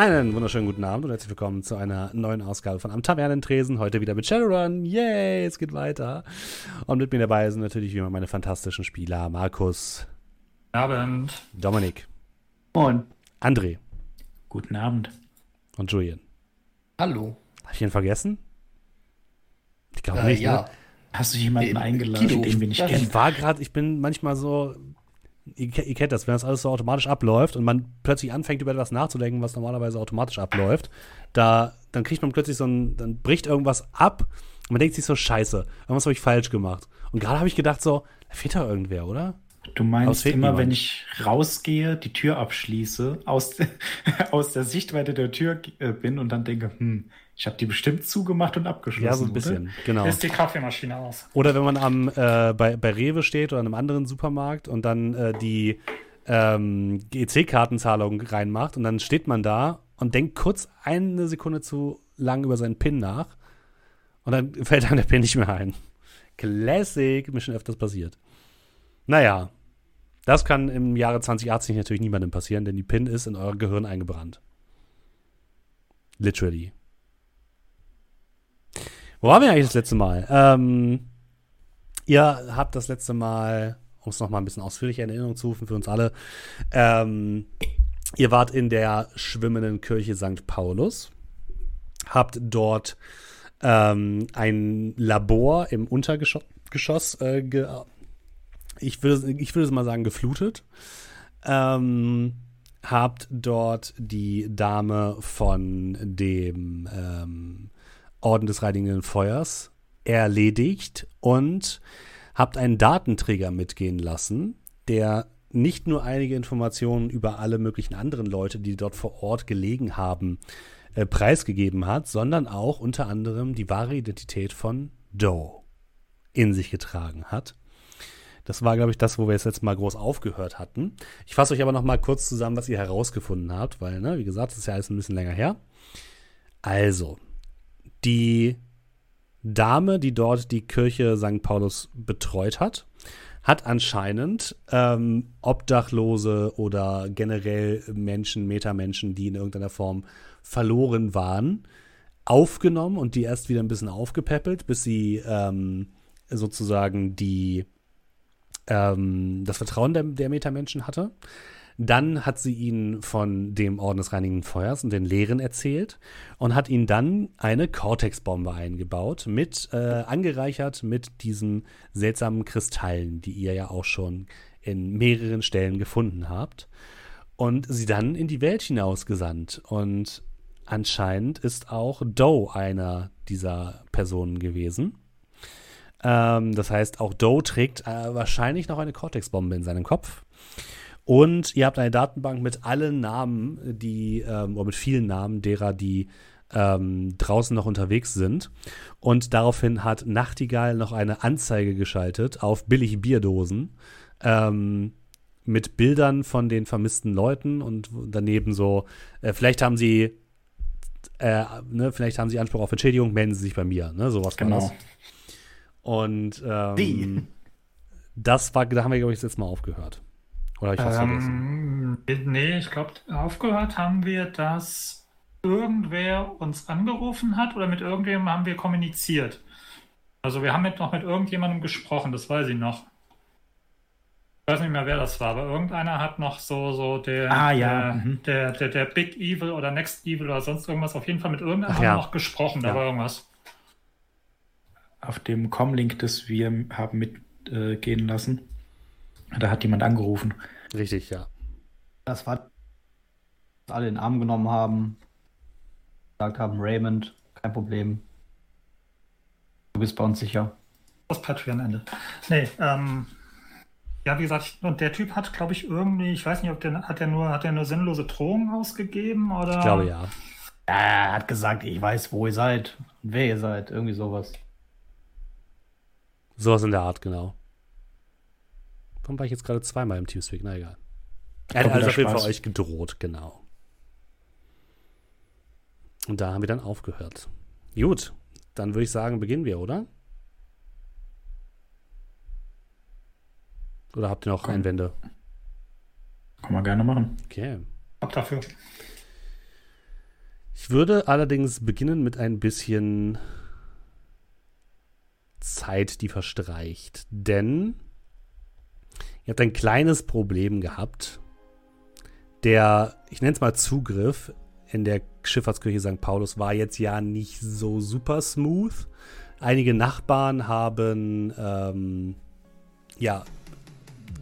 Einen wunderschönen guten Abend und herzlich willkommen zu einer neuen Ausgabe von Am Tavernentresen. Heute wieder mit Shadowrun. Yay, es geht weiter. Und mit mir dabei sind natürlich wie immer meine fantastischen Spieler Markus. Guten Abend. Dominik. Moin. André. Guten Abend. Und Julian. Hallo. Habe ich ihn vergessen? Ich glaube äh, nicht, ja. Ne? Hast du jemanden äh, eingeladen, Kido. den wir nicht kennen? Ich war gerade, ich bin manchmal so ihr, ihr, kennt das, wenn das alles so automatisch abläuft und man plötzlich anfängt, über etwas nachzudenken, was normalerweise automatisch abläuft, da, dann kriegt man plötzlich so ein, dann bricht irgendwas ab und man denkt sich so, scheiße, irgendwas habe ich falsch gemacht. Und gerade habe ich gedacht so, da fehlt da irgendwer, oder? Du meinst immer, niemand. wenn ich rausgehe, die Tür abschließe, aus, aus der Sichtweite der Tür äh, bin und dann denke, hm, ich habe die bestimmt zugemacht und abgeschlossen. Ja, so ein bisschen, oder? genau. Ist die Kaffeemaschine aus. Oder wenn man am, äh, bei, bei Rewe steht oder in einem anderen Supermarkt und dann äh, die ähm, EC-Kartenzahlung reinmacht und dann steht man da und denkt kurz eine Sekunde zu lang über seinen PIN nach und dann fällt einem der PIN nicht mehr ein. Classic, mir schon öfters passiert. Naja, das kann im Jahre 2080 natürlich niemandem passieren, denn die PIN ist in euer Gehirn eingebrannt. Literally. Wo waren wir eigentlich das letzte Mal? Ähm, ihr habt das letzte Mal, um es nochmal ein bisschen ausführlicher in Erinnerung zu rufen für uns alle, ähm, ihr wart in der schwimmenden Kirche St. Paulus, habt dort ähm, ein Labor im Untergeschoss, äh, ge ich würde ich würd mal sagen, geflutet. Ähm, habt dort die Dame von dem ähm, Orden des Reinigen Feuers erledigt und habt einen Datenträger mitgehen lassen, der nicht nur einige Informationen über alle möglichen anderen Leute, die dort vor Ort gelegen haben, äh, preisgegeben hat, sondern auch unter anderem die wahre Identität von Doe in sich getragen hat. Das war, glaube ich, das, wo wir jetzt letztes Mal groß aufgehört hatten. Ich fasse euch aber noch mal kurz zusammen, was ihr herausgefunden habt, weil, ne, wie gesagt, das ist ja alles ein bisschen länger her. Also, die Dame, die dort die Kirche St. Paulus betreut hat, hat anscheinend ähm, Obdachlose oder generell Menschen, Metamenschen, die in irgendeiner Form verloren waren, aufgenommen und die erst wieder ein bisschen aufgepäppelt, bis sie ähm, sozusagen die, ähm, das Vertrauen der, der Metamenschen hatte. Dann hat sie ihnen von dem Orden des Reinigen Feuers und den Lehren erzählt und hat ihnen dann eine Cortex-Bombe eingebaut, mit, äh, angereichert mit diesen seltsamen Kristallen, die ihr ja auch schon in mehreren Stellen gefunden habt. Und sie dann in die Welt hinausgesandt. Und anscheinend ist auch Doe einer dieser Personen gewesen. Ähm, das heißt, auch Doe trägt äh, wahrscheinlich noch eine Cortex-Bombe in seinem Kopf. Und ihr habt eine Datenbank mit allen Namen, die, ähm, oder mit vielen Namen derer, die ähm, draußen noch unterwegs sind. Und daraufhin hat Nachtigall noch eine Anzeige geschaltet auf billig Bierdosen ähm, mit Bildern von den vermissten Leuten und daneben so, äh, vielleicht haben sie, äh, ne, vielleicht haben sie Anspruch auf Entschädigung, melden sie sich bei mir, ne, sowas genau. das. Und ähm, das war, da haben wir, glaube ich, jetzt mal aufgehört. Oder ich ähm, vergessen? Nee, ich glaube, aufgehört haben wir, dass irgendwer uns angerufen hat oder mit irgendjemandem haben wir kommuniziert. Also wir haben mit, noch mit irgendjemandem gesprochen, das weiß ich noch. Ich weiß nicht mehr, wer das war, aber irgendeiner hat noch so, so der, ah, ja. der, mhm. der, der, der, Big Evil oder Next Evil oder sonst irgendwas, auf jeden Fall mit irgendeinem ja. noch gesprochen, da ja. war irgendwas. Auf dem Comlink, das wir haben mitgehen äh, lassen, da hat jemand angerufen. Richtig, ja. Das war, alle in den Arm genommen haben, gesagt haben, Raymond, kein Problem. Du bist bei uns sicher. Das Patreon-Ende. Nee, ähm, ja, wie gesagt, und der Typ hat, glaube ich, irgendwie, ich weiß nicht, ob der, hat der nur, hat der nur sinnlose Drohungen ausgegeben oder? Ich glaube ja. Er hat gesagt, ich weiß, wo ihr seid und wer ihr seid, irgendwie sowas. Sowas in der Art, genau. Warum war ich jetzt gerade zweimal im Teamspeak? Na egal. Er hat also auf jeden Fall euch gedroht, genau. Und da haben wir dann aufgehört. Gut, dann würde ich sagen, beginnen wir, oder? Oder habt ihr noch Komm. Einwände? Kann man gerne machen. Okay. Ab dafür. Ich würde allerdings beginnen mit ein bisschen Zeit, die verstreicht. Denn ihr habt ein kleines Problem gehabt. Der, ich nenne es mal Zugriff in der Schifffahrtskirche St. Paulus war jetzt ja nicht so super smooth. Einige Nachbarn haben ähm, ja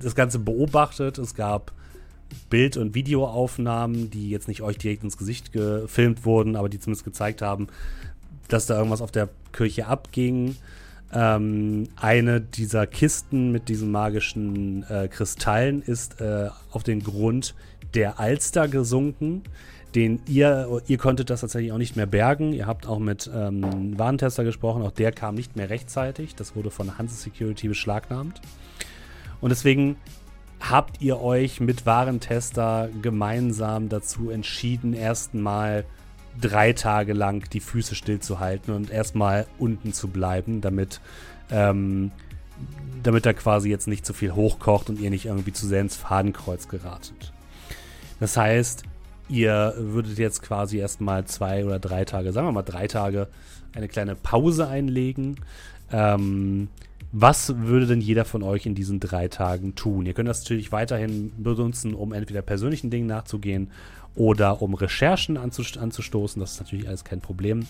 das Ganze beobachtet. Es gab Bild- und Videoaufnahmen, die jetzt nicht euch direkt ins Gesicht gefilmt wurden, aber die zumindest gezeigt haben, dass da irgendwas auf der Kirche abging. Ähm, eine dieser Kisten mit diesen magischen äh, Kristallen ist äh, auf den Grund der Alster gesunken. Den ihr, ihr konntet das tatsächlich auch nicht mehr bergen. Ihr habt auch mit ähm, Warentester gesprochen, auch der kam nicht mehr rechtzeitig. Das wurde von Hanse Security beschlagnahmt. Und deswegen habt ihr euch mit Warentester gemeinsam dazu entschieden, erstmal drei Tage lang die Füße stillzuhalten und erstmal unten zu bleiben, damit, ähm, damit da quasi jetzt nicht zu viel hochkocht und ihr nicht irgendwie zu sehr ins Fadenkreuz geratet. Das heißt, ihr würdet jetzt quasi erstmal zwei oder drei Tage, sagen wir mal drei Tage, eine kleine Pause einlegen. Ähm, was würde denn jeder von euch in diesen drei Tagen tun? Ihr könnt das natürlich weiterhin benutzen, um entweder persönlichen Dingen nachzugehen oder um Recherchen anzustoßen. Das ist natürlich alles kein Problem.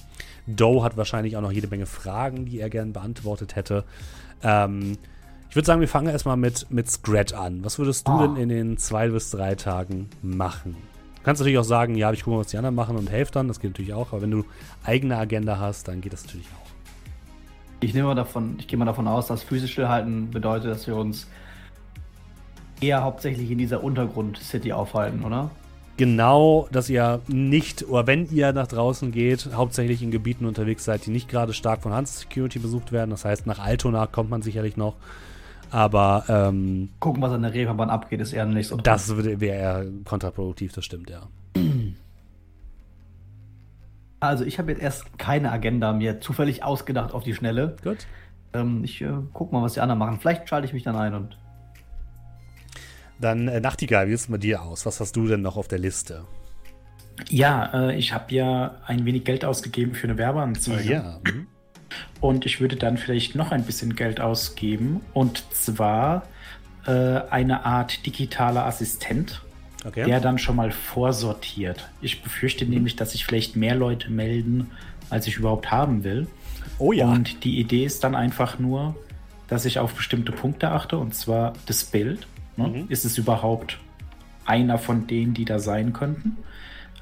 Doe hat wahrscheinlich auch noch jede Menge Fragen, die er gerne beantwortet hätte. Ähm, ich würde sagen, wir fangen erstmal mit, mit Scrat an. Was würdest du oh. denn in den zwei bis drei Tagen machen? Du kannst natürlich auch sagen, ja, ich gucke mal, was die anderen machen und helfe dann. Das geht natürlich auch. Aber wenn du eigene Agenda hast, dann geht das natürlich auch. Ich nehme davon, ich gehe mal davon aus, dass physisch stillhalten bedeutet, dass wir uns eher hauptsächlich in dieser Untergrund-City aufhalten, oder? Genau, dass ihr nicht, oder wenn ihr nach draußen geht, hauptsächlich in Gebieten unterwegs seid, die nicht gerade stark von Hans Security besucht werden. Das heißt, nach Altona kommt man sicherlich noch. Aber ähm, gucken, was an der Reeperbahn abgeht, ist eher nicht so. Das wäre eher kontraproduktiv, das stimmt, ja. Also ich habe jetzt erst keine Agenda mir zufällig ausgedacht auf die Schnelle. Gut. Ähm, ich äh, guck mal, was die anderen machen. Vielleicht schalte ich mich dann ein und. Dann äh, Nachtigall, wie sieht es bei dir aus? Was hast du denn noch auf der Liste? Ja, äh, ich habe ja ein wenig Geld ausgegeben für eine Werbeanzeige. Ja. Mhm. Und ich würde dann vielleicht noch ein bisschen Geld ausgeben. Und zwar äh, eine Art digitaler Assistent okay. der dann schon mal vorsortiert. Ich befürchte nämlich, dass sich vielleicht mehr Leute melden, als ich überhaupt haben will. Oh ja. Und die Idee ist dann einfach nur, dass ich auf bestimmte Punkte achte, und zwar das Bild. Ne? Mhm. Ist es überhaupt einer von denen, die da sein könnten?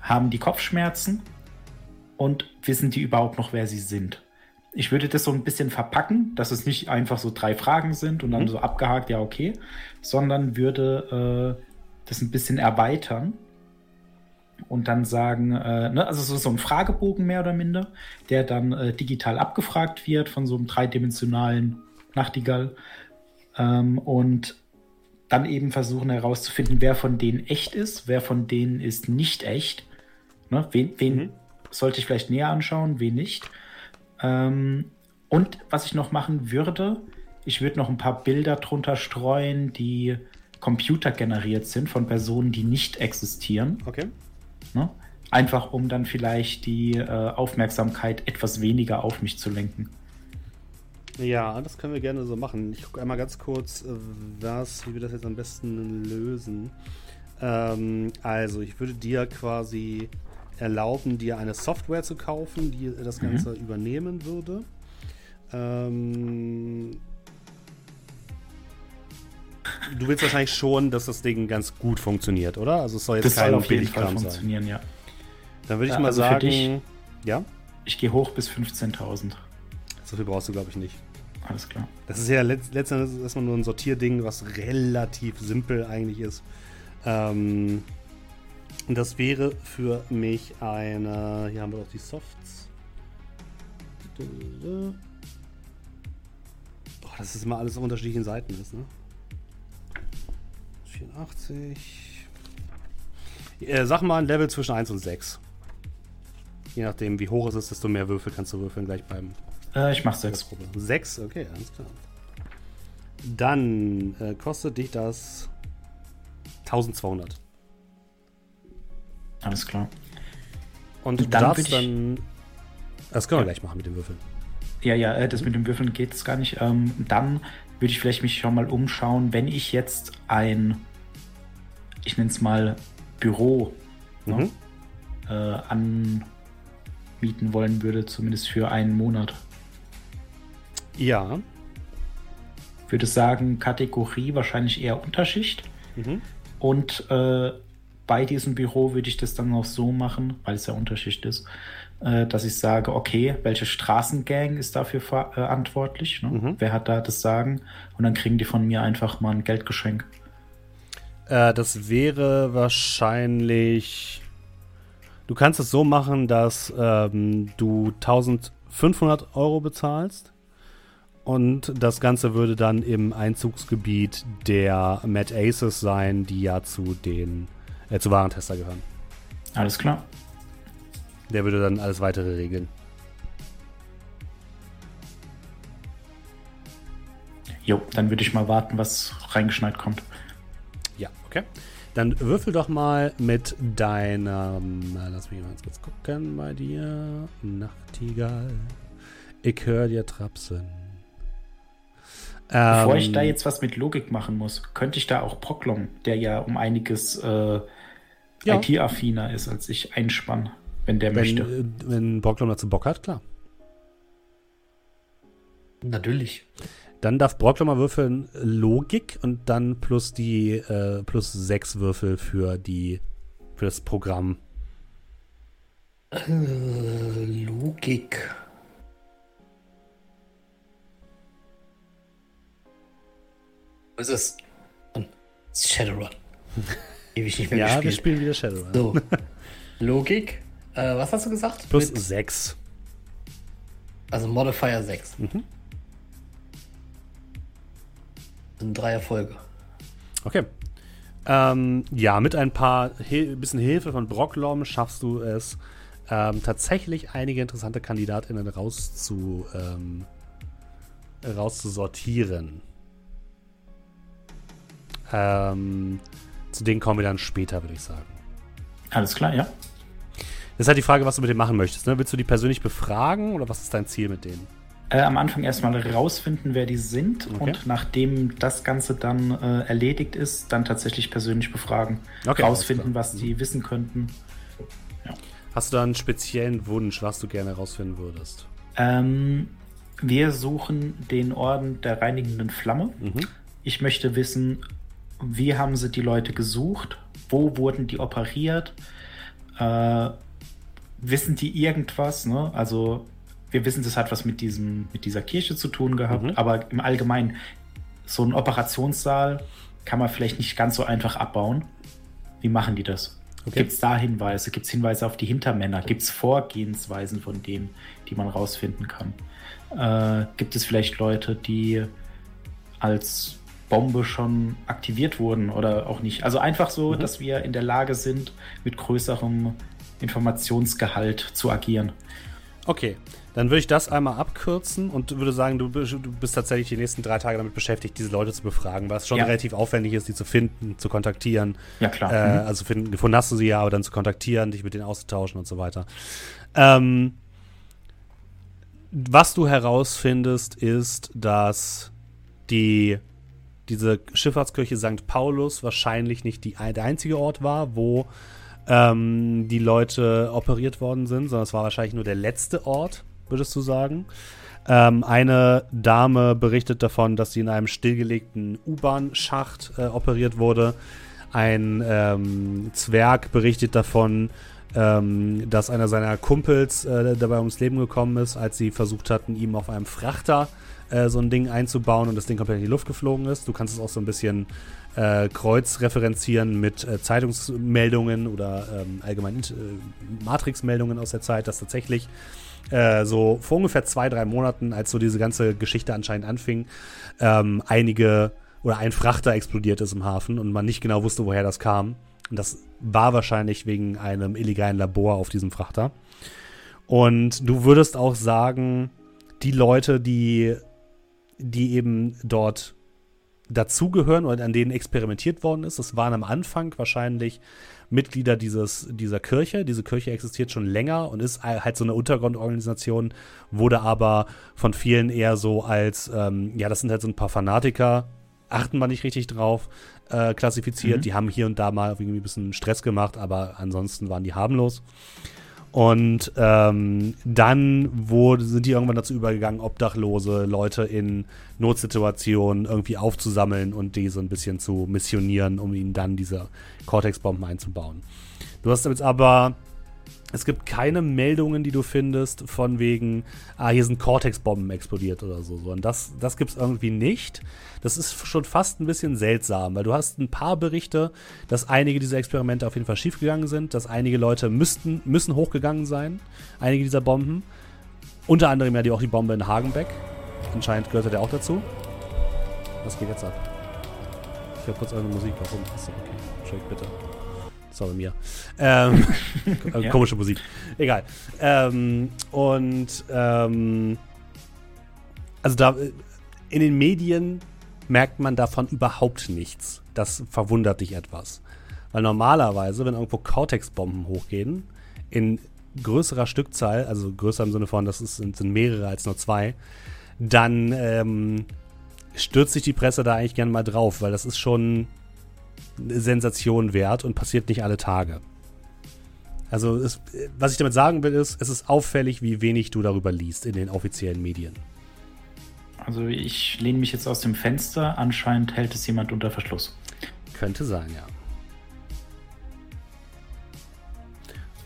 Haben die Kopfschmerzen? Und wissen die überhaupt noch, wer sie sind? Ich würde das so ein bisschen verpacken, dass es nicht einfach so drei Fragen sind und dann mhm. so abgehakt, ja, okay, sondern würde äh, das ein bisschen erweitern und dann sagen, äh, ne, also so, so ein Fragebogen mehr oder minder, der dann äh, digital abgefragt wird von so einem dreidimensionalen Nachtigall ähm, und dann eben versuchen herauszufinden, wer von denen echt ist, wer von denen ist nicht echt. Ne, wen, wen mhm. sollte ich vielleicht näher anschauen, wen nicht. Ähm, und was ich noch machen würde, ich würde noch ein paar Bilder drunter streuen, die computergeneriert sind von Personen, die nicht existieren. Okay. Ne? Einfach um dann vielleicht die äh, Aufmerksamkeit etwas weniger auf mich zu lenken. Ja, das können wir gerne so machen. Ich gucke einmal ganz kurz, äh, was, wie wir das jetzt am besten lösen. Ähm, also, ich würde dir quasi erlauben, dir eine Software zu kaufen, die das mhm. Ganze mhm. übernehmen würde. Ähm, du willst wahrscheinlich schon, dass das Ding ganz gut funktioniert, oder? Also es soll jetzt das kein soll auf jeden Fall funktionieren, sein. ja. Dann würde ich ja, mal also sagen, dich, ja. Ich gehe hoch bis 15.000. So viel brauchst du, glaube ich, nicht. Alles klar. Das ist ja letztendlich erstmal nur ein Sortierding, was relativ simpel eigentlich ist. Ähm, das wäre für mich eine. Hier haben wir auch die Softs. Boah, das ist immer alles auf unterschiedlichen Seiten ist, ne? 84. Äh, sag mal ein Level zwischen 1 und 6. Je nachdem, wie hoch es ist, desto mehr Würfel kannst du würfeln gleich beim. Äh, ich mach 6. 6, okay, alles klar. Dann äh, kostet dich das 1200. Alles klar. Und du Dann darfst dann. Das können wir Ja. gleich machen mit den Würfeln. Ja, ja, äh, das mit dem Würfeln geht es gar nicht. Ähm, dann würde ich vielleicht mich schon mal umschauen, wenn ich jetzt ein, ich nenne es mal Büro Mhm. ne, äh, anmieten wollen würde, zumindest für einen Monat. Ja. Würde sagen, Kategorie wahrscheinlich eher Unterschicht. Mhm. Und äh, bei diesem Büro würde ich das dann noch so machen, weil es ja Unterschicht ist, äh, dass ich sage, okay, welche Straßengang ist dafür ver verantwortlich? Ne? Mhm. Wer hat da das Sagen? Und dann kriegen die von mir einfach mal ein Geldgeschenk. Äh, das wäre wahrscheinlich. Du kannst es so machen, dass ähm, du 1500 Euro bezahlst. Und das Ganze würde dann im Einzugsgebiet der Mad Aces sein, die ja zu den äh, zu Warentester gehören. Alles klar. Der würde dann alles weitere regeln. Jo, dann würde ich mal warten, was reingeschneit kommt. Ja, okay. Dann würfel doch mal mit deinem. äh, Lass mich mal kurz gucken bei dir. Nachtigall. Ich höre dir trapsen. Bevor Ähm, ich da jetzt was mit Logik machen muss, könnte ich da auch Proklom, der ja um einiges äh, Ja. IT-affiner ist als ich, einspannen, wenn der möchte. Wenn, äh, wenn Brocklom dazu Bock hat, klar. Natürlich. Dann darf Brocklom mal würfeln Logik und dann plus die äh, plus sechs Würfel für die für das Programm. Äh, Logik. Was ist das? Shadowrun. Ewig nicht mehr Ja, wir gespielt. spielen wieder Shadowrun. So. Logik. Äh, was hast du gesagt? Plus Mit- sechs. also Modifier 6. Mhm. Sind drei Erfolge. Okay. Ähm, ja, mit ein paar Hil bisschen Hilfe von Brocklom schaffst du es, ähm, tatsächlich einige interessante KandidatInnen rauszu, ähm, rauszusortieren. Ähm, zu denen kommen wir dann später, würde ich sagen. Alles klar, ja. Das ist halt die Frage, was du mit denen machen möchtest. Ne? Willst du die persönlich befragen oder was ist dein Ziel mit denen? Äh, am Anfang erstmal rausfinden, wer die sind Okay. und nachdem das Ganze dann äh, erledigt ist, dann tatsächlich persönlich befragen. Okay, rausfinden, was die wissen könnten. Hast du da einen speziellen Wunsch, was du gerne herausfinden würdest? Ähm, wir suchen den Orden der reinigenden Flamme. Mhm. Ich möchte wissen, wie haben sie die Leute gesucht? Wo wurden die operiert? Äh, wissen die irgendwas? Ne? Also, wir wissen, das hat was mit, diesem, mit dieser Kirche zu tun gehabt, Mhm. aber im Allgemeinen, so ein Operationssaal kann man vielleicht nicht ganz so einfach abbauen. Wie machen die das? Okay. Gibt es da Hinweise? Gibt es Hinweise auf die Hintermänner? Gibt es Vorgehensweisen von denen, die man rausfinden kann? Äh, gibt es vielleicht Leute, die als Bombe schon aktiviert wurden oder auch nicht? Also einfach so, Mhm. dass wir in der Lage sind, mit größerem Informationsgehalt zu agieren. Okay, dann würde ich das einmal abkürzen und würde sagen, du, bist- du bist tatsächlich die nächsten drei Tage damit beschäftigt, diese Leute zu befragen, weil es schon Ja. relativ aufwendig ist, die zu finden, zu kontaktieren. Ja, klar. Äh, Mhm. also finden, gefunden hast du sie ja, aber dann zu kontaktieren, dich mit denen auszutauschen und so weiter. Ähm, was du herausfindest, ist, dass die diese Schifffahrtskirche St. Paulus wahrscheinlich nicht die, der einzige Ort war, wo ähm, die Leute operiert worden sind, sondern es war wahrscheinlich nur der letzte Ort, würdest du sagen. Ähm, eine Dame berichtet davon, dass sie in einem stillgelegten U-Bahn-Schacht äh, operiert wurde. Ein ähm, Zwerg berichtet davon, ähm, dass einer seiner Kumpels äh, dabei ums Leben gekommen ist, als sie versucht hatten, ihm auf einem Frachter äh, so ein Ding einzubauen und das Ding komplett in die Luft geflogen ist. Du kannst es auch so ein bisschen äh, kreuzreferenzieren mit äh, Zeitungsmeldungen oder ähm, allgemein äh, Matrix-Meldungen aus der Zeit, dass tatsächlich äh, so vor ungefähr zwei, drei Monaten, als so diese ganze Geschichte anscheinend anfing, ähm, einige oder ein Frachter explodiert ist im Hafen und man nicht genau wusste, woher das kam. Und das war wahrscheinlich wegen einem illegalen Labor auf diesem Frachter. Und du würdest auch sagen, die Leute, die, die eben dort dazugehören oder an denen experimentiert worden ist. Das waren am Anfang wahrscheinlich Mitglieder dieses, dieser Kirche. Diese Kirche existiert schon länger und ist halt so eine Untergrundorganisation, wurde aber von vielen eher so als, ähm, ja, das sind halt so ein paar Fanatiker, achten wir nicht richtig drauf, äh, klassifiziert. Mhm. Die haben hier und da mal irgendwie ein bisschen Stress gemacht, aber ansonsten waren die harmlos. Und ähm, dann wurde, sind die irgendwann dazu übergegangen, Obdachlose, Leute in Notsituationen irgendwie aufzusammeln und die so ein bisschen zu missionieren, um ihnen dann diese Cortex-Bomben einzubauen. Du hast jetzt aber es gibt keine Meldungen, die du findest, von wegen, ah, hier sind Cortex-Bomben explodiert oder so. Und das, das gibt es irgendwie nicht. Das ist schon fast ein bisschen seltsam, weil du hast ein paar Berichte, dass einige dieser Experimente auf jeden Fall schiefgegangen sind, dass einige Leute müssten, müssen hochgegangen sein, einige dieser Bomben. Unter anderem ja die, auch die Bombe in Hagenbeck. Anscheinend gehört der auch dazu. Was geht jetzt ab? Ich habe kurz eure Musik. Warum? Achso, okay. Entschuldigt bitte. Sorry mir. Ähm, ja. Komische Musik. Egal. Ähm, und ähm, also da in den Medien merkt man davon überhaupt nichts. Das verwundert dich etwas. Weil normalerweise, wenn irgendwo Cortex-Bomben hochgehen, in größerer Stückzahl, also größer im Sinne von, das ist, sind, sind mehrere als nur zwei, dann ähm, stürzt sich die Presse da eigentlich gerne mal drauf, weil das ist schon Sensation wert und passiert nicht alle Tage. Also, es, was ich damit sagen will, ist, es ist auffällig, wie wenig du darüber liest in den offiziellen Medien. Also, ich lehne mich jetzt aus dem Fenster. Anscheinend hält es jemand unter Verschluss. Könnte sein, ja.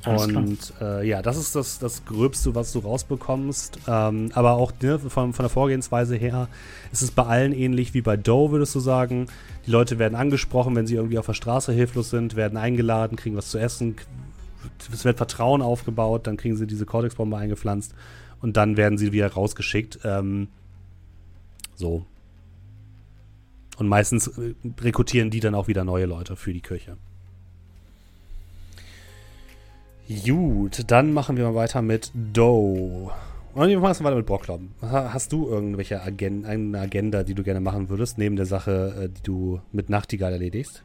Und äh, ja, das ist das, das Gröbste, was du rausbekommst. Ähm, aber auch ne, von, von der Vorgehensweise her ist es bei allen ähnlich wie bei Doe, würdest du sagen. Die Leute werden angesprochen, wenn sie irgendwie auf der Straße hilflos sind, werden eingeladen, kriegen was zu essen. Es wird Vertrauen aufgebaut, dann kriegen sie diese Cortex-Bombe eingepflanzt und dann werden sie wieder rausgeschickt. Ähm, so. Und meistens äh, rekrutieren die dann auch wieder neue Leute für die Kirche. Gut, dann machen wir mal weiter mit Doe. Und wir machen weiter mit Brocklom. Hast du irgendwelche Agen eine Agenda, die du gerne machen würdest, neben der Sache, äh, die du mit Nachtigall erledigst?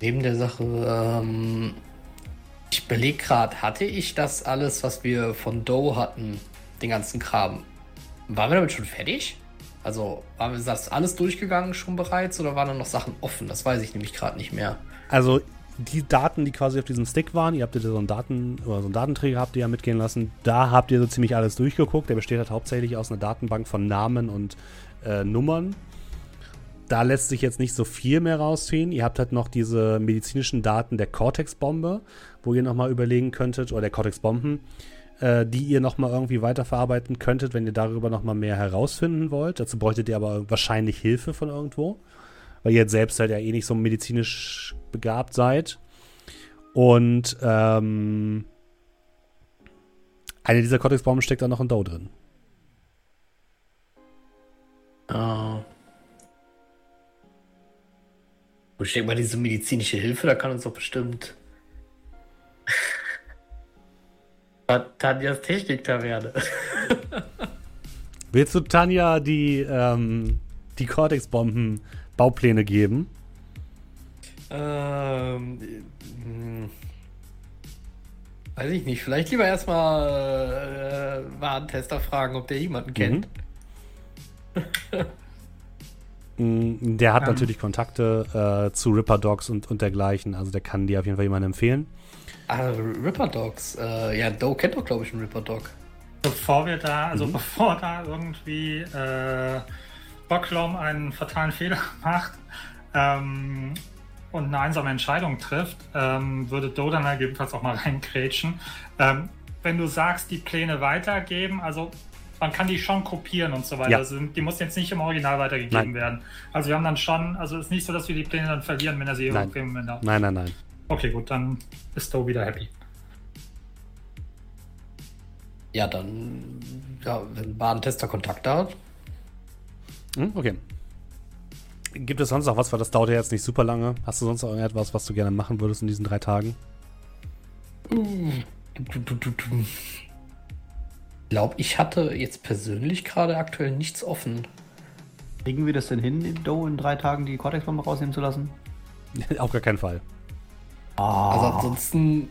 Neben der Sache, ähm, ich überlege gerade, hatte ich das alles, was wir von Doe hatten, den ganzen Kram? Waren wir damit schon fertig? Also, waren wir das alles durchgegangen schon bereits oder waren da noch Sachen offen? Das weiß ich nämlich gerade nicht mehr. Also, die Daten, die quasi auf diesem Stick waren, ihr habt ja so einen Daten oder so einen Datenträger habt ihr ja mitgehen lassen, da habt ihr so ziemlich alles durchgeguckt. Der besteht halt hauptsächlich aus einer Datenbank von Namen und äh, Nummern. Da lässt sich jetzt nicht so viel mehr rausziehen. Ihr habt halt noch diese medizinischen Daten der Cortex-Bombe, wo ihr nochmal überlegen könntet, oder der Cortex-Bomben, äh, die ihr nochmal irgendwie weiterverarbeiten könntet, wenn ihr darüber nochmal mehr herausfinden wollt. Dazu bräuchtet ihr aber wahrscheinlich Hilfe von irgendwo weil ihr jetzt selbst halt ja eh nicht so medizinisch begabt seid. Und ähm, eine dieser Cortex-Bomben steckt da noch ein Dough drin. Oh. Wo steckt mal diese medizinische Hilfe? Da kann uns doch bestimmt Tanjas Technik-Taverne. Willst du Tanja die, ähm, die Cortex-Bomben Baupläne geben? Ähm, hm. weiß ich nicht. Vielleicht lieber erstmal äh, Warentester fragen, ob der jemanden kennt. Mhm. der hat ja. natürlich Kontakte äh, zu Ripper Dogs und, und dergleichen. Also der kann dir auf jeden Fall jemanden empfehlen. Ah, Ripper Dogs. Äh, ja, Doe kennt doch, glaube ich, einen Ripper Dog. Bevor wir da, also mhm. bevor da irgendwie äh, Bocklom einen fatalen Fehler macht ähm, und eine einsame Entscheidung trifft, ähm, würde Dodan halt gegebenenfalls auch mal reinkrätschen. Ähm, wenn du sagst, die Pläne weitergeben, also man kann die schon kopieren und so weiter. Ja. Also die muss jetzt nicht im Original weitergegeben nein. werden. Also wir haben dann schon, also es ist nicht so, dass wir die Pläne dann verlieren, wenn er sie irgendwo im Nein, nein, nein. Okay, gut, dann ist Doe wieder happy. Ja, dann, ja, wenn Badentester Kontakte hat, hm, okay. Gibt es sonst noch was, weil das dauert ja jetzt nicht super lange. Hast du sonst noch irgendetwas, was du gerne machen würdest in diesen drei Tagen? Ich glaube, ich hatte jetzt persönlich gerade aktuell nichts offen. Kriegen wir das denn hin, in Doe in drei Tagen die Cortex-Bombe rausnehmen zu lassen? Auf gar keinen Fall. Also ansonsten,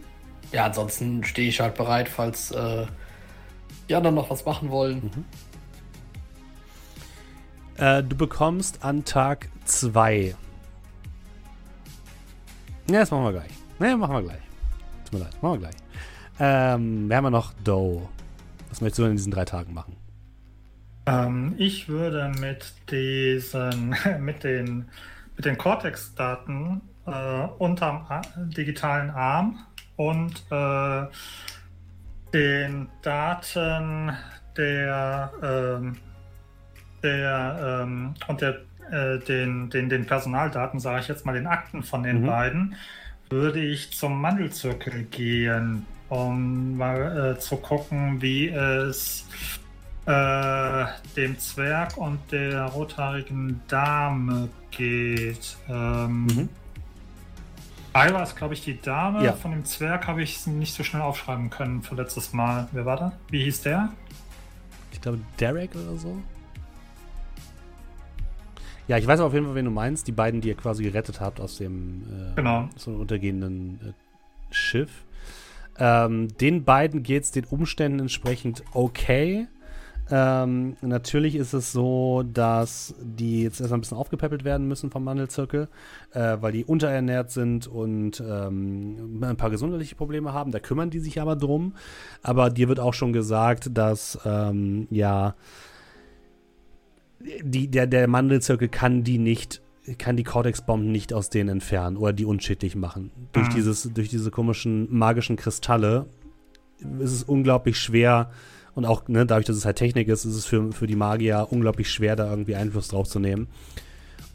ja, ansonsten stehe ich halt bereit, falls äh, die anderen noch was machen wollen. Äh, du bekommst an Tag 2. Ja, das machen wir gleich. Ne, machen wir gleich. Tut mir leid, machen wir gleich. Ähm, wir haben ja noch Doe. Was möchtest du in diesen drei Tagen machen? Ähm, ich würde mit diesen, mit den, mit den Cortex-Daten äh, unterm A digitalen Arm und äh, den Daten der, ähm, der ähm, und der, äh, den, den, den Personaldaten, sage ich jetzt mal, den Akten von den Mhm. beiden, würde ich zum Mandelzirkel gehen, um mal äh, zu gucken, wie es äh, dem Zwerg und der rothaarigen Dame geht. Ähm, Mhm. Ira ist, glaube ich, die Dame. Ja. Von dem Zwerg habe ich es nicht so schnell aufschreiben können für letztes Mal. Wer war da? Wie hieß der? Ich glaube, Derek oder so. Ja, ich weiß auf jeden Fall, wen du meinst. Die beiden, die ihr quasi gerettet habt aus dem äh, Genau. so untergehenden äh, Schiff. Ähm, den beiden geht es den Umständen entsprechend okay. Ähm, natürlich ist es so, dass die jetzt erstmal ein bisschen aufgepäppelt werden müssen vom Mandelzirkel, äh, weil die unterernährt sind und ähm, ein paar gesundheitliche Probleme haben. Da kümmern die sich aber drum. Aber dir wird auch schon gesagt, dass ähm, ja die, der, der Mandelzirkel kann die nicht, kann die Cortex-Bomben nicht aus denen entfernen oder die unschädlich machen. Durch, Mhm. dieses, durch diese komischen magischen Kristalle ist es unglaublich schwer und auch ne, dadurch, dass es halt Technik ist, ist es für, für die Magier unglaublich schwer, da irgendwie Einfluss drauf zu nehmen.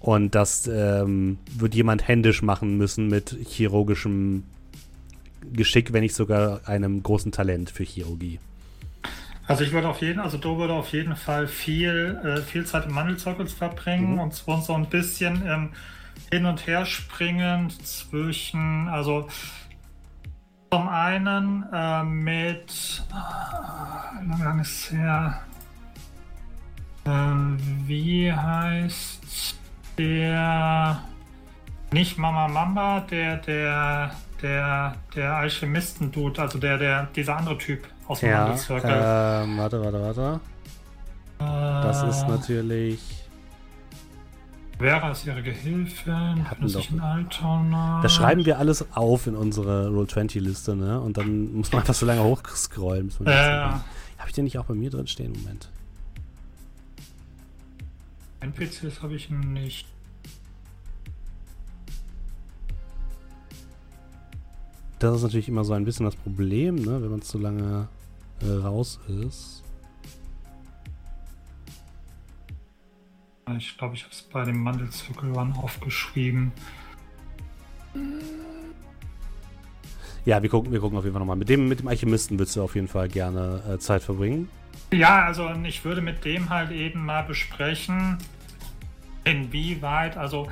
Und das ähm, wird jemand händisch machen müssen mit chirurgischem Geschick, wenn nicht sogar einem großen Talent für Chirurgie. Also ich würde auf jeden, also Do würde auf jeden Fall viel, äh, viel Zeit im Mandelzirkels verbringen Mhm. und zwar so ein bisschen ähm, hin und her springend zwischen, also zum einen äh, mit, äh, wie lange ist her? Ähm, wie heißt der? Nicht Mama Mamba, der, der, der, der Alchemisten-Dude, also der, der, dieser andere Typ aus dem Ja, Mandelzirkel. ähm, warte, warte, warte. Das ist Äh, natürlich. Vera ist ihre Gehilfin, Hatten muss ich doch- in Altona. Das schreiben wir alles auf in unsere Roll20-Liste, ne? Und dann muss man einfach so lange hochscrollen. Bis man das Äh, sieht. Hab ich den nicht auch bei mir drin stehen? Moment. NPCs habe ich nicht. Das ist natürlich immer so ein bisschen das Problem, ne? Wenn man zu lange äh, raus ist. Ich glaube, ich habe es bei dem Mandelzirkel aufgeschrieben. Ja, wir gucken, wir gucken auf jeden Fall nochmal. Mit dem, mit dem Alchemisten würdest du auf jeden Fall gerne äh, Zeit verbringen. Ja, also ich würde mit dem halt eben mal besprechen, inwieweit, also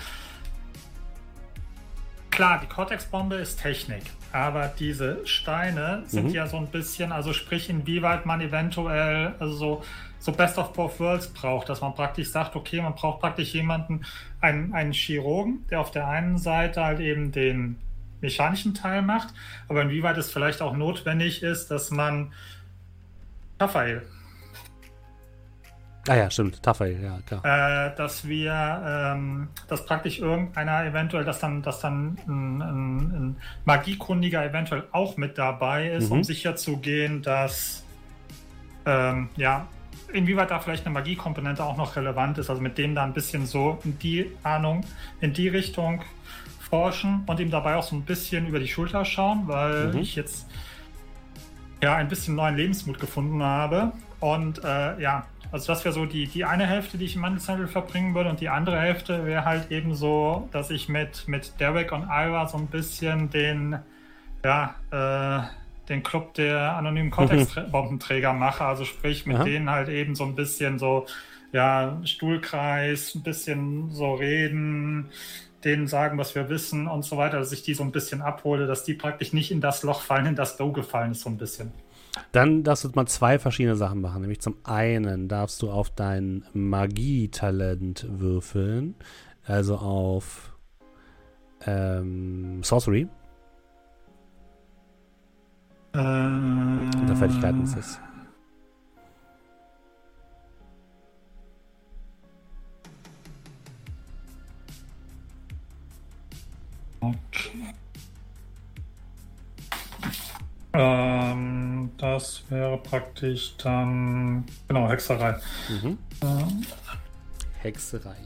klar, die Cortex-Bombe ist Technik, aber diese Steine sind Mhm. ja so ein bisschen, also sprich, inwieweit man eventuell also so, so Best of Both Worlds braucht, dass man praktisch sagt, okay, man braucht praktisch jemanden, einen, einen Chirurgen, der auf der einen Seite halt eben den mechanischen Teil macht, aber inwieweit es vielleicht auch notwendig ist, dass man Raphael Ah ja, stimmt. Tafel, ja, klar. äh, dass wir, ähm, dass praktisch irgendeiner eventuell, dass dann, dass dann ein, ein, ein Magiekundiger eventuell auch mit dabei ist, Mhm. um sicherzugehen, dass, ähm, ja, inwieweit da vielleicht eine Magiekomponente auch noch relevant ist, also mit dem da ein bisschen so in die Ahnung, in die Richtung forschen und ihm dabei auch so ein bisschen über die Schulter schauen, weil Mhm. ich jetzt ja ein bisschen neuen Lebensmut gefunden habe. Und äh, ja, also das wäre so die, die eine Hälfte, die ich im Mandelzettel verbringen würde. Und die andere Hälfte wäre halt eben so, dass ich mit, mit Derek und Ira so ein bisschen den, ja, äh, den Club der anonymen Cortex-Bombenträger mache. Also sprich, mit Aha. denen halt eben so ein bisschen so, ja, Stuhlkreis, ein bisschen so reden, denen sagen, was wir wissen und so weiter, dass ich die so ein bisschen abhole, dass die praktisch nicht in das Loch fallen, in das Doe gefallen ist, so ein bisschen. Dann darfst du mal zwei verschiedene Sachen machen. Nämlich zum einen darfst du auf dein Magietalent würfeln. Also auf ähm, Sorcery. Äh, Unter Fertigkeiten ist es. Okay. Ähm, das wäre praktisch dann, genau, Hexerei. Mhm. Ähm, Hexerei.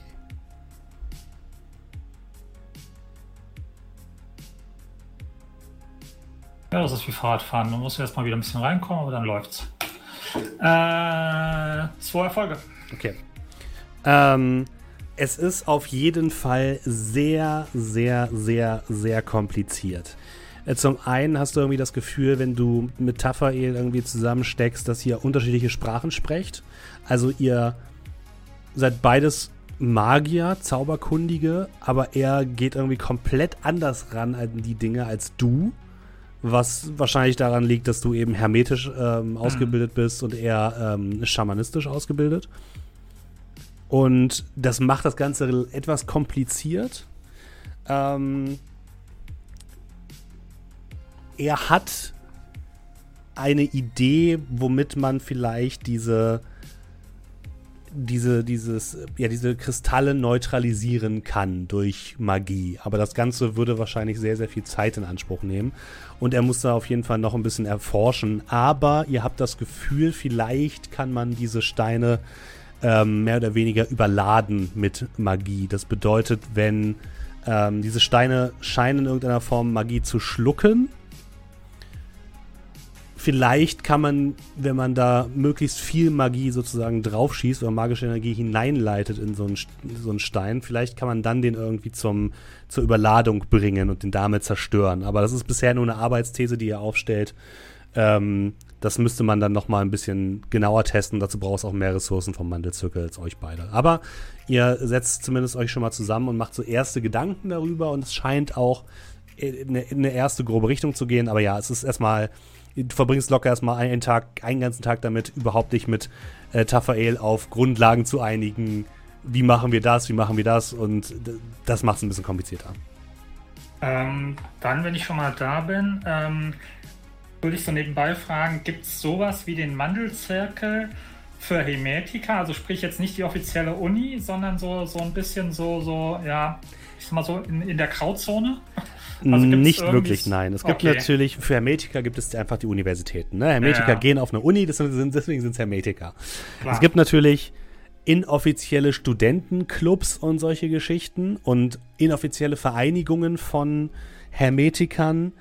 Ja, das ist wie Fahrradfahren. Man muss erstmal wieder ein bisschen reinkommen, aber dann läuft's. Äh, zwei Erfolge. Okay. Ähm, es ist auf jeden Fall sehr, sehr, sehr, sehr kompliziert. Zum einen hast du irgendwie das Gefühl, wenn du mit Taffael irgendwie zusammensteckst, dass ihr unterschiedliche Sprachen sprecht. Also ihr seid beides Magier, Zauberkundige, aber er geht irgendwie komplett anders ran an die Dinge als du. Was wahrscheinlich daran liegt, dass du eben hermetisch ähm, ausgebildet bist und er ähm, schamanistisch ausgebildet. Und das macht das Ganze etwas kompliziert. Ähm, er hat eine Idee, womit man vielleicht diese, diese, dieses, ja, diese Kristalle neutralisieren kann durch Magie. Aber das Ganze würde wahrscheinlich sehr, sehr viel Zeit in Anspruch nehmen. Und er muss da auf jeden Fall noch ein bisschen erforschen. Aber ihr habt das Gefühl, vielleicht kann man diese Steine ähm, mehr oder weniger überladen mit Magie. Das bedeutet, wenn ähm, diese Steine scheinen in irgendeiner Form Magie zu schlucken, vielleicht kann man, wenn man da möglichst viel Magie sozusagen draufschießt oder magische Energie hineinleitet in so einen, so einen Stein, vielleicht kann man dann den irgendwie zum, zur Überladung bringen und den damit zerstören. Aber das ist bisher nur eine Arbeitsthese, die er aufstellt. Ähm, das müsste man dann noch mal ein bisschen genauer testen. Dazu braucht es auch mehr Ressourcen vom Mandelzirkel als euch beide. Aber ihr setzt zumindest euch schon mal zusammen und macht so erste Gedanken darüber und es scheint auch in eine erste grobe Richtung zu gehen. Aber ja, es ist erstmal du verbringst locker erstmal einen Tag, einen ganzen Tag damit, überhaupt dich mit äh, Tafael auf Grundlagen zu einigen. Wie machen wir das, wie machen wir das? Und das macht es ein bisschen komplizierter. Ähm, dann, wenn ich schon mal da bin, ähm, würde ich so nebenbei fragen, gibt es sowas wie den Mandelzirkel für Hermetiker? Also sprich jetzt nicht die offizielle Uni, sondern so, so ein bisschen so, so, ja, ich sag mal so in, in der Grauzone? Also nicht wirklich, nein. Es gibt okay. natürlich, für Hermetiker gibt es einfach die Universitäten. Ne? Hermetiker ja, gehen auf eine Uni, sind, deswegen sind es Hermetiker. Klar. Es gibt natürlich inoffizielle Studentenclubs und solche Geschichten und inoffizielle Vereinigungen von Hermetikern,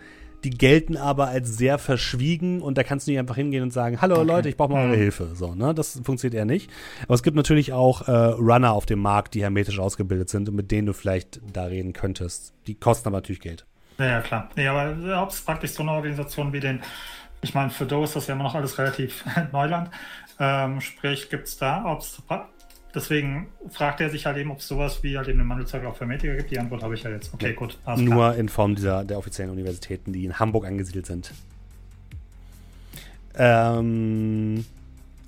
die gelten aber als sehr verschwiegen und da kannst du nicht einfach hingehen und sagen, hallo okay. Leute, ich brauche mal eure Hilfe. So, ne? Das funktioniert eher nicht. Aber es gibt natürlich auch äh, Runner auf dem Markt, die hermetisch ausgebildet sind und mit denen du vielleicht da reden könntest. Die kosten aber natürlich Geld. Ja, ja klar. Nee, aber ob es praktisch so eine Organisation wie den, ich meine, für Do ist das ja immer noch alles relativ Neuland. Ähm, sprich, gibt es da, ob es Deswegen fragt er sich halt eben, ob es sowas wie halt eben eine Mandelzirkel auch für Mediker gibt. Die Antwort habe ich ja jetzt. Okay, ja, gut. Nur klar. in Form dieser, der offiziellen Universitäten, die in Hamburg angesiedelt sind. Ähm,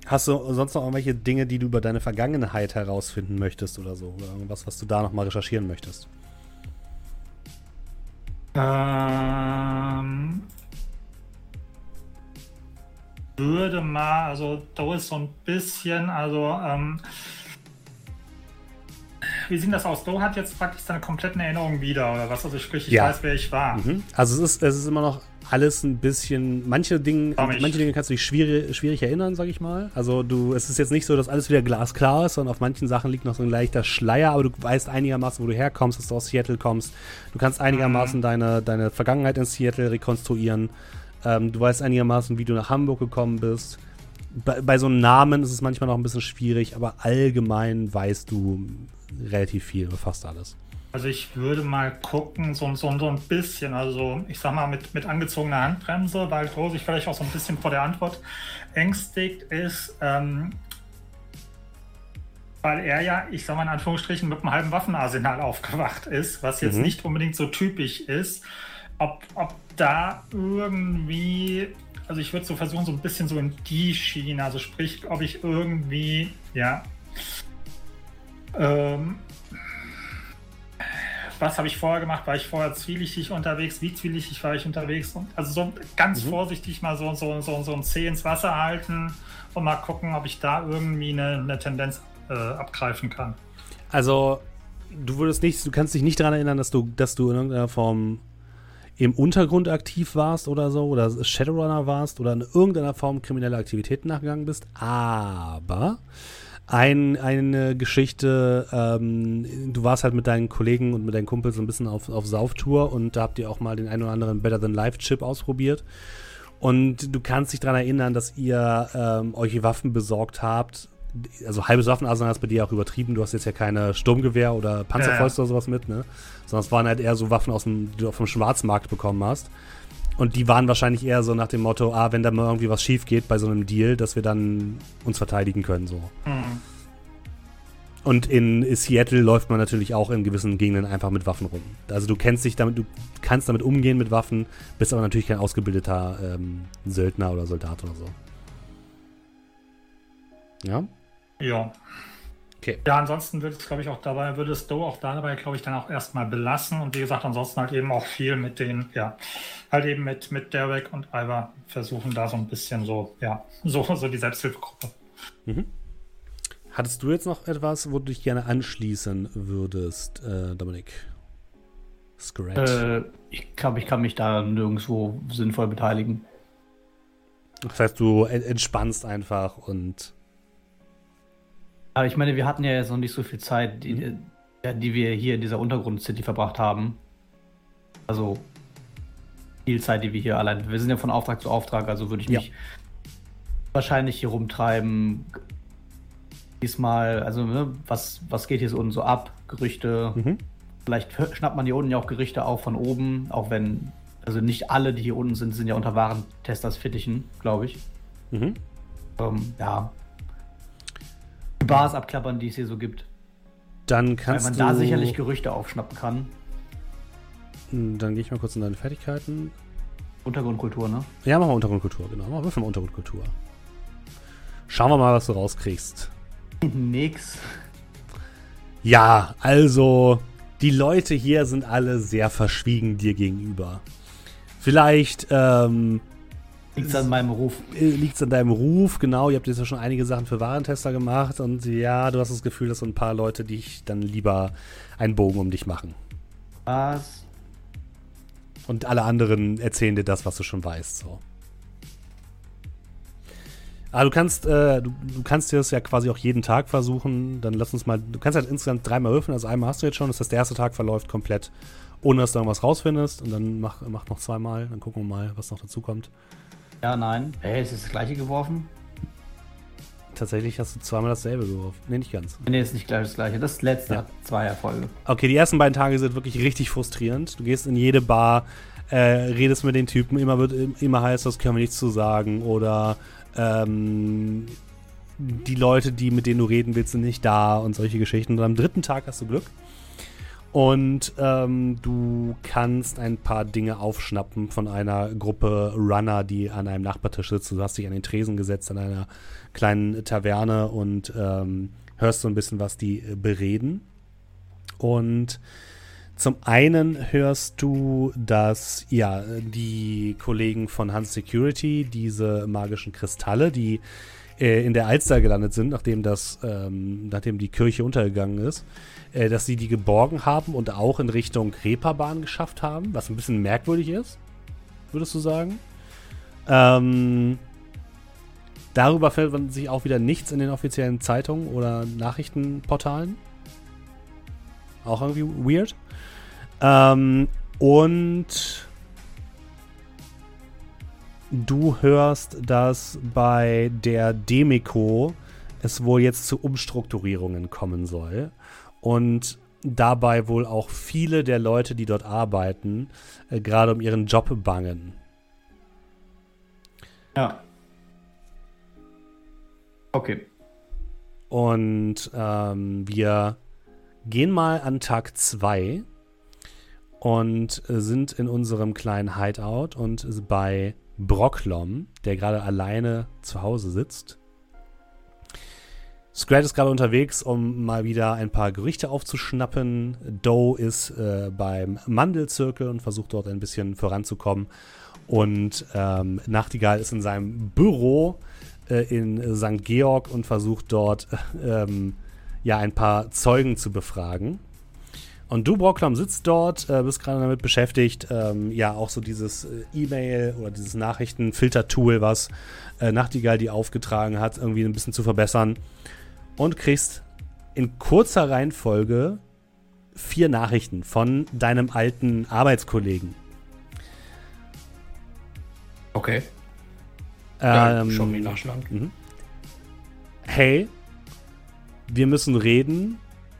hast du sonst noch irgendwelche Dinge, die du über deine Vergangenheit herausfinden möchtest oder so? Oder irgendwas, was du da nochmal recherchieren möchtest? Ähm, würde mal, also da ist so ein bisschen, also ähm, wie sieht das aus? Do hat jetzt praktisch seine kompletten Erinnerungen wieder, oder was? Also sprich, ich ja. weiß, wer ich war. Mhm. Also es ist, es ist immer noch alles ein bisschen, manche Dinge, manche Dinge kannst du dich schwierig, schwierig erinnern, sag ich mal. Also du, es ist jetzt nicht so, dass alles wieder glasklar ist, sondern auf manchen Sachen liegt noch so ein leichter Schleier, aber du weißt einigermaßen, wo du herkommst, dass du aus Seattle kommst. Du kannst einigermaßen mhm. deine, deine Vergangenheit in Seattle rekonstruieren. Ähm, du weißt einigermaßen, wie du nach Hamburg gekommen bist. Bei, bei so einem Namen ist es manchmal noch ein bisschen schwierig, aber allgemein weißt du relativ viel, fast alles. Also ich würde mal gucken, so, so, so ein bisschen, also ich sag mal mit, mit angezogener Handbremse, weil Gro sich vielleicht auch so ein bisschen vor der Antwort ängstigt ist, ähm, weil er ja, ich sag mal in Anführungsstrichen, mit einem halben Waffenarsenal aufgewacht ist, was jetzt mhm. nicht unbedingt so typisch ist. Ob, ob da irgendwie also ich würde so versuchen, so ein bisschen so in die Schiene, also sprich, ob ich irgendwie, ja, ähm, was habe ich vorher gemacht? War ich vorher zwielichtig unterwegs? Wie zwielichtig war ich unterwegs? Und also so ganz mhm. vorsichtig mal so, so, so, so ein Zeh ins Wasser halten und mal gucken, ob ich da irgendwie eine, eine Tendenz äh, abgreifen kann. Also, du würdest nicht, du kannst dich nicht daran erinnern, dass du, dass du in irgendeiner Form im Untergrund aktiv warst oder so, oder Shadowrunner warst oder in irgendeiner Form kriminelle Aktivitäten nachgegangen bist, aber ein, eine Geschichte, ähm, du warst halt mit deinen Kollegen und mit deinen Kumpels so ein bisschen auf, auf Sauftour und da habt ihr auch mal den einen oder anderen Better Than Life Chip ausprobiert. Und du kannst dich daran erinnern, dass ihr ähm, euch Waffen besorgt habt. Also halbes Waffenarsenal ist bei dir auch übertrieben. Du hast jetzt ja keine Sturmgewehr oder Panzerfäuste ja. oder sowas mit, ne? Sondern es waren halt eher so Waffen aus dem, die du vom Schwarzmarkt bekommen hast. Und die waren wahrscheinlich eher so nach dem Motto, ah, wenn da mal irgendwie was schief geht bei so einem Deal, dass wir dann uns verteidigen können, so. Mhm. Und in Seattle läuft man natürlich auch in gewissen Gegenden einfach mit Waffen rum. Also du kennst dich damit, du kannst damit umgehen mit Waffen, bist aber natürlich kein ausgebildeter ähm, Söldner oder Soldat oder so. Ja? Ja. Okay. Ja, ansonsten würde es, glaube ich, auch dabei, würde es Do auch dabei, glaube ich, dann auch erstmal belassen. Und wie gesagt, ansonsten halt eben auch viel mit den, ja, halt eben mit, mit Derek und Ivar versuchen da so ein bisschen so, ja, so, so die Selbsthilfegruppe. Mhm. Hattest du jetzt noch etwas, wo du dich gerne anschließen würdest, äh, Dominik? Scratch. Äh, ich glaube, ich kann mich da nirgendwo sinnvoll beteiligen. Das heißt, du entspannst einfach und aber ich meine, wir hatten ja jetzt noch nicht so viel Zeit, die, mhm. die wir hier in dieser Untergrund-City verbracht haben. Also viel Zeit, die wir hier allein. Wir sind ja von Auftrag zu Auftrag, also würde ich mich ja. wahrscheinlich hier rumtreiben. Diesmal, also ne, was, was geht hier so unten so ab? Gerüchte. Mhm. Vielleicht schnappt man hier unten ja auch Gerüchte auf von oben, auch wenn, also nicht alle, die hier unten sind, sind ja unter Warentesters Fittichen, glaube ich. Mhm. Ähm, ja, Bars abklappern, die es hier so gibt. Dann kannst Weil man da sicherlich Gerüchte aufschnappen kann. Hm, dann gehe ich mal kurz in deine Fertigkeiten. Untergrundkultur, ne? Ja, machen wir Untergrundkultur, genau. Machen wir mal Untergrundkultur. Schauen wir mal, was du rauskriegst. Nix. Ja, also die Leute hier sind alle sehr verschwiegen dir gegenüber. Vielleicht ähm, Liegt es an meinem Ruf? Äh, Liegt es an deinem Ruf, genau. Ihr habt jetzt ja schon einige Sachen für Warentester gemacht und ja, du hast das Gefühl, dass so ein paar Leute dich dann lieber einen Bogen um dich machen. Was? Und alle anderen erzählen dir das, was du schon weißt, so. Aber ah, du kannst, äh, du, du, kannst dir das ja quasi auch jeden Tag versuchen. Dann lass uns mal, du kannst halt insgesamt dreimal würfeln. Also einmal hast du jetzt schon. Das heißt, der erste Tag verläuft komplett, ohne dass du irgendwas rausfindest. Und dann mach, mach noch zweimal. Dann gucken wir mal, was noch dazu kommt. Ja, nein. Hey, ist das gleiche geworfen? Tatsächlich hast du zweimal dasselbe geworfen. Nee, nicht ganz. Nee, ist nicht gleich das gleiche. Das letzte ja. hat zwei Erfolge. Okay, die ersten beiden Tage sind wirklich richtig frustrierend. Du gehst in jede Bar, äh, redest mit den Typen, immer wird immer heißt, das können wir nichts zu sagen. Oder ähm, die Leute, die mit denen du reden willst, sind nicht da und solche Geschichten. Und am dritten Tag hast du Glück. Und ähm, du kannst ein paar Dinge aufschnappen von einer Gruppe Runner, die an einem Nachbartisch sitzt. Du hast dich an den Tresen gesetzt an einer kleinen Taverne und ähm, hörst so ein bisschen, was die äh, bereden. Und zum einen hörst du, dass ja die Kollegen von Hans Security diese magischen Kristalle, die äh, in der Alster gelandet sind, nachdem das, ähm, nachdem die Kirche untergegangen ist, äh, dass sie die geborgen haben und auch in Richtung Reeperbahn geschafft haben, was ein bisschen merkwürdig ist, würdest du sagen. Ähm, darüber findet sich auch wieder nichts in den offiziellen Zeitungen oder Nachrichtenportalen. Auch irgendwie weird. Ähm, und du hörst, dass bei der Demiko es wohl jetzt zu Umstrukturierungen kommen soll und dabei wohl auch viele der Leute, die dort arbeiten, äh, gerade um ihren Job bangen. Ja. Okay. Und ähm, wir gehen mal an Tag 2 und sind in unserem kleinen Hideout und bei Brocklom, der gerade alleine zu Hause sitzt. Scrat ist gerade unterwegs, um mal wieder ein paar Gerüchte aufzuschnappen. Doe ist äh, beim Mandelzirkel und versucht dort ein bisschen voranzukommen. Und ähm, Nachtigall ist in seinem Büro äh, in St. Georg und versucht dort ähm, ja ein paar Zeugen zu befragen. Und du, Brocklom, sitzt dort, äh, bist gerade damit beschäftigt, ähm, ja, auch so dieses äh, E-Mail oder dieses Nachrichtenfilter-Tool, was äh, Nachtigall dir aufgetragen hat, irgendwie ein bisschen zu verbessern. Und kriegst in kurzer Reihenfolge vier Nachrichten von deinem alten Arbeitskollegen. Okay. Ähm, schon mal nachschlagen. Mhm. Hey, wir müssen reden.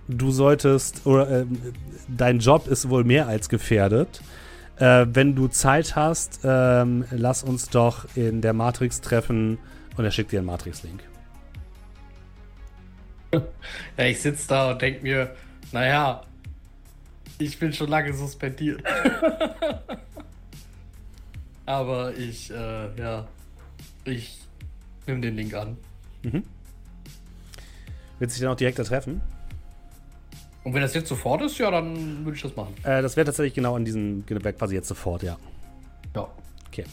Du solltest, oder ähm, dein Job ist wohl mehr als gefährdet. Äh, wenn du Zeit hast, ähm, lass uns doch in der Matrix treffen und er schickt dir einen Matrix-Link. Ja, ich sitze da und denke mir, naja, ich bin schon lange suspendiert. Aber ich, äh, ja, ich nehme den Link an. Willst du dich dann auch direkt da treffen? Und wenn das jetzt sofort ist, ja, dann würde ich das machen. Äh, das wäre tatsächlich genau an diesem Berg quasi jetzt sofort, ja. Ja. Okay.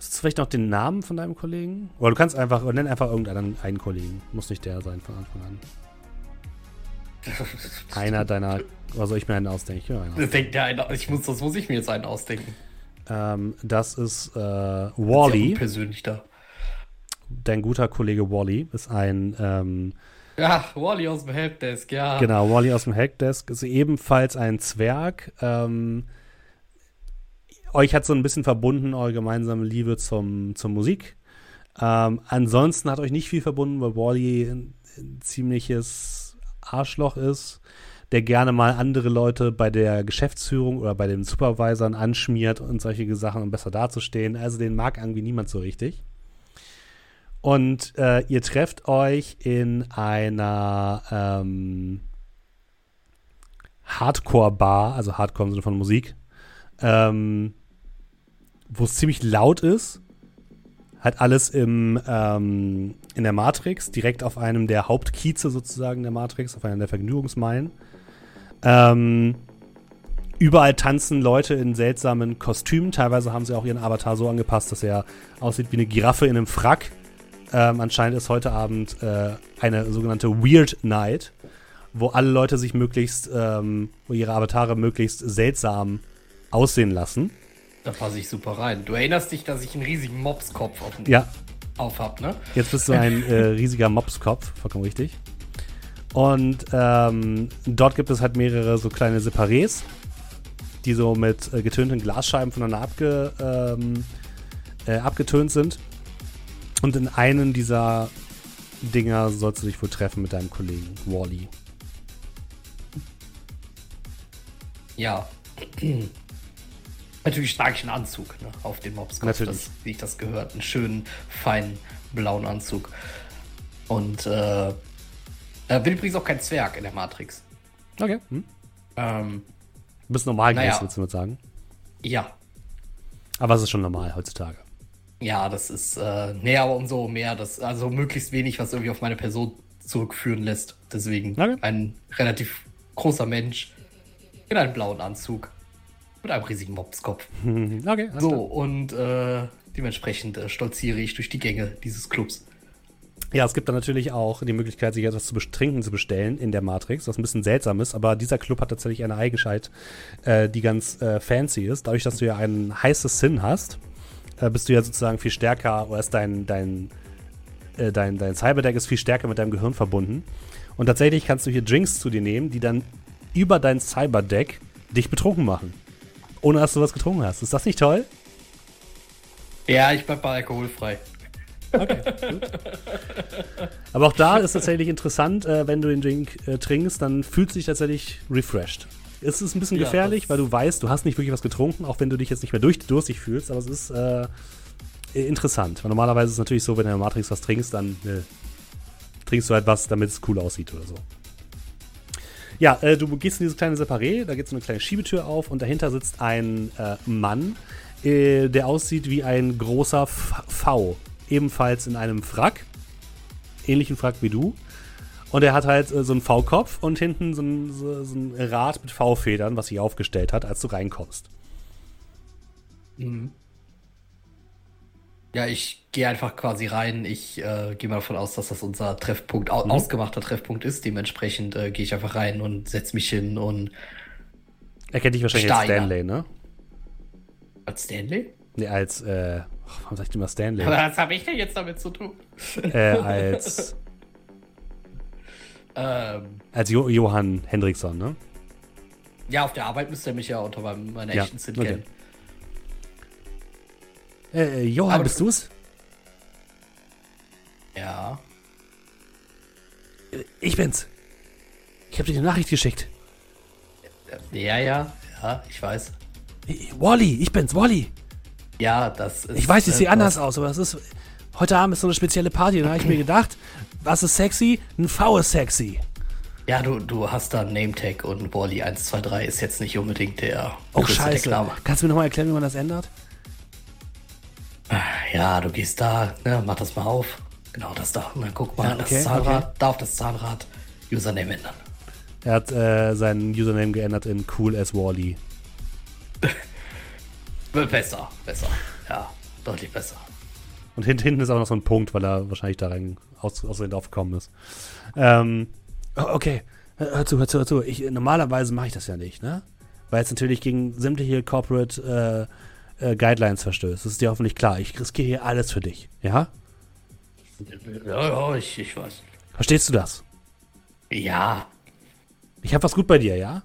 Hast du vielleicht noch den Namen von deinem Kollegen? Oder du kannst einfach, oder nenn einfach irgendeinen einen Kollegen. Muss nicht der sein von Anfang an. Einer deiner, oder soll ich mir einen ausdenken? Ich will mir einen Das denkt der einer, ich muss, das muss ich mir jetzt einen ausdenken. Ähm, das ist äh, Ist Wally. ja persönlich da. Dein guter Kollege Wally ist ein, ähm, Ja, Wally aus dem Helpdesk, ja. genau, Wally aus dem Helpdesk ist ebenfalls ein Zwerg. Ähm, euch hat so ein bisschen verbunden, eure gemeinsame Liebe zum, zur Musik. Ähm, ansonsten hat euch nicht viel verbunden, weil Wally ein, ein ziemliches Arschloch ist, der gerne mal andere Leute bei der Geschäftsführung oder bei den Supervisern anschmiert und solche Sachen, um besser dazustehen. Also den mag irgendwie niemand so richtig. Und äh, ihr trefft euch in einer ähm, Hardcore-Bar, also Hardcore im Sinne von Musik, ähm, wo es ziemlich laut ist. Hat alles im, ähm, in der Matrix, direkt auf einem der Hauptkieze sozusagen der Matrix, auf einer der Vergnügungsmeilen. Ähm, überall tanzen Leute in seltsamen Kostümen. Teilweise haben sie auch ihren Avatar so angepasst, dass er aussieht wie eine Giraffe in einem Frack. Ähm, anscheinend ist heute Abend äh, eine sogenannte Weird Night, wo alle Leute sich möglichst, ähm, wo ihre Avatare möglichst seltsam aussehen lassen. Da passe ich super rein. Du erinnerst dich, dass ich einen riesigen Mopskopf auf, Ja, auf hab, ne? jetzt bist du ein äh, riesiger Mopskopf, vollkommen richtig. Und ähm, dort gibt es halt mehrere so kleine Separés, die so mit äh, getönten Glasscheiben voneinander abge, ähm, äh, abgetönt sind. Und in einem dieser Dinger sollst du dich wohl treffen mit deinem Kollegen Wally. Ja. Natürlich trage ich einen Anzug ne, auf dem Mopskopf, Natürlich. das, wie ich das gehört. Einen schönen, feinen, blauen Anzug. Und äh, bin übrigens auch kein Zwerg in der Matrix. Okay. Hm. Ähm, Du bist normal Naja. gewesen, willst du mit sagen. ja. Aber es ist schon normal heutzutage. Ja, das ist, äh, nee, aber umso mehr, das, also möglichst wenig, was irgendwie auf meine Person zurückführen lässt. Deswegen Okay. ein relativ großer Mensch in einem blauen Anzug mit einem riesigen Mopskopf. okay, So, und äh, dementsprechend äh, stolziere ich durch die Gänge dieses Clubs. Ja, es gibt dann natürlich auch die Möglichkeit, sich etwas zu trinken zu bestellen in der Matrix, was ein bisschen seltsam ist, aber dieser Club hat tatsächlich eine Eigenheit, äh, die ganz äh, fancy ist. Dadurch, dass du ja ein heißes Sinn hast, äh, bist du ja sozusagen viel stärker, oder ist dein, dein, äh, dein, dein Cyberdeck ist viel stärker mit deinem Gehirn verbunden. Und tatsächlich kannst du hier Drinks zu dir nehmen, die dann über dein Cyberdeck dich betrunken machen. Ohne dass du was getrunken hast. Ist das nicht toll? Ja, ich bleib bei alkoholfrei. Okay, gut. Aber auch da ist tatsächlich interessant, äh, wenn du den Drink äh, trinkst, dann fühlst du dich tatsächlich refreshed. Es ist ein bisschen gefährlich, weil du weißt, du hast nicht wirklich was getrunken, auch wenn du dich jetzt nicht mehr durch, durstig fühlst, aber es ist äh, interessant. Weil normalerweise ist es natürlich so, wenn du in der Matrix was trinkst, dann äh, trinkst du halt was, damit es cool aussieht oder so. Ja, äh, du gehst in dieses kleine Separé, da geht so eine kleine Schiebetür auf und dahinter sitzt ein äh, Mann äh, der aussieht wie ein großer F V. Ebenfalls in einem Frack. Ähnlichen Frack wie du. Und er hat halt äh, so einen V-Kopf und hinten so ein, so, so ein Rad mit V-Federn, was sich aufgestellt hat, als du reinkommst. Mhm. Ja, ich gehe einfach quasi rein. Ich äh, gehe mal davon aus, dass das unser Treffpunkt, Mhm. ausgemachter Treffpunkt ist. Dementsprechend äh, gehe ich einfach rein und setze mich hin und Er kennt dich wahrscheinlich als. Stanley, ne? als Stanley? Nee, als, äh, warum sag ich immer Stanley? Was habe ich denn jetzt damit zu tun? äh, als, Ähm, als jo Johann Hendrickson, ne? ja, auf der Arbeit müsst ihr mich ja unter meinem, meiner Ja, echten Sinn okay. kennen. Äh, Johann, Aber- bist du's? Ja. Ich bin's. Ich habe dir eine Nachricht geschickt. Ja, ja, ja, ich weiß. Wally, ich bin's, Wally. Ja, das ist. Ich weiß, ich äh, sehe anders aus, aber das ist. Heute Abend ist so eine spezielle Party. Und da habe ich mir gedacht, was ist sexy? Ein V ist sexy. Ja, du, du hast da einen Nametag und Wally 123 ist jetzt nicht unbedingt der Oh, scheiße. Kannst du mir nochmal erklären, wie man das ändert? Ja, du gehst da, ne, mach das mal auf. Genau das da. Und dann guck mal, Ja, okay, das Zahnrad, da auf das Zahnrad, Username ändern. Er hat äh, seinen Username geändert in Cool as Wally. Besser, besser. Ja, deutlich besser. Und hint, hinten ist auch noch so ein Punkt, weil er wahrscheinlich da rein aus, aus drauf gekommen ist. Ähm, oh, okay, hör zu, hör zu, hör zu. Ich, normalerweise mache ich das ja nicht, ne? Weil es natürlich gegen sämtliche Corporate äh, äh, Guidelines verstößt. Das ist dir hoffentlich klar. Ich riskiere hier alles für dich, ja? Ja, ja, ich, ich weiß. Verstehst du das? Ja, Ich habe was gut bei dir, ja?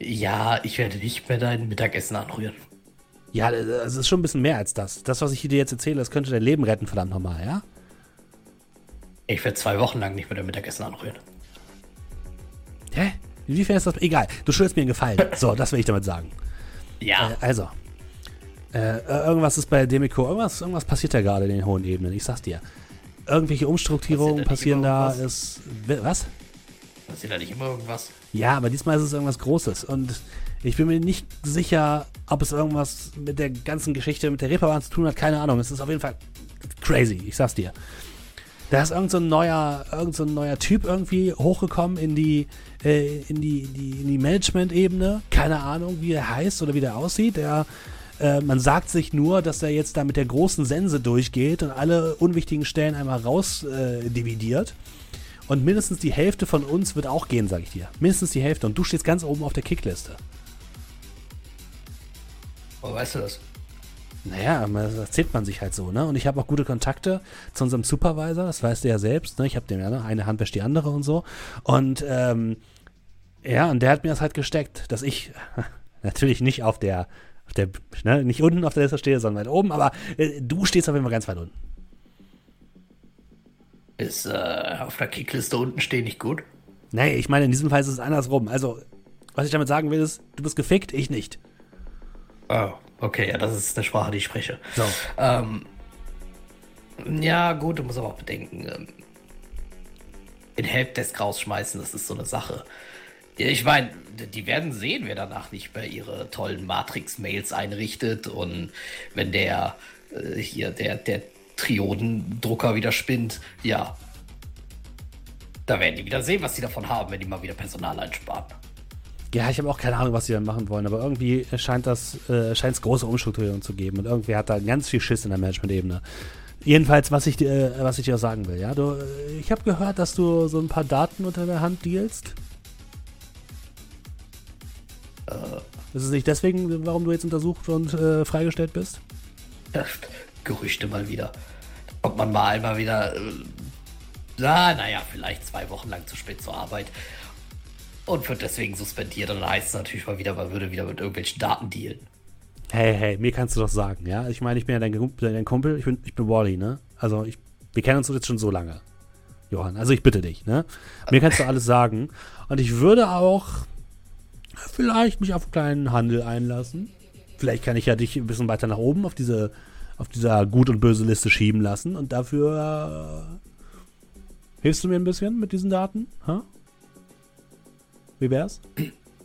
ja, ich werde nicht mehr dein Mittagessen anrühren. Ja, es ist schon ein bisschen mehr als das. Das, was ich dir jetzt erzähle, das könnte dein Leben retten, verdammt nochmal, ja? Ich werde zwei Wochen lang nicht mehr dein Mittagessen anrühren. Hä? Inwiefern ist das? Egal, du schuldest mir einen Gefallen. So, das will ich damit sagen. Ja, Äh, also, äh, irgendwas ist bei Demico, irgendwas, irgendwas passiert da gerade in den hohen Ebenen, ich sag's dir. Irgendwelche Umstrukturierungen passieren da, ist. Was? passiert da nicht immer irgendwas? Ja, aber diesmal ist es irgendwas Großes und ich bin mir nicht sicher, ob es irgendwas mit der ganzen Geschichte mit der Reeperbahn zu tun hat, keine Ahnung. Es ist auf jeden Fall crazy, ich sag's dir. Da ist irgend so ein neuer, irgend so ein neuer Typ irgendwie hochgekommen in die, äh, in die, in die, in die Management-Ebene. Keine Ahnung, wie er heißt oder wie der aussieht. Der, äh, man sagt sich nur, dass er jetzt da mit der großen Sense durchgeht und alle unwichtigen Stellen einmal raus äh, dividiert. Und mindestens die Hälfte von uns wird auch gehen, sag ich dir. Mindestens die Hälfte. Und du stehst ganz oben auf der Kickliste. Oh, weißt du das? Naja, das erzählt man sich halt so, ne? Und ich habe auch gute Kontakte zu unserem Supervisor, das weißt du ja selbst, ne? Ich habe dem ja, ne? Eine Hand wäscht die andere und so. Und, ähm, ja, und der hat mir das halt gesteckt, dass ich natürlich nicht auf der, auf der, ne? Nicht unten auf der Liste stehe, sondern weit oben, aber äh, du stehst auf jeden Fall ganz weit unten. Ist äh, auf der Kickliste unten stehen nicht gut? Nee, ich meine, in diesem Fall ist es andersrum. Also, was ich damit sagen will, ist, du bist gefickt, ich nicht. Oh, okay, ja, das ist eine Sprache, die ich spreche. So. Ähm, ja, gut, du musst aber auch bedenken, ähm, den Helpdesk rausschmeißen, das ist so eine Sache. Ja, Ich meine, die werden sehen, wer danach nicht mehr ihre tollen Matrix-Mails einrichtet und wenn der äh, hier, der, der Triodendrucker wieder spinnt, ja. Da werden die wieder sehen, was die davon haben, wenn die mal wieder Personal einsparen. Ja, ich habe auch keine Ahnung, was sie dann machen wollen, aber irgendwie scheint das, äh, scheint es große Umstrukturierungen zu geben und irgendwie hat da ganz viel Schiss in der Management-Ebene. Jedenfalls, was ich, dir, äh, was ich dir auch sagen will, ja, du, äh, ich habe gehört, dass du so ein paar Daten unter der Hand dealst. Ist es nicht deswegen, warum du jetzt untersucht und äh, freigestellt bist? Ja, Gerüchte mal wieder. Kommt man mal einmal wieder, äh, na, naja, vielleicht zwei Wochen lang zu spät zur Arbeit und wird deswegen suspendiert. Und dann heißt es natürlich mal wieder, man würde wieder mit irgendwelchen Daten dealen. Hey, hey, mir kannst du doch sagen, ja? Ich meine, ich bin ja dein, Kumpel- dein Kumpel, ich bin, ich bin Wally, ne? Also, ich, wir kennen uns jetzt schon so lange, Johann. Also, ich bitte dich, ne? Mir kannst du alles sagen. Und ich würde auch vielleicht mich auf einen kleinen Handel einlassen. Vielleicht kann ich ja dich ein bisschen weiter nach oben auf diese, auf dieser Gut- und Böse-Liste schieben lassen. Und dafür äh, hilfst du mir ein bisschen mit diesen Daten? Ha? Wie wär's?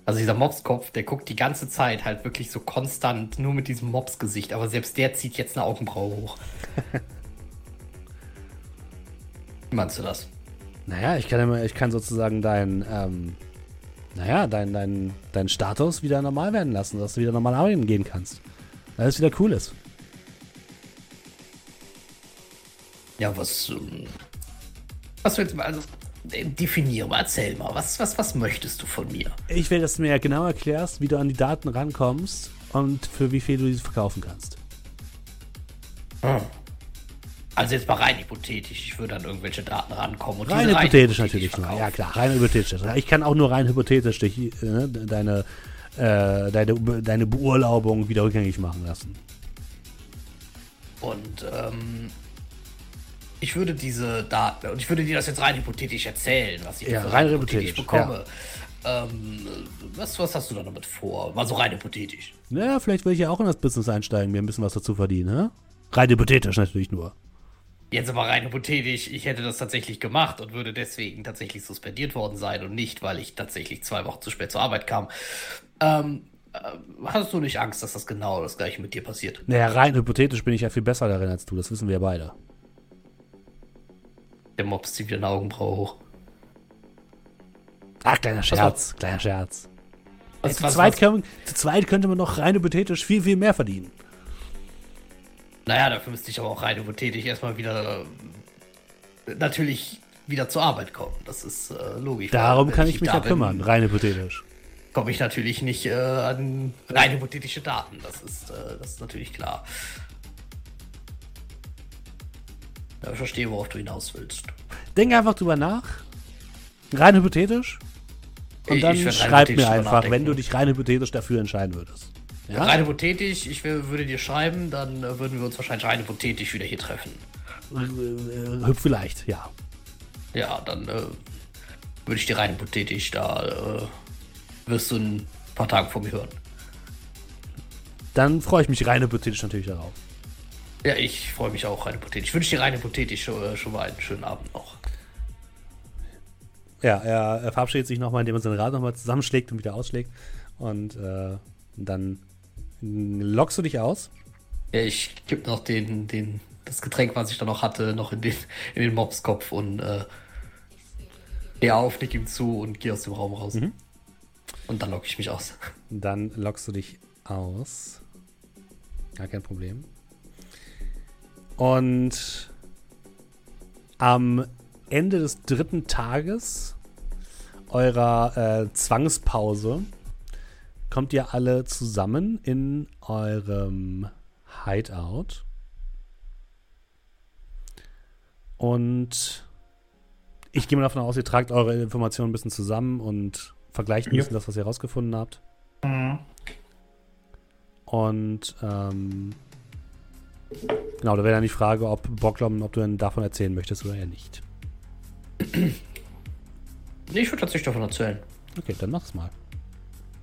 Also dieser Mobskopf, der guckt die ganze Zeit halt wirklich so konstant nur mit diesem Mobsgesicht, aber selbst der zieht jetzt eine Augenbraue hoch. Wie meinst du das? Naja, ich kann, immer, ich kann sozusagen deinen, ähm, naja, deinen dein, dein Status wieder normal werden lassen, dass du wieder normal arbeiten gehen kannst. Weil es wieder cool ist. Ja, was. ähm, Was willst du mal? Also, äh, definiere mal, erzähl mal. Was, was, was möchtest du von mir? Ich will, dass du mir genau erklärst, wie du an die Daten rankommst und für wie viel du diese verkaufen kannst. Hm. Also, jetzt mal rein hypothetisch. Ich würde an irgendwelche Daten rankommen. Und Rein hypothetisch natürlich nur. Ja klar, rein hypothetisch. Ich kann auch nur rein hypothetisch dich, äh, deine, äh, deine, deine Beurlaubung wieder rückgängig machen lassen. Und ähm, ich würde diese Daten, und ich würde dir das jetzt rein hypothetisch erzählen, was ich Ja, rein hypothetisch, bekomme. Ähm, was, was hast du da damit vor? Mal so rein hypothetisch. Naja, vielleicht will ich ja auch in das Business einsteigen, mir ein bisschen was dazu verdienen, ne? Rein hypothetisch natürlich nur. Jetzt aber rein hypothetisch, ich hätte das tatsächlich gemacht und würde deswegen tatsächlich suspendiert worden sein und nicht, weil ich tatsächlich zwei Wochen zu spät zur Arbeit kam. Ähm, äh, hast du nicht Angst, dass das genau das gleiche mit dir passiert? Naja, rein hypothetisch bin ich ja viel besser darin als du, das wissen wir ja beide. Der Mops zieht wieder eine Augenbraue hoch. Ach, kleiner Scherz, kleiner Scherz. Was, zu, was, zweit was, Können, zu zweit könnte man noch rein hypothetisch viel, viel mehr verdienen. Naja, dafür müsste ich aber auch rein hypothetisch erstmal wieder äh, natürlich wieder zur Arbeit kommen. Das ist äh, logisch. Darum kann wenn ich mich ja kümmern, rein hypothetisch. komme ich natürlich nicht äh, an rein hypothetische Daten. Das ist, äh, das ist natürlich klar. Ja, ich verstehe, worauf du hinaus willst. Denk einfach drüber nach. Rein hypothetisch. Und Ich- dann ich schreib mir einfach, wenn du dich rein hypothetisch dafür entscheiden würdest. Ja? Rein hypothetisch, ich würde dir schreiben, dann äh, würden wir uns wahrscheinlich rein hypothetisch wieder hier treffen. Äh, Vielleicht, ja. Ja, dann äh, würde ich dir rein hypothetisch, da äh, wirst du in ein paar Tagen von mir hören. Dann freue ich mich rein hypothetisch natürlich darauf. Ja, ich freue mich auch rein hypothetisch. Ich wünsche dir rein hypothetisch schon, äh, schon mal einen schönen Abend noch. Ja, er, er verabschiedet sich nochmal, indem er sein Rad nochmal zusammenschlägt und wieder ausschlägt. Und äh, dann lockst du dich aus. Ja, ich gebe noch den, den, das Getränk, was ich da noch hatte, noch in den, in den Mobskopf und äh, gehe auf, nick ihm zu und gehe aus dem Raum raus. Und dann locke ich mich aus. Dann lockst du dich aus. Gar kein Problem. Und am Ende des dritten Tages eurer äh, Zwangspause kommt ihr alle zusammen in eurem Hideout. Und ich gehe mal davon aus, ihr tragt eure Informationen ein bisschen zusammen und vergleicht ein Ja. bisschen das, was ihr herausgefunden habt. Mhm. Und ähm, genau, da wäre dann die Frage, ob Bocklom, ob du denn davon erzählen möchtest oder eher nicht. Nee, ich würde tatsächlich davon erzählen. Okay, dann mach's mal.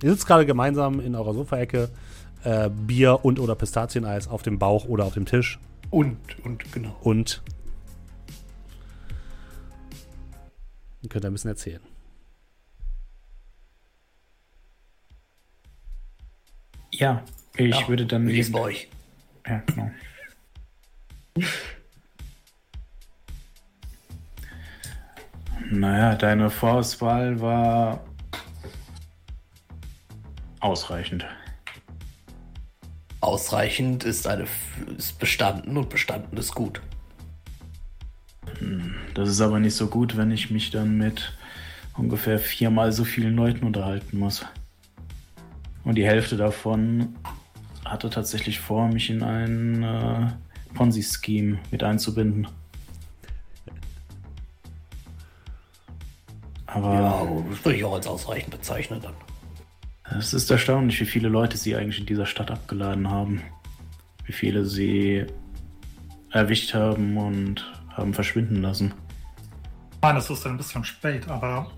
Ihr sitzt gerade gemeinsam in eurer Sofaecke, äh, Bier und oder Pistazieneis auf dem Bauch oder auf dem Tisch Und, und, genau. und ihr könnt ein bisschen erzählen. Ja, ich Ja, würde dann. Wie ist bei euch? Ja, genau. Naja, deine Vorauswahl war ausreichend. Ausreichend ist eine ist bestanden und bestanden ist gut. Das ist aber nicht so gut, wenn ich mich dann mit ungefähr viermal so vielen Leuten unterhalten muss. Und die Hälfte davon hatte tatsächlich vor, mich in ein äh, Ponzi-Scheme mit einzubinden. Aber Ja, das würde ich auch als ausreichend bezeichnen dann. Es ist erstaunlich, wie viele Leute sie eigentlich in dieser Stadt abgeladen haben. Wie viele sie erwischt haben und haben verschwinden lassen. Ich meine, es ist ein bisschen spät, aber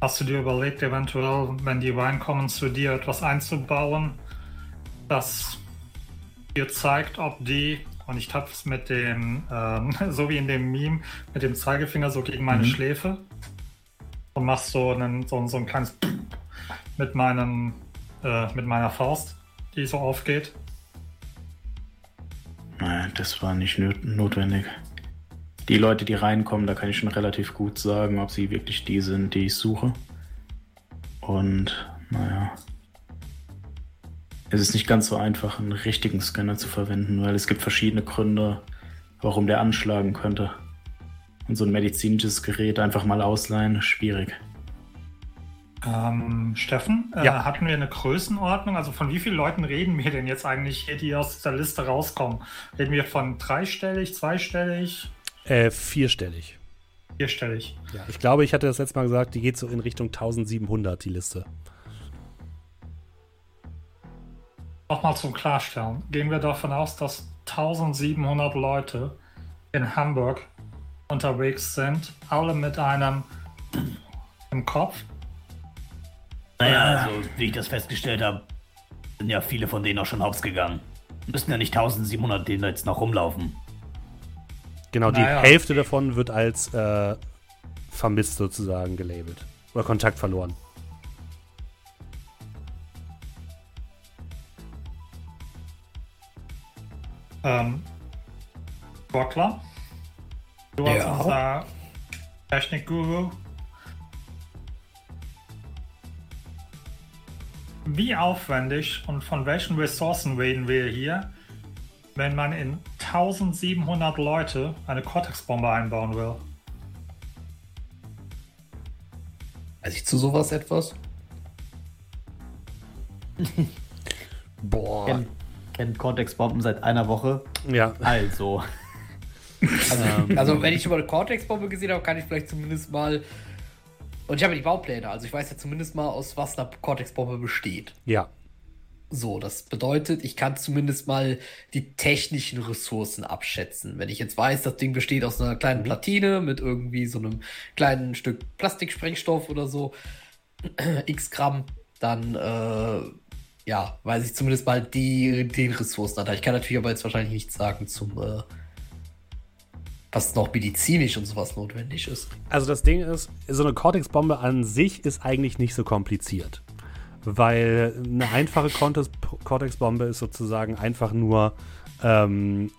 hast du dir überlegt, eventuell, wenn die reinkommen, zu dir etwas einzubauen, das dir zeigt, ob die, und ich tappe es mit dem, ähm, so wie in dem Meme, mit dem Zeigefinger so gegen meine Mhm. Schläfe und machst so, einen, so, so ein kleines mit meinem äh, mit meiner Faust, die so aufgeht. Nein, das war nicht notwendig. Die Leute, die reinkommen, da kann ich schon relativ gut sagen, ob sie wirklich die sind, die ich suche. Und naja. Es ist nicht ganz so einfach, einen richtigen Scanner zu verwenden, weil es gibt verschiedene Gründe, warum der anschlagen könnte. Und so ein medizinisches Gerät einfach mal ausleihen, schwierig. Ähm, Steffen, äh, ja. hatten wir eine Größenordnung? Also von wie vielen Leuten reden wir denn jetzt eigentlich hier, die aus dieser Liste rauskommen? Reden wir von dreistellig, zweistellig? Äh, vierstellig. Vierstellig. Ja, ich glaube, ich hatte das letzte Mal gesagt, die geht so in Richtung 1700, die Liste. Nochmal zum Klarstellen. Gehen wir davon aus, dass 1700 Leute in Hamburg unterwegs sind, alle mit einem im Kopf naja, also wie ich das festgestellt habe, sind ja viele von denen auch schon hops gegangen. Müssen ja nicht 1700 denen jetzt noch rumlaufen. Genau, die naja. Hälfte davon wird als äh, vermisst sozusagen gelabelt. Oder Kontakt verloren. Ähm, Bockler, du ja. als unser Technikguru Wie aufwendig und von welchen Ressourcen reden wir hier, wenn man in 1700 Leute eine Cortex-Bombe einbauen will? Weiß ich zu sowas etwas? Boah. Kennt, kennt Cortex-Bomben seit einer Woche? Ja. Also. Also, also wenn ich schon mal eine Cortex-Bombe gesehen habe, kann ich vielleicht zumindest mal und ich habe die Baupläne, also ich weiß ja zumindest mal, aus was eine Cortex-Bombe besteht. Ja. So, das bedeutet, ich kann zumindest mal die technischen Ressourcen abschätzen. Wenn ich jetzt weiß, das Ding besteht aus einer kleinen Platine mit irgendwie so einem kleinen Stück Plastiksprengstoff oder so, x Gramm, dann äh, ja, weiß ich zumindest mal die, die Ressourcen. Ich kann natürlich aber jetzt wahrscheinlich nichts sagen zum äh, was noch medizinisch und sowas notwendig ist. Also das Ding ist, so eine Cortex-Bombe an sich ist eigentlich nicht so kompliziert. Weil eine einfache Cortex-Bombe ist sozusagen einfach nur ähm,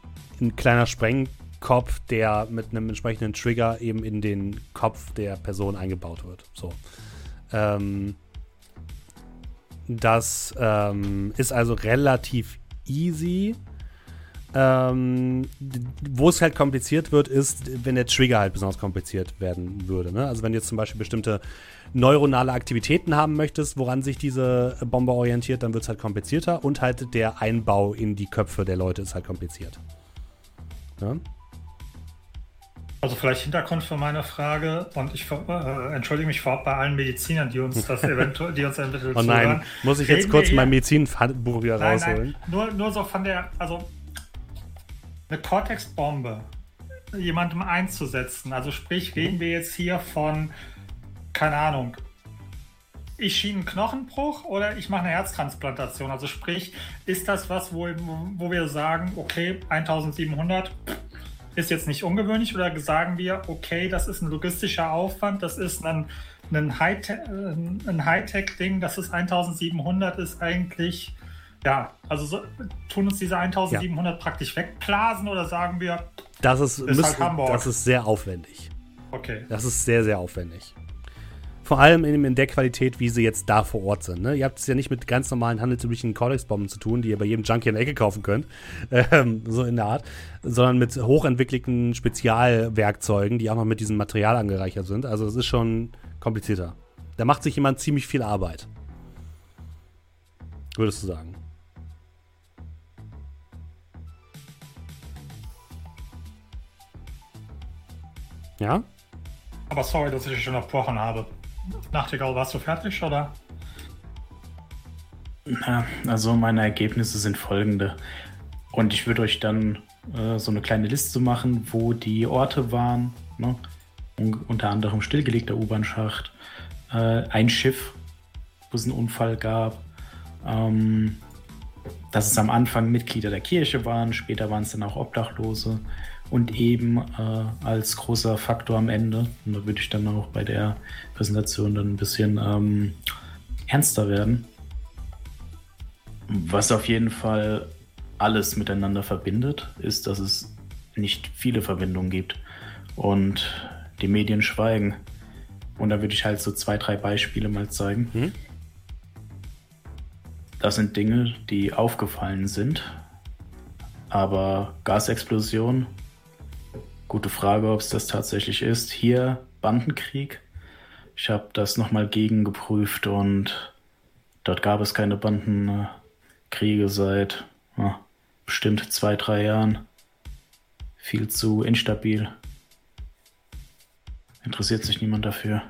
ein kleiner Sprengkopf, der mit einem entsprechenden Trigger eben in den Kopf der Person eingebaut wird. So. Ähm, das ähm, ist also relativ easy. Ähm, wo es halt kompliziert wird, ist, wenn der Trigger halt besonders kompliziert werden würde. Ne? Also wenn du jetzt zum Beispiel bestimmte neuronale Aktivitäten haben möchtest, woran sich diese Bombe orientiert, dann wird es halt komplizierter und halt der Einbau in die Köpfe der Leute ist halt kompliziert. Ja? Also vielleicht Hintergrund für meine Frage und ich äh, entschuldige mich vorab bei allen Medizinern, die uns das eventuell, die uns eventuell Oh nein, zuhören. muss ich jetzt Reden kurz mein Medizinbuch wieder nein, rausholen? Nein, nur, nur so von der, also eine Cortex-Bombe jemandem einzusetzen. Also sprich, reden wir jetzt hier von, keine Ahnung, ich schiene einen Knochenbruch oder ich mache eine Herztransplantation. Also sprich, ist das was, wo, wo wir sagen, okay, 1700 ist jetzt nicht ungewöhnlich oder sagen wir, okay, das ist ein logistischer Aufwand, das ist ein, ein Hightech-Ding, High das ist 1700, ist eigentlich ja, also so, tun uns diese 1700 ja. praktisch wegblasen oder sagen wir, das ist, ist müsst, halt das ist sehr aufwendig. Okay. Das ist sehr, sehr aufwendig. Vor allem in, in der Qualität, wie sie jetzt da vor Ort sind. Ne? Ihr habt es ja nicht mit ganz normalen handelsüblichen Cortex-Bomben zu tun, die ihr bei jedem Junkie in der Ecke kaufen könnt, ähm, so in der Art, sondern mit hochentwickelten Spezialwerkzeugen, die auch noch mit diesem Material angereichert sind. Also es ist schon komplizierter. Da macht sich jemand ziemlich viel Arbeit. Würdest du sagen? Ja? Aber sorry, dass ich dich unterbrochen habe. Nachtigall, warst du fertig, oder? Na, also meine Ergebnisse sind folgende. Und ich würde euch dann äh, so eine kleine Liste machen, wo die Orte waren. Ne? unter anderem stillgelegter U-Bahn-Schacht, äh, ein Schiff, wo es einen Unfall gab. Ähm, dass es am Anfang Mitglieder der Kirche waren, später waren es dann auch Obdachlose und eben äh, als großer Faktor am Ende, und da würde ich dann auch bei der Präsentation dann ein bisschen ähm, ernster werden. Was auf jeden Fall alles miteinander verbindet, ist, dass es nicht viele Verbindungen gibt und die Medien schweigen. Und da würde ich halt so zwei, drei Beispiele mal zeigen. Mhm. Das sind Dinge, die aufgefallen sind. Aber Gasexplosion, gute Frage, ob es das tatsächlich ist. Hier Bandenkrieg. Ich habe das nochmal gegengeprüft und dort gab es keine Bandenkriege seit ja, bestimmt zwei, drei Jahren. Viel zu instabil. Interessiert sich niemand dafür.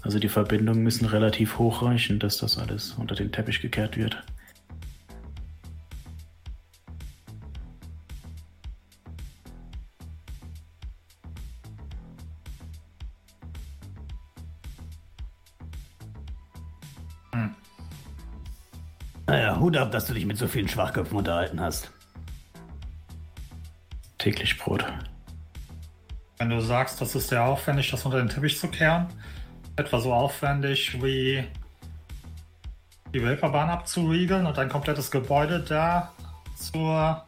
Also die Verbindungen müssen relativ hoch reichen, dass das alles unter den Teppich gekehrt wird. Naja, Hut ab, dass du dich mit so vielen Schwachköpfen unterhalten hast. Täglich Brot. Wenn du sagst, das ist sehr aufwendig, das unter den Teppich zu kehren, etwa so aufwendig wie die Vaporbahn abzuriegeln und ein komplettes Gebäude da zur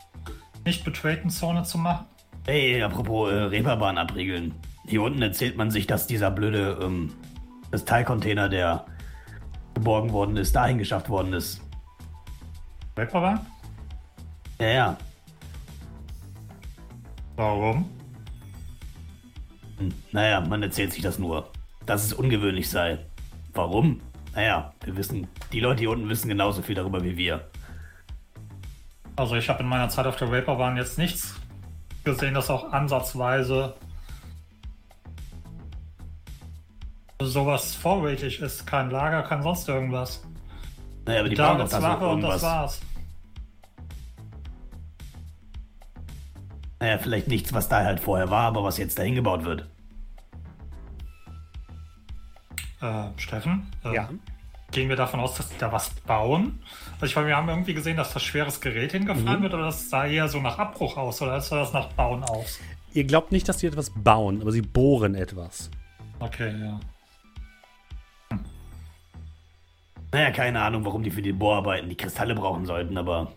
nicht betreten Zone zu machen? Hey, apropos äh, Reeperbahn abriegeln. Hier unten erzählt man sich, dass dieser blöde ähm, das Teilcontainer, der geborgen worden ist, dahin geschafft worden ist. Vaporbahn? Ja, ja. Warum? Hm, Naja, man erzählt sich das nur. Dass es ungewöhnlich sei. Warum? Naja, wir wissen, die Leute hier unten wissen genauso viel darüber wie wir. Also ich habe in meiner Zeit auf der Vaporbahn jetzt nichts gesehen, das auch ansatzweise sowas vorrätig ist. Kein Lager, kein sonst irgendwas. Naja, aber die brauchen doch das Ware und das irgendwas. war's. Naja, vielleicht nichts, was da halt vorher war, aber was jetzt dahin gebaut wird. Äh, Steffen? Äh, Ja. Gehen wir davon aus, dass die da was bauen? Also ich meine, wir haben irgendwie gesehen, dass das schweres Gerät hingefahren wird, oder das sah eher so nach Abbruch aus, oder sah das nach Bauen aus? Ihr glaubt nicht, dass sie etwas bauen, aber sie bohren etwas. Okay, ja. Naja, keine Ahnung, warum die für die Bohrarbeiten die Kristalle brauchen sollten, aber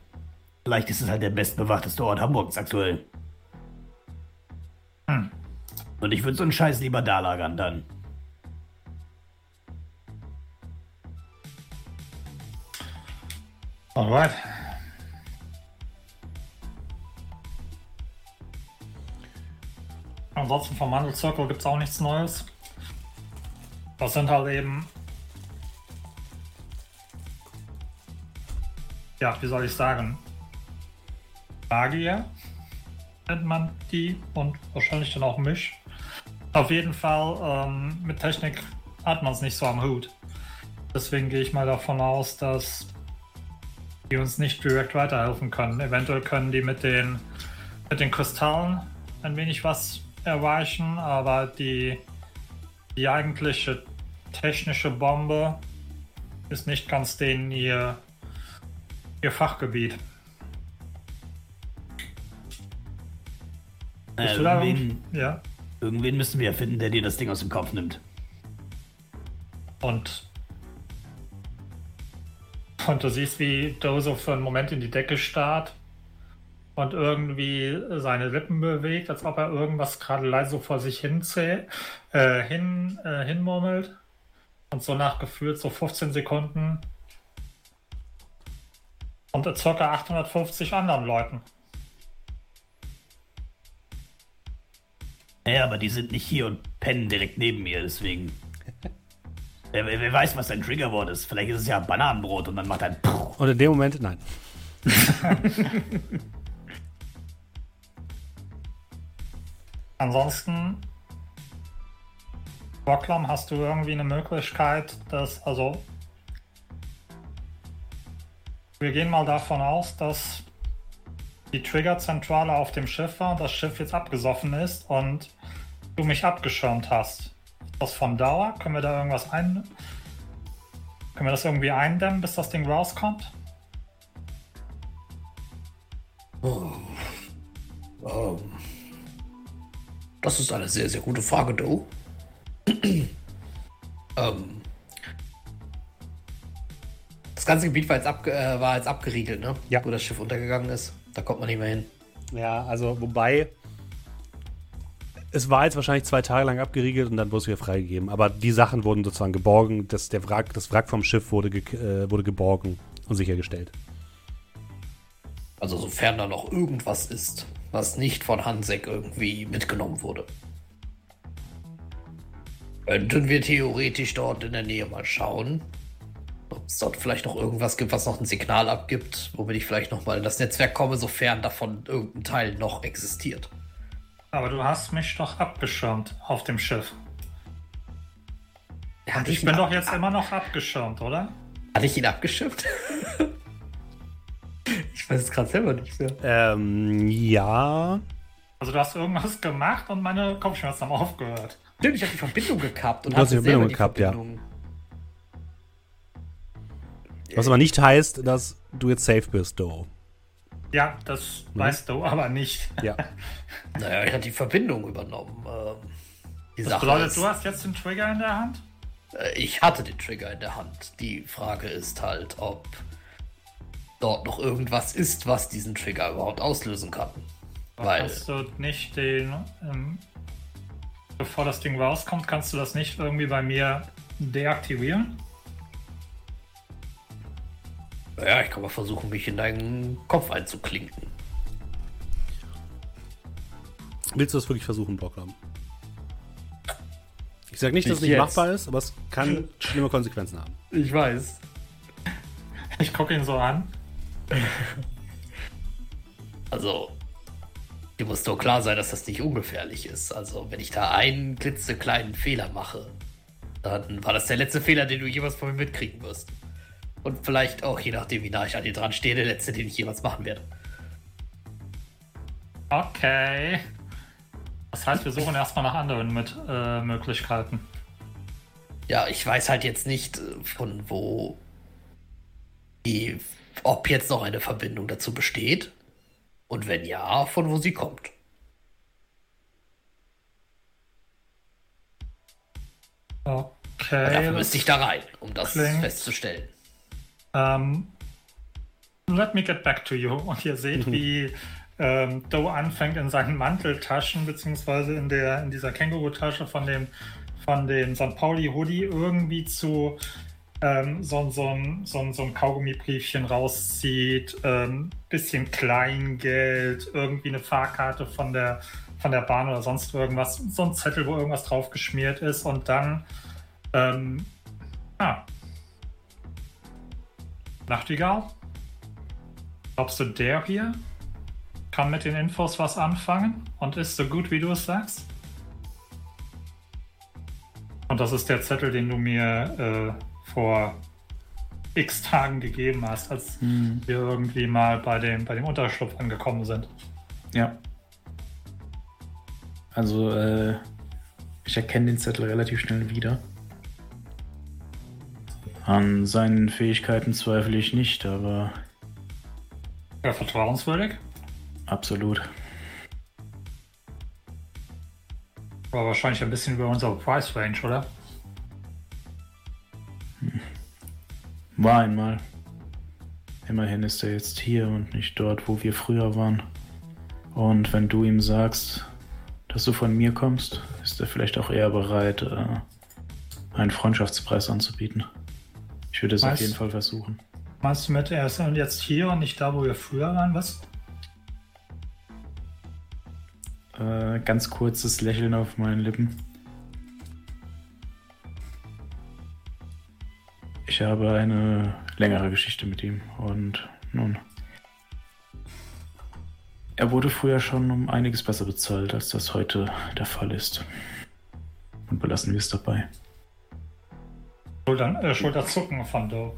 vielleicht ist es halt der bestbewachteste Ort Hamburgs aktuell. Und ich würde so einen Scheiß lieber da lagern dann. Alright. Ansonsten vom Handelszirkel gibt es auch nichts Neues. Das sind halt eben. Ja, wie soll ich sagen? Magier nennt man die und wahrscheinlich dann auch mich. Auf jeden Fall, ähm, mit Technik hat man es nicht so am Hut. Deswegen gehe ich mal davon aus, dass die uns nicht direkt weiterhelfen können. Eventuell können die mit den, mit den Kristallen ein wenig was erreichen, aber die, die eigentliche technische Bombe ist nicht ganz denen ihr, ihr Fachgebiet. Bist du da irgendwen, ja. irgendwen müssen wir finden, der dir das Ding aus dem Kopf nimmt. Und, und du siehst, wie Dozo für einen Moment in die Decke starrt und irgendwie seine Lippen bewegt, als ob er irgendwas gerade leise so vor sich hin, äh, hin äh, hinmurmelt. Und so nach gefühlt so 15 Sekunden und ca. 850 anderen Leuten. Naja, aber die sind nicht hier und pennen direkt neben mir, deswegen. wer, wer, weiß, was sein Triggerwort ist. Vielleicht ist es ja Bananenbrot und dann macht er ein Puh. Und in dem Moment, nein. Ansonsten, Rocklam, hast du irgendwie eine Möglichkeit, dass, also, wir gehen mal davon aus, dass die Triggerzentrale auf dem Schiff war und das Schiff jetzt abgesoffen ist und du mich abgeschirmt hast. Ist das von Dauer? Können wir da irgendwas ein... Können wir das irgendwie eindämmen, bis das Ding rauskommt? Ähm, das ist eine sehr, sehr gute Frage, Do. ähm, Das ganze Gebiet war jetzt, ab, äh, war jetzt abgeriegelt, ne? Ja. Wo das Schiff untergegangen ist. Da kommt man nicht mehr hin. Ja, also wobei es war jetzt wahrscheinlich zwei Tage lang abgeriegelt und dann wurde es wieder freigegeben. Aber die Sachen wurden sozusagen geborgen. Das, der Wrack, das Wrack vom Schiff wurde, ge äh, wurde geborgen und sichergestellt. Also sofern da noch irgendwas ist, was nicht von Hansek irgendwie mitgenommen wurde. Könnten wir theoretisch dort in der Nähe mal schauen, ob es dort vielleicht noch irgendwas gibt, was noch ein Signal abgibt, womit ich vielleicht noch mal in das Netzwerk komme, sofern davon irgendein Teil noch existiert. Aber du hast mich doch abgeschirmt auf dem Schiff. Hatte Ich ihn bin doch jetzt immer noch abgeschirmt, oder? Hatte ich ihn abgeschifft? ich weiß es gerade selber nicht mehr. Ähm, ja. Also du hast irgendwas gemacht und meine Kopfschmerzen haben aufgehört. Stimmt, ich habe die Verbindung gekappt und Du hast die Verbindung selber gekappt, ja. Was aber nicht heißt, dass du jetzt safe bist, Do. Ja, das weißt du aber nicht. Ja. Naja, ich hatte die Verbindung übernommen. Ähm, die Das Sache bedeutet, ist, du hast jetzt den Trigger in der Hand? äh, ich hatte den Trigger in der Hand. Die Frage ist halt, ob dort noch irgendwas ist, was diesen Trigger überhaupt auslösen kann. Weil, Kannst du nicht den, ähm, bevor das Ding rauskommt, kannst du das nicht irgendwie bei mir deaktivieren? Naja, ich kann mal versuchen, mich in deinen Kopf einzuklinken. Willst du das wirklich versuchen, Brocklam? Ich sage nicht, dass es Nicht nicht jetzt. machbar ist, aber es kann schlimme Konsequenzen haben. Ich weiß. Ich gucke ihn so an. Also, dir muss doch klar sein, dass das nicht ungefährlich ist. Also, wenn ich da einen klitzekleinen Fehler mache, dann war das der letzte Fehler, den du jemals von mir mitkriegen wirst. Und vielleicht auch, je nachdem, wie nah ich an dir dran stehe, der letzte, den ich jemals machen werde. Okay. Das heißt, wir suchen erstmal nach anderen mit äh, Möglichkeiten. Ja, ich weiß halt jetzt nicht, äh, von wo die, ob jetzt noch eine Verbindung dazu besteht. Und wenn ja, von wo sie kommt. Okay. Dafür das- müsste ich da rein, um das klingt- festzustellen. Ähm, let me get back to you. Und ihr seht, wie ähm, Doe anfängt in seinen Manteltaschen, beziehungsweise in, der, in dieser Känguru-Tasche von dem, von dem St. Pauli-Hoodie irgendwie zu ähm, so, so, ein- so, so ein Kaugummibriefchen rauszieht, ähm, bisschen Kleingeld, irgendwie eine Fahrkarte von der, von der Bahn oder sonst irgendwas, so ein Zettel, wo irgendwas drauf geschmiert ist und dann ähm, ah, Nachtigall? Glaubst du, der hier kann mit den Infos was anfangen und ist so gut, wie du es sagst? Und das ist der Zettel, den du mir äh, vor x Tagen gegeben hast, als wir irgendwie mal bei dem, bei dem Unterschlupf angekommen sind. Ja. Also, äh, ich erkenne den Zettel relativ schnell wieder. An seinen Fähigkeiten zweifle ich nicht, aber Ja, vertrauenswürdig, absolut. aber wahrscheinlich ein bisschen über unsere Price Range, oder? War einmal. Immerhin ist er jetzt hier und nicht dort, wo wir früher waren. Und wenn du ihm sagst, dass du von mir kommst, ist er vielleicht auch eher bereit, äh, einen Freundschaftspreis anzubieten. Ich würde es auf jeden Fall versuchen. Meinst du mit, er ist jetzt hier und nicht da, wo wir früher waren? Was? Äh, ganz kurzes Lächeln auf meinen Lippen. Ich habe eine längere Geschichte mit ihm und nun. Er wurde früher schon um einiges besser bezahlt, als das heute der Fall ist. Und belassen wir es dabei. Schultern, äh, Schulterzucken von Doe.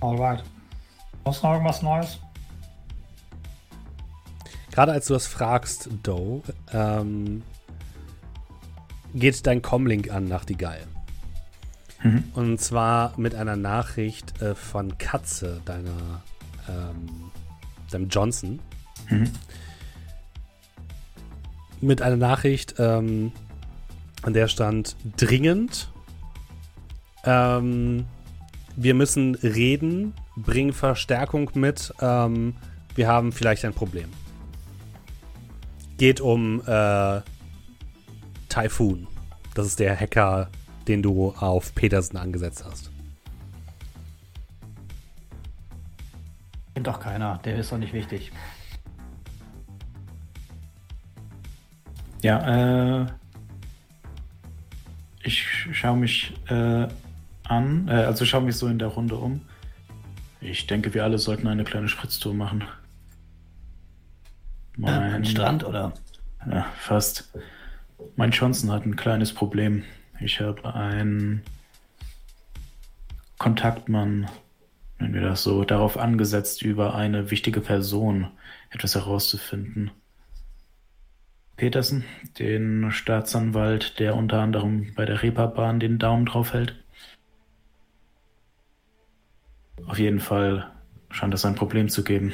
Alright. Hast du noch irgendwas Neues? Gerade als du das fragst, Doe, ähm, geht dein Comlink an nach die Geil. Mhm. Und zwar mit einer Nachricht äh, von Katze, deiner, ähm, deinem Johnson. Mhm. Mit einer Nachricht, ähm, Und der stand dringend. Ähm, wir müssen reden, bringen Verstärkung mit. Ähm, wir haben vielleicht ein Problem. Geht um äh, Typhoon. Das ist der Hacker, den du auf Petersen angesetzt hast. Kennt doch keiner, der ist doch nicht wichtig. Ja, äh, ich schaue mich äh, an, äh, also schaue mich so in der Runde um. Ich denke, wir alle sollten eine kleine Spritztour machen. Mein äh, Strand, oder? Ja, fast. Mein Johnson hat ein kleines Problem. Ich habe einen Kontaktmann, nennen wir das so, darauf angesetzt, über eine wichtige Person etwas herauszufinden. Petersen, den Staatsanwalt, der unter anderem bei der Reeperbahn den Daumen drauf hält. Auf jeden Fall scheint es ein Problem zu geben.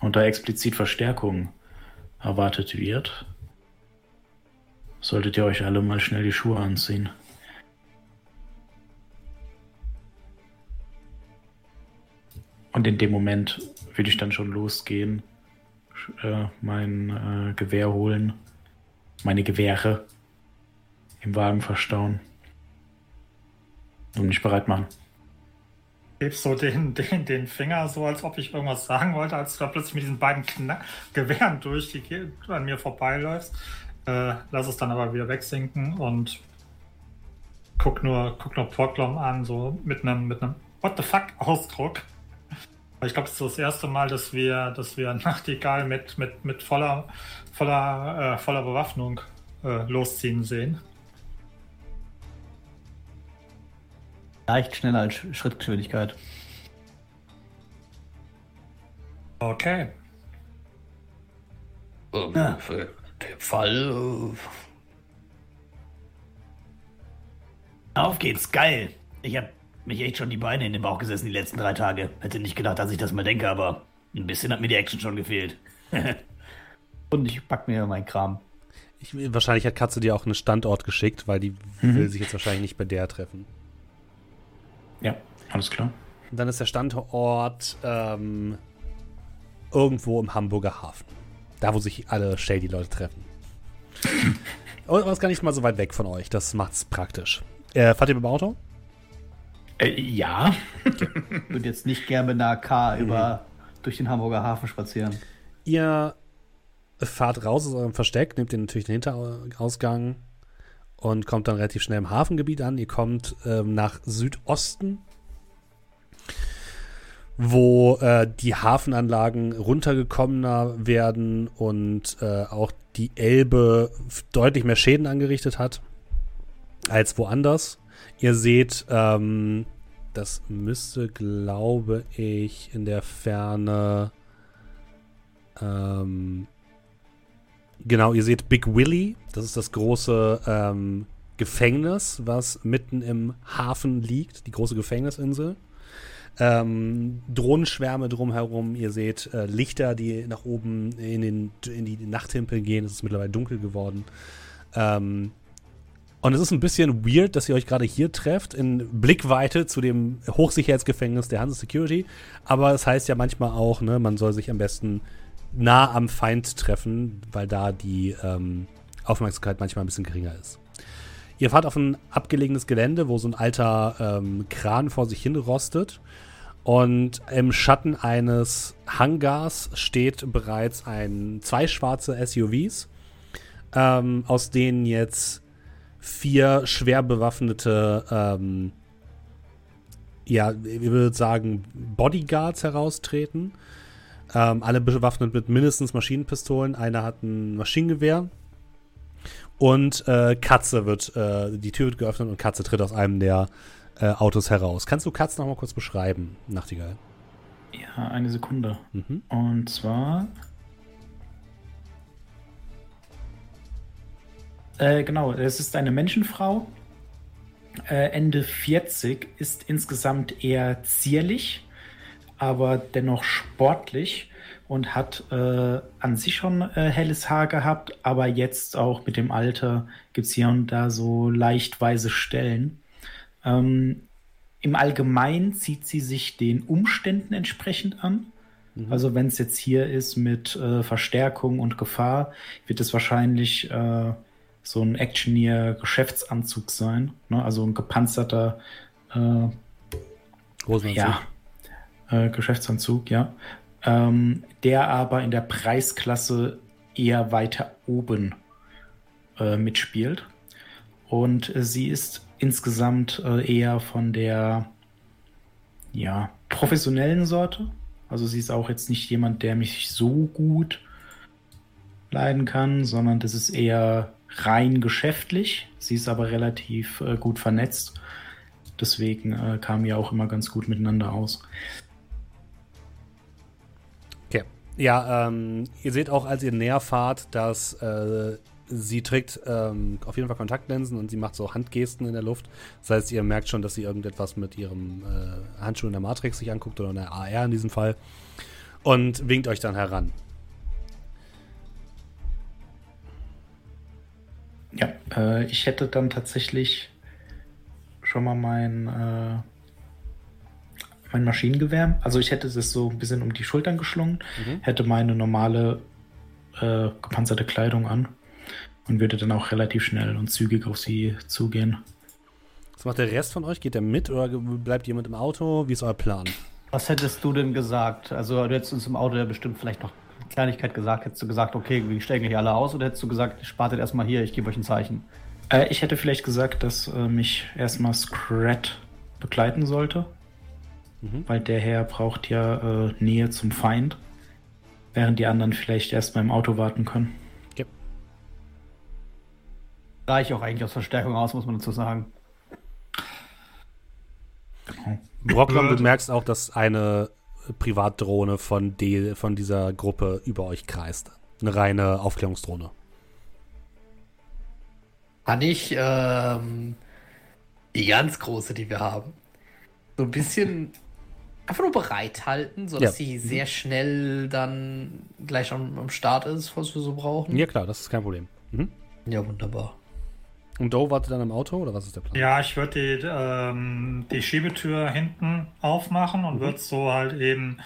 Und da explizit Verstärkung erwartet wird, solltet ihr euch alle mal schnell die Schuhe anziehen. Und in dem Moment würde ich dann schon losgehen, äh, mein äh, Gewehr holen, meine Gewehre im Wagen verstauen und mich bereit machen. Hebst so den, den, den Finger so, als ob ich irgendwas sagen wollte, als du da plötzlich mit diesen beiden Knack Gewehren durch die an mir vorbeiläufst. Äh, lass es dann aber wieder wegsinken und guck nur, guck nur Portlom an, so mit einem mit einem What the fuck Ausdruck. Ich glaube, es ist das erste Mal, dass wir, dass wir Nachtigall mit, mit, mit voller, voller, äh, voller Bewaffnung äh, losziehen sehen. Leicht schneller als Schrittgeschwindigkeit. Okay. Ähm, ja. Für den Fall. Äh... Auf geht's, geil. Ich hab mich echt schon die Beine in den Bauch gesessen die letzten drei Tage. Hätte nicht gedacht, dass ich das mal denke, aber ein bisschen hat mir die Action schon gefehlt. Und ich pack mir meinen Kram. Ich, wahrscheinlich hat Katze dir auch einen Standort geschickt, weil die mhm. will sich jetzt wahrscheinlich nicht bei der treffen. Ja, alles klar. Und dann ist der Standort ähm, irgendwo im Hamburger Hafen. Da, wo sich alle Shady-Leute treffen. Aber ist gar nicht mal so weit weg von euch. Das macht's praktisch. Äh, fahrt ihr mit dem Auto? Äh, ja. Okay. Würde jetzt nicht gerne mit einer K über durch den Hamburger Hafen spazieren. Ihr fahrt raus aus eurem Versteck, nehmt ihr natürlich den Hinterausgang und kommt dann relativ schnell im Hafengebiet an. Ihr kommt ähm, nach Südosten, wo äh, die Hafenanlagen runtergekommener werden und äh, auch die Elbe deutlich mehr Schäden angerichtet hat als woanders. Ihr seht, ähm, das müsste, glaube ich, in der Ferne. Ähm, genau, ihr seht Big Willy. Das ist das große ähm, Gefängnis, was mitten im Hafen liegt, die große Gefängnisinsel. Ähm, Drohnenschwärme drumherum. Ihr seht äh, Lichter, die nach oben in, den, in die Nachthimpel gehen. Es ist mittlerweile dunkel geworden. Ähm, und es ist ein bisschen weird, dass ihr euch gerade hier trefft, in Blickweite zu dem Hochsicherheitsgefängnis der Hanse Security. Aber es das heißt ja manchmal auch, ne, man soll sich am besten nah am Feind treffen, weil da die ähm, Aufmerksamkeit manchmal ein bisschen geringer ist. Ihr fahrt auf ein abgelegenes Gelände, wo so ein alter ähm, Kran vor sich hin rostet. Und im Schatten eines Hangars steht bereits ein zwei schwarze SUVs, ähm, aus denen jetzt vier schwer bewaffnete, ähm, ja, ich würde sagen, Bodyguards heraustreten. Ähm, alle bewaffnet mit mindestens Maschinenpistolen. Einer hat ein Maschinengewehr. Und äh, Katze wird, äh, die Tür wird geöffnet und Katze tritt aus einem der äh, Autos heraus. Kannst du Katze noch mal kurz beschreiben, Nachtigall? Ja, eine Sekunde. Mhm. Und zwar Äh, genau, es ist eine Menschenfrau, äh, Ende 40, ist insgesamt eher zierlich, aber dennoch sportlich. und hat äh, an sich schon äh, helles Haar gehabt, aber jetzt auch mit dem Alter gibt es hier und da so leicht weiße Stellen. Ähm, Im Allgemeinen zieht sie sich den Umständen entsprechend an. Mhm. Also wenn es jetzt hier ist mit äh, Verstärkung und Gefahr, wird es wahrscheinlich äh, so ein Actioneer-Geschäftsanzug sein. Ne? Also ein gepanzerter äh, ja, äh, Geschäftsanzug, ja. Ähm, der aber in der Preisklasse eher weiter oben äh, mitspielt. Und äh, sie ist insgesamt äh, eher von der ja, professionellen Sorte. Also sie ist auch jetzt nicht jemand, der mich so gut leiden kann, sondern das ist eher rein geschäftlich. Sie ist aber relativ äh, gut vernetzt. Deswegen äh, kamen wir auch immer ganz gut miteinander aus. Okay. Ja, ähm, ihr seht auch, als ihr näher fahrt, dass äh, sie trägt ähm, auf jeden Fall Kontaktlinsen und sie macht so Handgesten in der Luft. Das heißt, ihr merkt schon, dass sie irgendetwas mit ihrem äh, Handschuh in der Matrix sich anguckt oder in der AR in diesem Fall und winkt euch dann heran. Ja, äh, ich hätte dann tatsächlich schon mal mein, äh, mein Maschinengewehr. Also ich hätte es so ein bisschen um die Schultern geschlungen, mhm. hätte meine normale äh, gepanzerte Kleidung an und würde dann auch relativ schnell und zügig auf sie zugehen. Was macht der Rest von euch? Geht der mit oder bleibt jemand im Auto? Wie ist euer Plan? Was hättest du denn gesagt? Also du hättest uns im Auto ja bestimmt vielleicht noch Kleinigkeit gesagt. Hättest du gesagt, okay, wir steigen hier alle aus oder hättest du gesagt, spartet erstmal hier, ich gebe euch ein Zeichen? Äh, ich hätte vielleicht gesagt, dass äh, mich erstmal Scrat begleiten sollte. Mhm. Weil der Herr braucht ja äh, Nähe zum Feind. Während die anderen vielleicht erstmal im Auto warten können. Yep. Reich auch eigentlich aus Verstärkung aus, muss man dazu sagen. Genau. Brocklom, du merkst auch, dass eine Privatdrohne von, de, von dieser Gruppe über euch kreist. Eine reine Aufklärungsdrohne. Kann ich ähm, die ganz große, die wir haben, so ein bisschen einfach nur bereithalten, sodass ja. sie mhm. sehr schnell dann gleich am, am Start ist, was wir so brauchen? Ja, klar, das ist kein Problem. Mhm. Ja, wunderbar. Und Doe wartet dann im Auto oder was ist der Plan? Ja, ich würde die, ähm, die Schiebetür hinten aufmachen und mhm. würde so halt eben,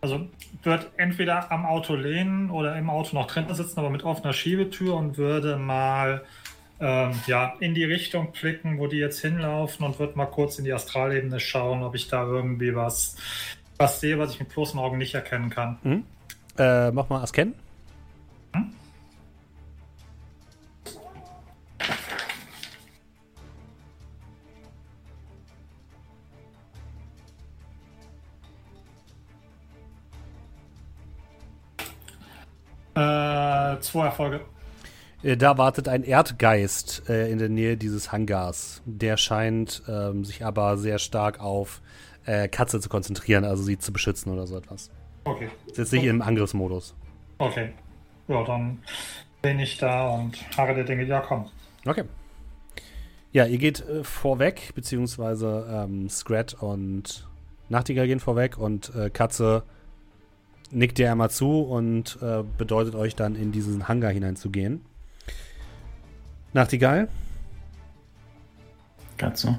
also würde entweder am Auto lehnen oder im Auto noch drinnen sitzen, aber mit offener Schiebetür und würde mal ähm, ja, in die Richtung blicken, wo die jetzt hinlaufen und würde mal kurz in die Astralebene schauen, ob ich da irgendwie was, was sehe, was ich mit bloßen Augen nicht erkennen kann. Mhm. Äh, mach mal Asken. Äh, zwei Erfolge. Äh, da wartet ein Erdgeist äh, in der Nähe dieses Hangars. Der scheint ähm, sich aber sehr stark auf äh, Katze zu konzentrieren, also sie zu beschützen oder so etwas. Okay. Ist jetzt nicht okay. im Angriffsmodus. Okay. Ja, dann bin ich da und harre der Dinge, ja komm. Okay. Ja, ihr geht äh, vorweg, beziehungsweise ähm, Scrat und Nachtigall gehen vorweg und äh, Katze nickt dir einmal zu und äh, bedeutet euch dann in diesen Hangar hineinzugehen. Nachtigall? Katze.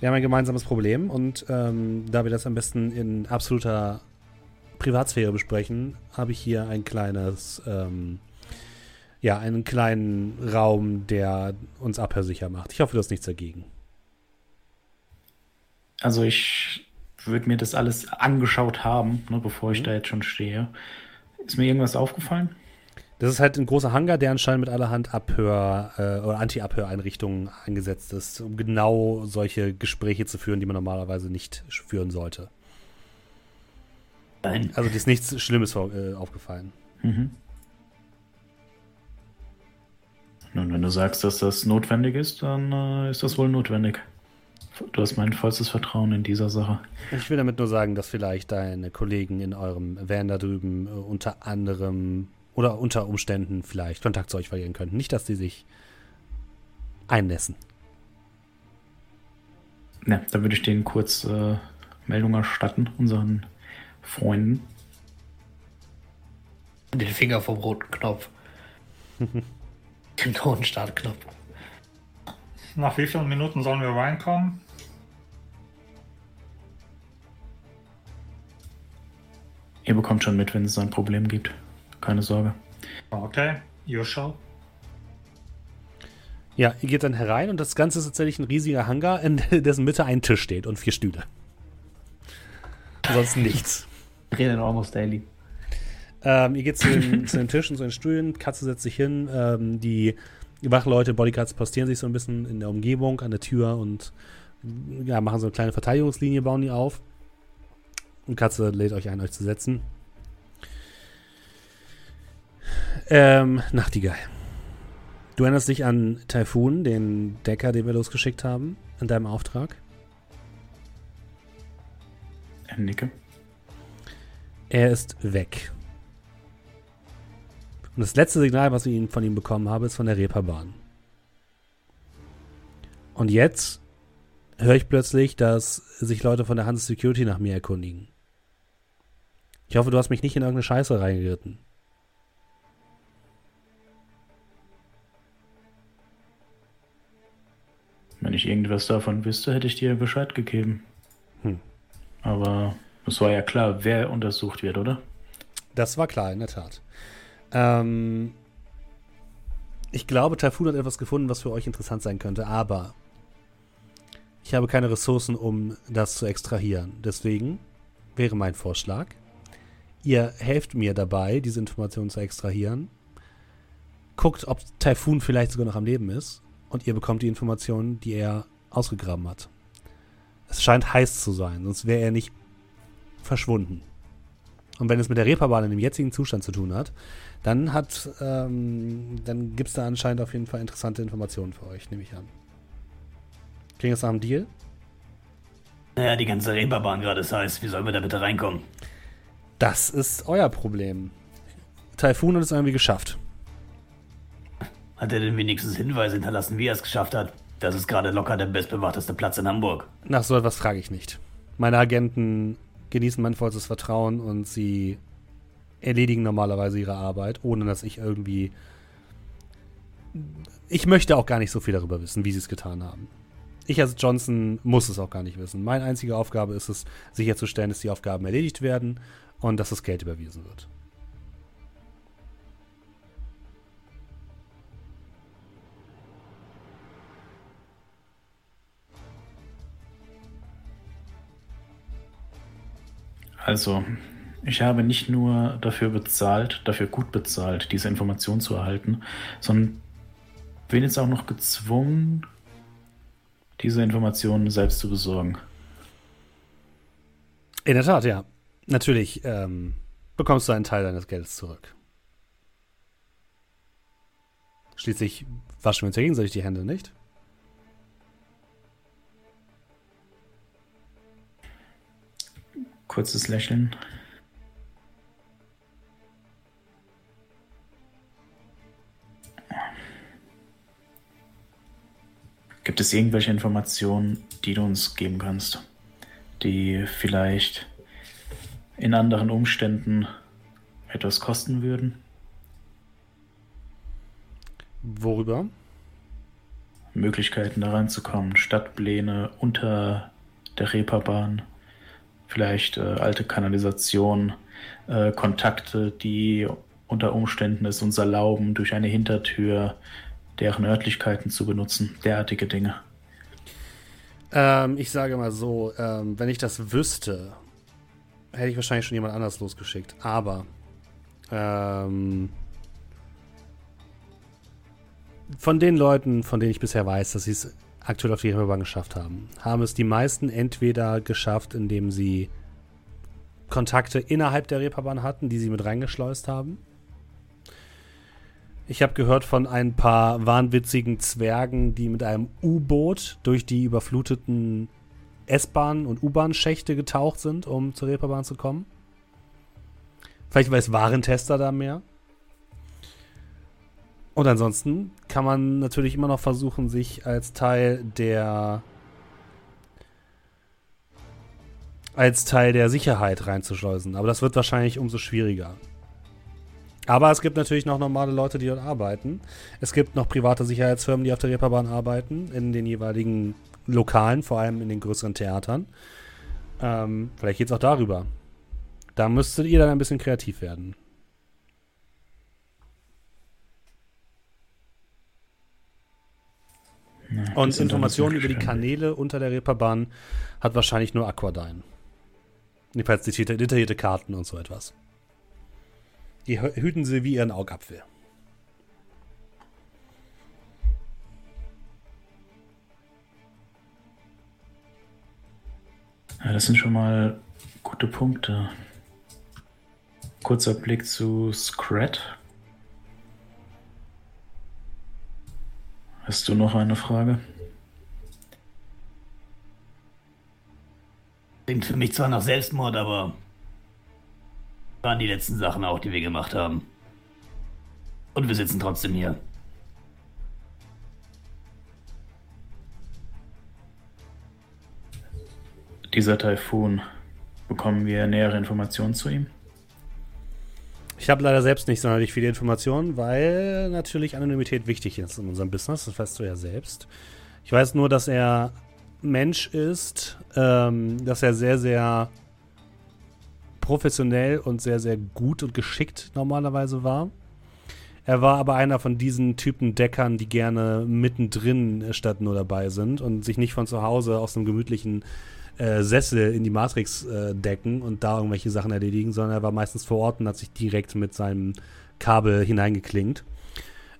Wir haben ein gemeinsames Problem und ähm, da wir das am besten in absoluter Privatsphäre besprechen, habe ich hier ein kleines, ähm, ja, einen kleinen Raum, der uns abhörsicher macht. Ich hoffe, du hast nichts dagegen. Also ich würde mir das alles angeschaut haben, ne, bevor ich mhm. da jetzt schon stehe. Ist mir irgendwas aufgefallen? Das ist halt ein großer Hangar, der anscheinend mit allerhand Abhör- äh, oder Anti-Abhöreinrichtungen eingesetzt ist, um genau solche Gespräche zu führen, die man normalerweise nicht führen sollte. Nein. Also dir ist nichts Schlimmes äh, aufgefallen. Mhm. Nun, wenn du sagst, dass das notwendig ist, dann äh, ist das wohl notwendig. Du hast mein vollstes Vertrauen in dieser Sache. Ich will damit nur sagen, dass vielleicht deine Kollegen in eurem Van da drüben äh, unter anderem oder unter Umständen vielleicht Kontakt zu euch verlieren könnten. Nicht, dass sie sich einnässen. Ja, da würde ich denen kurz äh, Meldung erstatten, unseren Freunden. Den Finger vom roten Knopf. Den roten Startknopf. Nach wie vielen Minuten sollen wir reinkommen? Ihr bekommt schon mit, wenn es ein Problem gibt. Keine Sorge. Okay, your show. Ja, ihr geht dann herein und das Ganze ist tatsächlich ein riesiger Hangar, in dessen Mitte ein Tisch steht und vier Stühle. Ansonsten nichts. Reden almost daily. Ähm, ihr geht zu den, zu den Tischen, zu den Stühlen, Katze setzt sich hin, ähm, die Wachleute, Bodyguards postieren sich so ein bisschen in der Umgebung, an der Tür und ja, machen so eine kleine Verteidigungslinie, bauen die auf. Und Katze lädt euch ein, euch zu setzen. Ähm, Nachtigall. Du erinnerst dich an Typhoon, den Decker, den wir losgeschickt haben, in deinem Auftrag? Äh, Nicke. Er ist weg. Und das letzte Signal, was ich von ihm bekommen habe, ist von der Reeperbahn. Und jetzt höre ich plötzlich, dass sich Leute von der Hans Security nach mir erkundigen. Ich hoffe, du hast mich nicht in irgendeine Scheiße reingeritten. Wenn ich irgendwas davon wüsste, hätte ich dir Bescheid gegeben. Hm. Aber es war ja klar, wer untersucht wird, oder? Das war klar, in der Tat. Ähm, ich glaube, Typhoon hat etwas gefunden, was für euch interessant sein könnte, aber ich habe keine Ressourcen, um das zu extrahieren. Deswegen wäre mein Vorschlag, ihr helft mir dabei, diese Informationen zu extrahieren. Guckt, ob Typhoon vielleicht sogar noch am Leben ist und ihr bekommt die Informationen, die er ausgegraben hat. Es scheint heiß zu sein, sonst wäre er nicht verschwunden. Und wenn es mit der Reeperbahn in dem jetzigen Zustand zu tun hat, dann hat, ähm, dann gibt es da anscheinend auf jeden Fall interessante Informationen für euch, nehme ich an. Klingt das nach einem Deal? Naja, die ganze Reeperbahn gerade ist heiß. Wie sollen wir da bitte reinkommen? Das ist euer Problem. Typhoon hat es irgendwie geschafft. Hat er denn wenigstens Hinweise hinterlassen, wie er es geschafft hat? Das ist gerade locker der bestbewachteste Platz in Hamburg. Nach so etwas frage ich nicht. Meine Agenten genießen mein vollstes Vertrauen und sie erledigen normalerweise ihre Arbeit, ohne dass ich irgendwie. Ich möchte auch gar nicht so viel darüber wissen, wie sie es getan haben. Ich als Johnson muss es auch gar nicht wissen. Meine einzige Aufgabe ist es, sicherzustellen, dass die Aufgaben erledigt werden und dass das Geld überwiesen wird. Also, ich habe nicht nur dafür bezahlt, dafür gut bezahlt, diese Information zu erhalten, sondern bin jetzt auch noch gezwungen, diese Informationen selbst zu besorgen. In der Tat, ja. Natürlich ähm, bekommst du einen Teil deines Geldes zurück. Schließlich waschen wir uns ja gegenseitig die Hände, nicht? Kurzes Lächeln. Gibt es irgendwelche Informationen, die du uns geben kannst, die vielleicht in anderen Umständen etwas kosten würden? Worüber? Möglichkeiten da reinzukommen, Stadtpläne unter der Reeperbahn, vielleicht äh, alte Kanalisation, äh, Kontakte, die unter Umständen es uns erlauben, durch eine Hintertür deren Örtlichkeiten zu benutzen, derartige Dinge. Ähm, ich sage mal so, ähm, wenn ich das wüsste, hätte ich wahrscheinlich schon jemand anders losgeschickt. Aber ähm, von den Leuten, von denen ich bisher weiß, dass sie es aktuell auf die Reeperbahn geschafft haben, haben es die meisten entweder geschafft, indem sie Kontakte innerhalb der Reeperbahn hatten, die sie mit reingeschleust haben. Ich habe gehört von ein paar wahnwitzigen Zwergen, die mit einem U-Boot durch die überfluteten S-Bahn- und U-Bahn-Schächte getaucht sind, um zur Reeperbahn zu kommen. Vielleicht weiß Warentester da mehr. Und ansonsten kann man natürlich immer noch versuchen, sich als Teil der als Teil der Sicherheit reinzuschleusen. Aber das wird wahrscheinlich umso schwieriger. Aber es gibt natürlich noch normale Leute, die dort arbeiten. Es gibt noch private Sicherheitsfirmen, die auf der Reeperbahn arbeiten, in den jeweiligen Lokalen, vor allem in den größeren Theatern. Ähm, vielleicht geht es auch darüber. Da müsstet ihr dann ein bisschen kreativ werden. Das Und Informationen über die. Kanäle unter der Reeperbahn hat wahrscheinlich nur Aquadine. Jedenfalls detaillierte detaillierte Karten und so etwas. Die hü- hüten sie wie ihren Augapfel. Ja, das sind schon mal gute Punkte. Kurzer Blick zu Scrat. Hast du noch eine Frage? Klingt für mich zwar nach Selbstmord, aber waren die letzten Sachen auch, die wir gemacht haben. Und wir sitzen trotzdem hier. Dieser Taifun, bekommen wir nähere Informationen zu ihm? Ich habe leider selbst nicht sonderlich viele Informationen, weil natürlich Anonymität wichtig ist in unserem Business. Das weißt du ja selbst. Ich weiß nur, dass er Mensch ist, ähm, dass er sehr, sehr professionell und sehr, sehr gut und geschickt normalerweise war. Er war aber einer von diesen Typen Deckern, die gerne mittendrin statt nur dabei sind und sich nicht von zu Hause aus einem gemütlichen äh, Sessel in die Matrix äh, decken und da irgendwelche Sachen erledigen, sondern er war meistens vor Ort und hat sich direkt mit seinem Kabel hineingeklingt.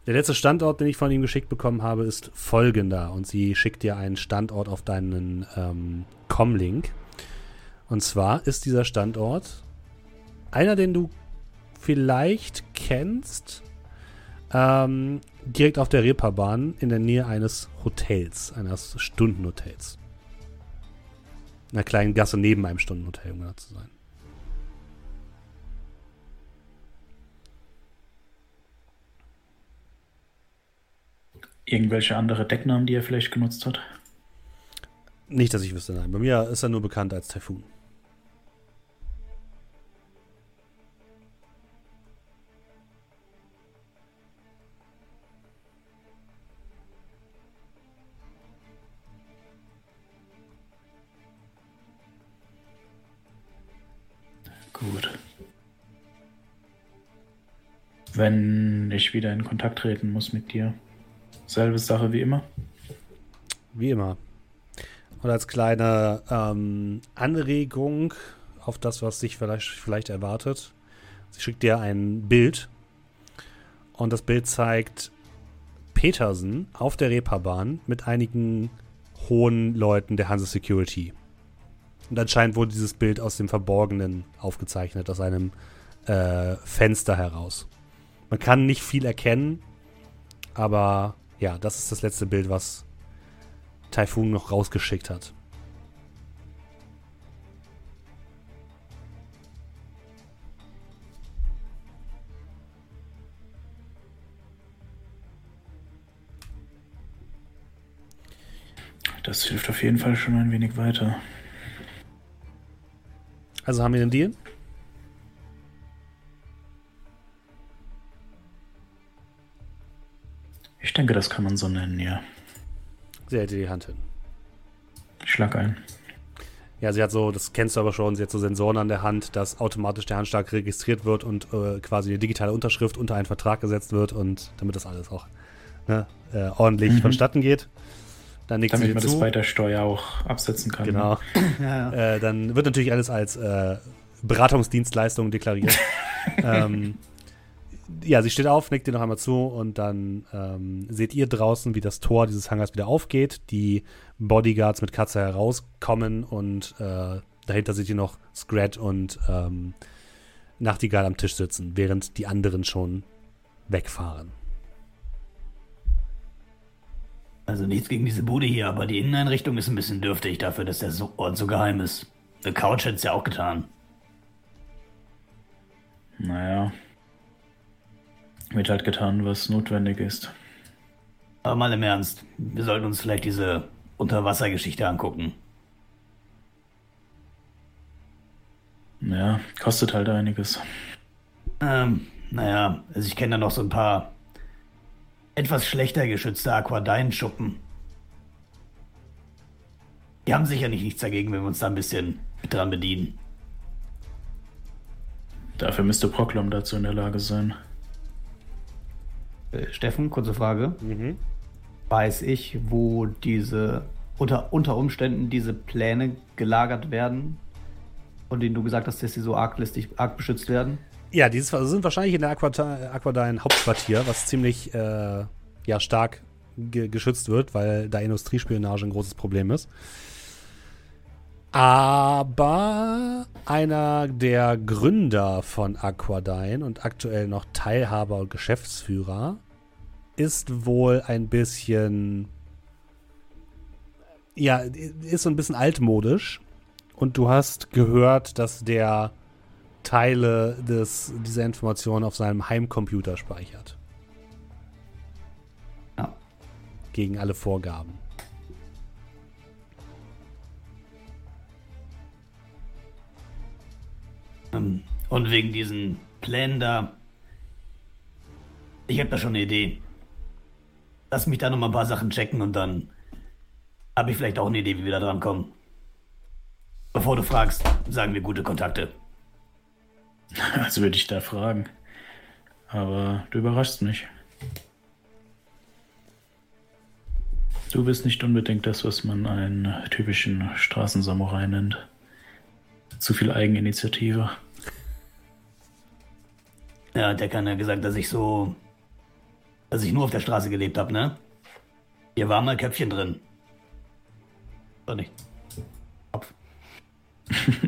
Der letzte Standort, den ich von ihm geschickt bekommen habe, ist folgender. Und sie schickt dir einen Standort auf deinen ähm, Com-Link. Und zwar ist dieser Standort einer, den du vielleicht kennst, ähm, direkt auf der Reeperbahn in der Nähe eines Hotels, eines Stundenhotels. Einer kleinen Gasse neben einem Stundenhotel, um genau zu sein. Irgendwelche andere Decknamen, die er vielleicht genutzt hat? Nicht, dass ich wüsste, nein. Bei mir ist er nur bekannt als Typhoon. Wenn ich wieder in Kontakt treten muss mit dir, selbe Sache wie immer. Wie immer. Und als kleine ähm, Anregung auf das, was sich vielleicht, vielleicht erwartet, sie schickt dir ein Bild. Und das Bild zeigt Petersen auf der Reeperbahn mit einigen hohen Leuten der Hanse Security. Und anscheinend wurde dieses Bild aus dem Verborgenen aufgezeichnet, aus einem äh, Fenster heraus. Man kann nicht viel erkennen, aber ja, das ist das letzte Bild, was Typhoon noch rausgeschickt hat. Das hilft auf jeden Fall schon ein wenig weiter. Also haben wir den Deal? Ich denke, das kann man so nennen, ja. Sie hält dir die Hand hin. Ich schlag ein. Ja, sie hat so, das kennst du aber schon, sie hat so Sensoren an der Hand, dass automatisch der Handschlag registriert wird und äh, quasi eine digitale Unterschrift unter einen Vertrag gesetzt wird und damit das alles auch ne, äh, ordentlich Mhm. vonstatten geht. Dann nickt Damit man zu. das bei der Steuer auch absetzen kann. Genau. Ja, ja. Äh, dann wird natürlich alles als äh, Beratungsdienstleistung deklariert. ähm, ja, sie steht auf, nickt dir noch einmal zu und dann ähm, seht ihr draußen, wie das Tor dieses Hangars wieder aufgeht. Die Bodyguards mit Katze herauskommen und äh, dahinter seht ihr noch Scrat und ähm, Nachtigall am Tisch sitzen, während die anderen schon wegfahren. Also nichts gegen diese Bude hier, aber die Inneneinrichtung ist ein bisschen dürftig dafür, dass der Ort so geheim ist. The Couch hätte es ja auch getan. Naja. Wird halt getan, was notwendig ist. Aber mal im Ernst, wir sollten uns vielleicht diese Unterwassergeschichte angucken. Ja, kostet halt einiges. Ähm, naja, also ich kenne da noch so ein paar etwas schlechter geschützte Aquadine-Schuppen. Die haben sicherlich nichts dagegen, wenn wir uns da ein bisschen dran bedienen. Dafür müsste Proklom dazu in der Lage sein. Äh, Steffen, kurze Frage. Mhm. Weiß ich, wo diese unter, unter Umständen diese Pläne gelagert werden, von denen du gesagt hast, dass sie so arglistig, arg beschützt werden? Ja, die sind wahrscheinlich in der Aquadine Hauptquartier, was ziemlich äh, ja, stark ge geschützt wird, weil da Industriespionage ein großes Problem ist. Aber einer der Gründer von Aquadine und aktuell noch Teilhaber und Geschäftsführer ist wohl ein bisschen. Ja, ist so ein bisschen altmodisch. Und du hast gehört, dass der Teile des, dieser Informationen auf seinem Heimcomputer speichert. Ja. Gegen alle Vorgaben. Und wegen diesen Plänen da. Ich habe da schon eine Idee. Lass mich da noch mal ein paar Sachen checken und dann habe ich vielleicht auch eine Idee, wie wir da dran kommen. Bevor du fragst, sagen wir gute Kontakte. Also würde ich da fragen. Aber du überraschst mich. Du bist nicht unbedingt das, was man einen typischen Straßensamurai nennt. Zu viel Eigeninitiative. Ja, der kann ja gesagt, dass ich so. dass ich nur auf der Straße gelebt habe, ne? Hier war mal Köpfchen drin. Oder nicht? Kopf.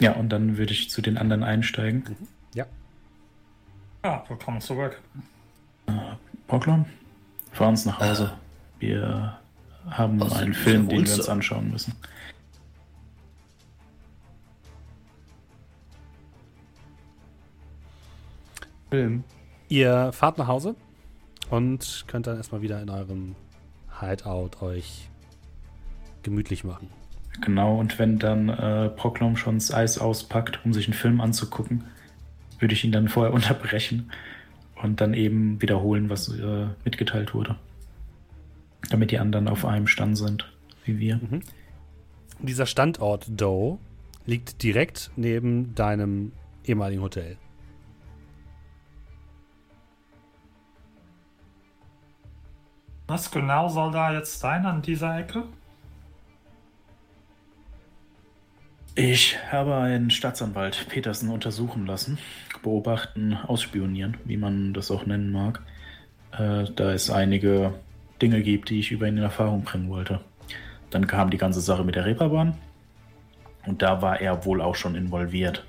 Ja, und dann würde ich zu den anderen einsteigen. Ja. Ja, willkommen zurück. Proklon, fahr uns nach Hause. Wir haben Was einen ist Film, den wir uns anschauen müssen. Film. Ihr fahrt nach Hause und könnt dann erstmal wieder in eurem Hideout euch gemütlich machen. Genau, und wenn dann äh, Proklom schon das Eis auspackt, um sich einen Film anzugucken, würde ich ihn dann vorher unterbrechen und dann eben wiederholen, was äh, mitgeteilt wurde. Damit die anderen auf einem Stand sind, wie wir. Dieser Standort Doe liegt direkt neben deinem ehemaligen Hotel. Was genau soll da jetzt sein an dieser Ecke? Ich habe einen Staatsanwalt Petersen untersuchen lassen, beobachten, ausspionieren, wie man das auch nennen mag, äh, da es einige Dinge gibt, die ich über ihn in Erfahrung bringen wollte. Dann kam die ganze Sache mit der Reeperbahn und da war er wohl auch schon involviert.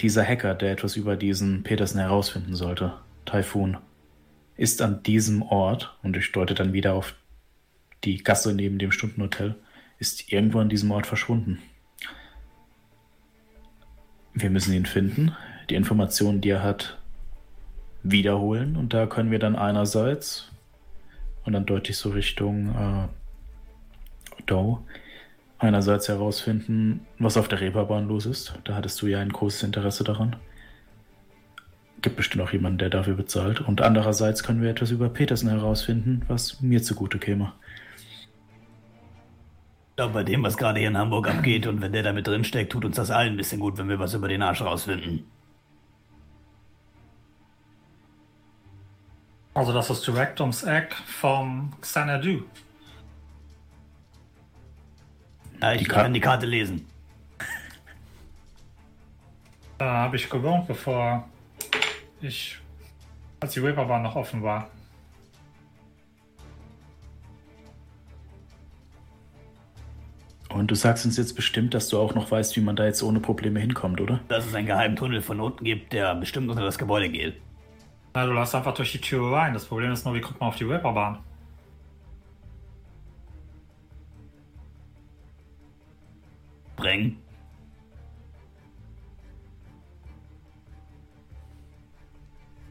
Dieser Hacker, der etwas über diesen Petersen herausfinden sollte, Typhoon, ist an diesem Ort, und ich deute dann wieder auf die Gasse neben dem Stundenhotel, ist irgendwo an diesem Ort verschwunden. Wir müssen ihn finden, die Informationen, die er hat, wiederholen und da können wir dann einerseits und dann deutlich so Richtung äh, Doe einerseits herausfinden, was auf der Reeperbahn los ist. Da hattest du ja ein großes Interesse daran. Gibt bestimmt auch jemanden, der dafür bezahlt. Und andererseits können wir etwas über Petersen herausfinden, was mir zugute käme. Ich glaube, bei dem, was gerade hier in Hamburg abgeht und wenn der da mit drin tut uns das allen ein bisschen gut, wenn wir was über den Arsch rausfinden. Also das ist direkt ums Eck vom Xanadu. Ja, ich Die Karte- kann die Karte lesen. Da habe ich gewohnt, bevor ich, als die Reeperbahn noch offen war. Und du sagst uns jetzt bestimmt, dass du auch noch weißt, wie man da jetzt ohne Probleme hinkommt, oder? Dass es einen geheimen Tunnel von unten gibt, der bestimmt unter das Gebäude geht. Na, du lässt einfach durch die Tür rein. Das Problem ist nur, wie kommt man auf die Reeperbahn? Bringen.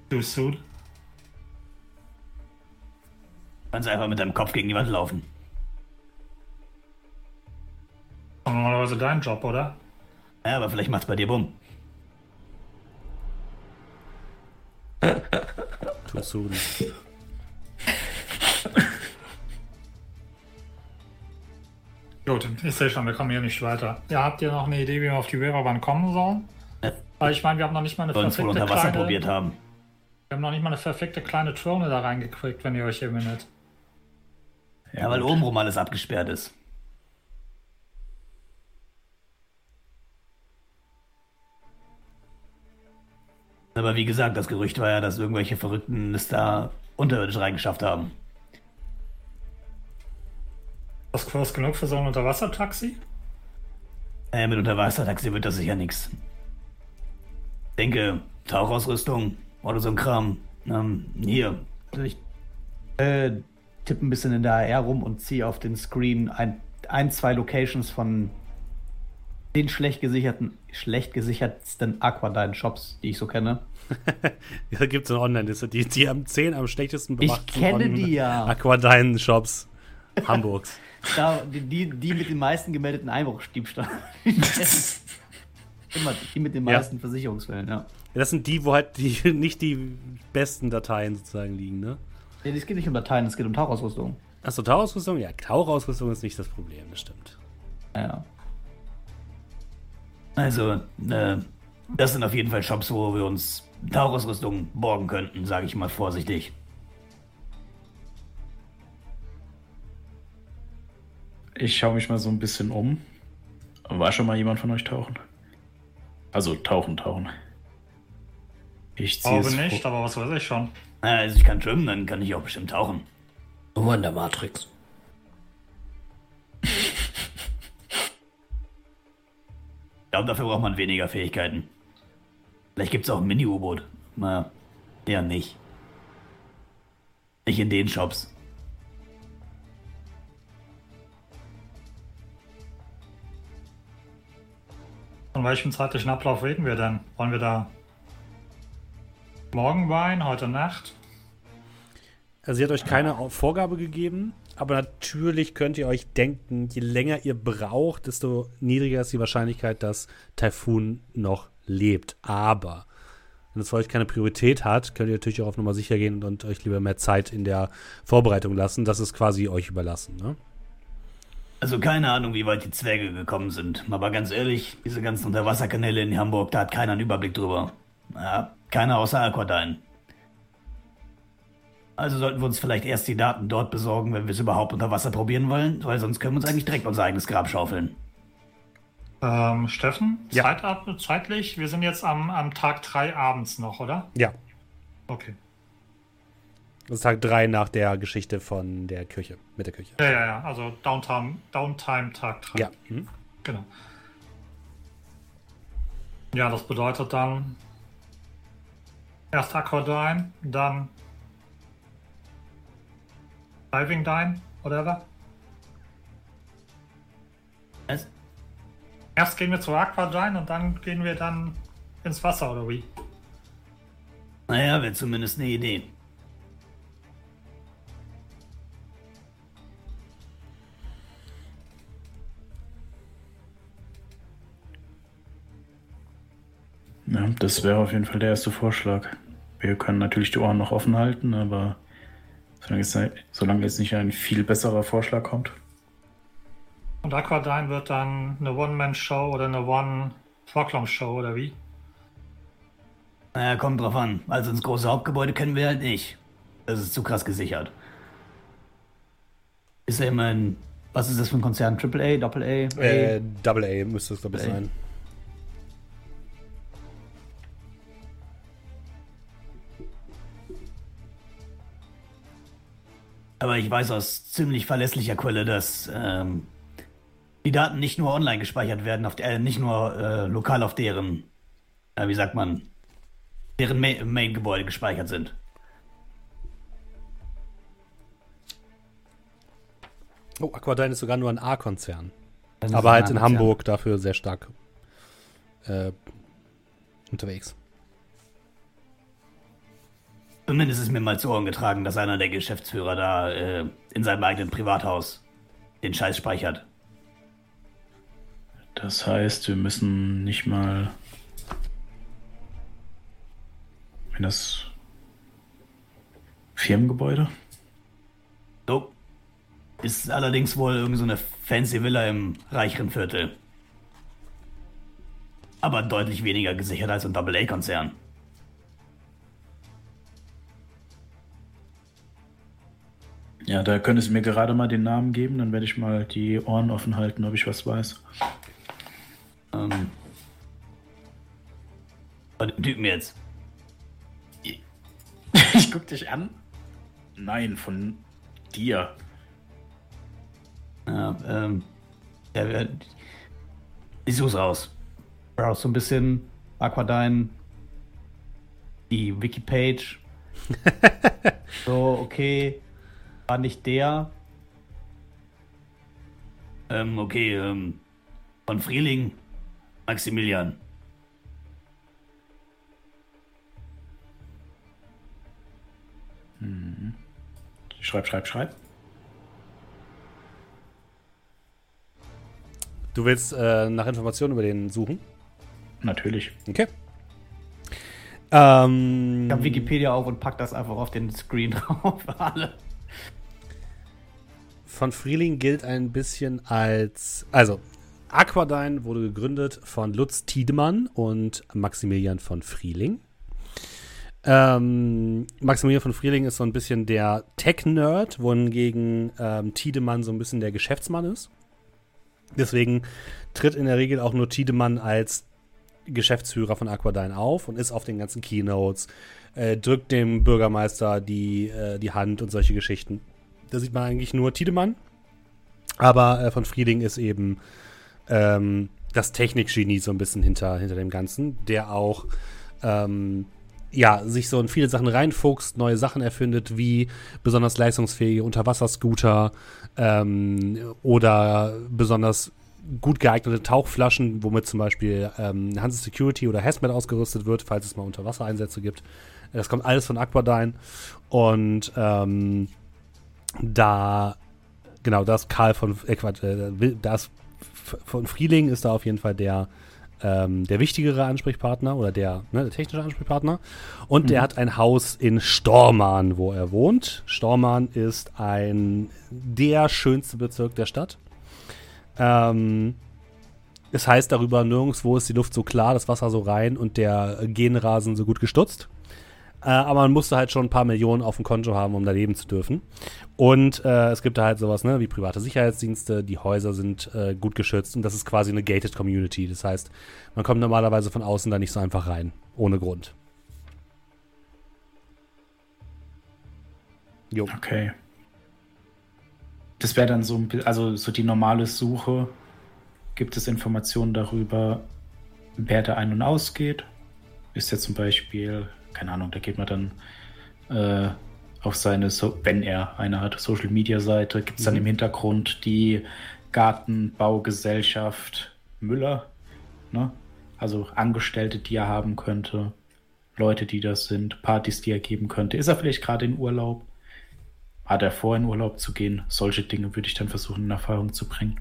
Du Sud? Kannst einfach mit deinem Kopf gegen die Wand laufen. Normalerweise dein Job, oder? Ja, aber vielleicht macht's bei dir bumm. Du nicht. Gut, ich sehe schon, wir kommen hier nicht weiter. Ja, habt ihr noch eine Idee, wie wir auf die Riverbahn kommen sollen? Weil ich meine, wir haben noch nicht mal eine Sollen es wohl verfickte unter Wasser kleine, probiert haben. wir haben noch nicht mal eine verfickte kleine Turne da reingekriegt, wenn ihr euch erinnert. Ja, weil obenrum alles abgesperrt ist. Aber wie gesagt, das Gerücht war ja, dass irgendwelche Verrückten es da unterirdisch reingeschafft haben. Ist groß genug für so ein Unterwassertaxi? Äh, mit Unterwassertaxi wird das sicher nichts. Denke, Tauchausrüstung oder so ein Kram. Ähm, hier. Also ich äh, tippe ein bisschen in der AR rum und ziehe auf den Screen ein, ein, zwei Locations von den schlecht gesicherten, schlecht gesichertsten Aquadine-Shops, die ich so kenne. Da gibt es eine Online-Liste, die, die am 10 am schlechtesten Ich kenne die ja. Aquadine-Shops Hamburgs. Da, die, die, mit den meisten gemeldeten Einbruchsdiebstahl. Immer die mit den Ja. meisten Versicherungsfällen, ja. Ja, das sind die, wo halt die, nicht die besten Dateien sozusagen liegen, ne? Nee, Es geht nicht um Dateien, es geht um Tauchausrüstung. Achso, Tauchausrüstung? Ja, Tauchausrüstung ist nicht das Problem, das stimmt. Ja. Also, äh, das sind auf jeden Fall Shops, wo wir uns Tauchausrüstung borgen könnten, sage ich mal vorsichtig. Ich schaue mich mal so ein bisschen um. War schon mal jemand von euch tauchen? Also tauchen, tauchen. Ich ziehe Glaube nicht, vor- aber was weiß ich schon. Also ich kann schwimmen, dann kann ich auch bestimmt tauchen. Nummer glaube, dafür braucht man weniger Fähigkeiten. Vielleicht gibt es auch ein Mini-U-Boot. Na, eher nicht. Nicht in den Shops. Von welchem zeitlichen Ablauf reden wir denn? Wollen wir da morgen Wein, heute Nacht? Also sie hat euch keine Vorgabe gegeben, aber natürlich könnt ihr euch denken, je länger ihr braucht, desto niedriger ist die Wahrscheinlichkeit, dass Typhoon noch lebt. Aber wenn es für euch keine Priorität hat, könnt ihr natürlich auch auf Nummer sicher gehen und, und euch lieber mehr Zeit in der Vorbereitung lassen. Das ist quasi euch überlassen. Ne? Also keine Ahnung, wie weit die Zwerge gekommen sind. Aber ganz ehrlich, diese ganzen Unterwasserkanäle in Hamburg, da hat keiner einen Überblick drüber. Ja, keiner außer Aquadine. Also sollten wir uns vielleicht erst die Daten dort besorgen, wenn wir es überhaupt unter Wasser probieren wollen, weil sonst können wir uns eigentlich direkt unser eigenes Grab schaufeln. Ähm, Steffen, Ja. Zeit ab, zeitlich, wir sind jetzt am, am Tag 3 abends noch, oder? Ja, Okay. das ist Tag 3 nach der Geschichte von der Kirche, mit der Kirche. Ja, ja, ja, also Downtime, Downtime Tag 3. Ja. Hm? Genau. Ja, das bedeutet dann erst Aquadine, dann Diving Dine, whatever. Was? Erst gehen wir zu Aquadine und dann gehen wir dann ins Wasser, oder wie? Naja, wäre zumindest eine Idee. Ja, das wäre auf jeden Fall der erste Vorschlag. Wir können natürlich die Ohren noch offen halten, aber solange jetzt, solange jetzt nicht ein viel besserer Vorschlag kommt. Und Aquadine wird dann eine One-Man-Show oder eine One-Vorklom-Show, oder wie? Naja, kommt drauf an. Also ins große Hauptgebäude können wir halt nicht. Das ist zu krass gesichert. Ist ja immerhin. Was ist das für ein Konzern? AAA, AA? Äh, Double A müsste es, glaube ich, A. sein. Aber ich weiß aus ziemlich verlässlicher Quelle, dass ähm, die Daten nicht nur online gespeichert werden, auf der, äh, nicht nur äh, lokal auf deren, äh, wie sagt man, deren Ma Main-Gebäude gespeichert sind. Oh, Aquadine ist sogar nur ein A-Konzern. Aber halt in. Hamburg dafür sehr stark äh, unterwegs. Zumindest ist mir mal zu Ohren getragen, dass einer der Geschäftsführer da äh, in seinem eigenen Privathaus den Scheiß speichert. Das heißt, wir müssen nicht mal. In das Firmengebäude? So. Ist allerdings wohl irgendeine so eine fancy Villa im reicheren Viertel. Aber deutlich weniger gesichert als ein Double-A-Konzern. Ja, da könntest du mir gerade mal den Namen geben, dann werde ich mal die Ohren offen halten, ob ich was weiß. Ähm. Bei dem Typen jetzt. Ich guck dich an. Nein, von dir. Ja, ähm. Ja, ich such's raus. Browse so ein bisschen Aquadine, die Wikipage. so, okay. War nicht der. Ähm, okay, ähm. Von Frieling, Maximilian. Hm. Schreib, schreib, schreib. Du willst äh, nach Informationen über den suchen? Natürlich. Okay. Ähm, Ich habe Wikipedia auf und pack das einfach auf den Screen drauf für alle. Von Frieling gilt ein bisschen als. Also, Aquadine wurde gegründet von Lutz Tiedemann und Maximilian von Frieling. Ähm, Maximilian von Frieling ist so ein bisschen der Tech-Nerd, wohingegen ähm, Tiedemann so ein bisschen der Geschäftsmann ist. Deswegen tritt in der Regel auch nur Tiedemann als Geschäftsführer von Aquadine auf und ist auf den ganzen Keynotes, äh, drückt dem Bürgermeister die, äh, die Hand und solche Geschichten. Da sieht man eigentlich nur Tiedemann. Aber äh, von Frieling ist eben ähm, das Technikgenie so ein bisschen hinter, hinter dem Ganzen, der auch ähm, ja, sich so in viele Sachen reinfuchst, neue Sachen erfindet, wie besonders leistungsfähige Unterwasserscooter ähm, oder besonders gut geeignete Tauchflaschen, womit zum Beispiel ähm, Hanse Security oder Hazmat ausgerüstet wird, falls es mal Unterwassereinsätze gibt. Das kommt alles von Aquadine und ähm, da genau, das Karl von äh, Quatsch, äh, das von Frieling ist da auf jeden Fall der ähm, der wichtigere Ansprechpartner oder der, ne, der technische Ansprechpartner. Und der hat ein Haus in Stormarn, wo er wohnt. Stormarn ist ein der schönste Bezirk der Stadt. Ähm, es heißt darüber, nirgendwo ist die Luft so klar, das Wasser so rein und der Genrasen so gut gestutzt. Äh, aber man musste halt schon ein paar Millionen auf dem Konto haben, um da leben zu dürfen. Und äh, es gibt da halt sowas, ne, wie private Sicherheitsdienste, die Häuser sind äh, gut geschützt und das ist quasi eine gated Community. Das heißt, man kommt normalerweise von außen da nicht so einfach rein, ohne Grund. Jo. Okay. Das wäre dann so ein also so die normale Suche. Gibt es Informationen darüber, wer da ein- und ausgeht? Ist ja zum Beispiel, keine Ahnung, da geht man dann äh, auf seine, so wenn er eine hat, Social Media Seite, gibt es dann Mhm. im Hintergrund die Gartenbaugesellschaft Müller, ne? Also Angestellte, die er haben könnte, Leute, die das sind, Partys, die er geben könnte. Ist er vielleicht gerade in Urlaub? Hat er vor, in Urlaub zu gehen? Solche Dinge würde ich dann versuchen, in Erfahrung zu bringen.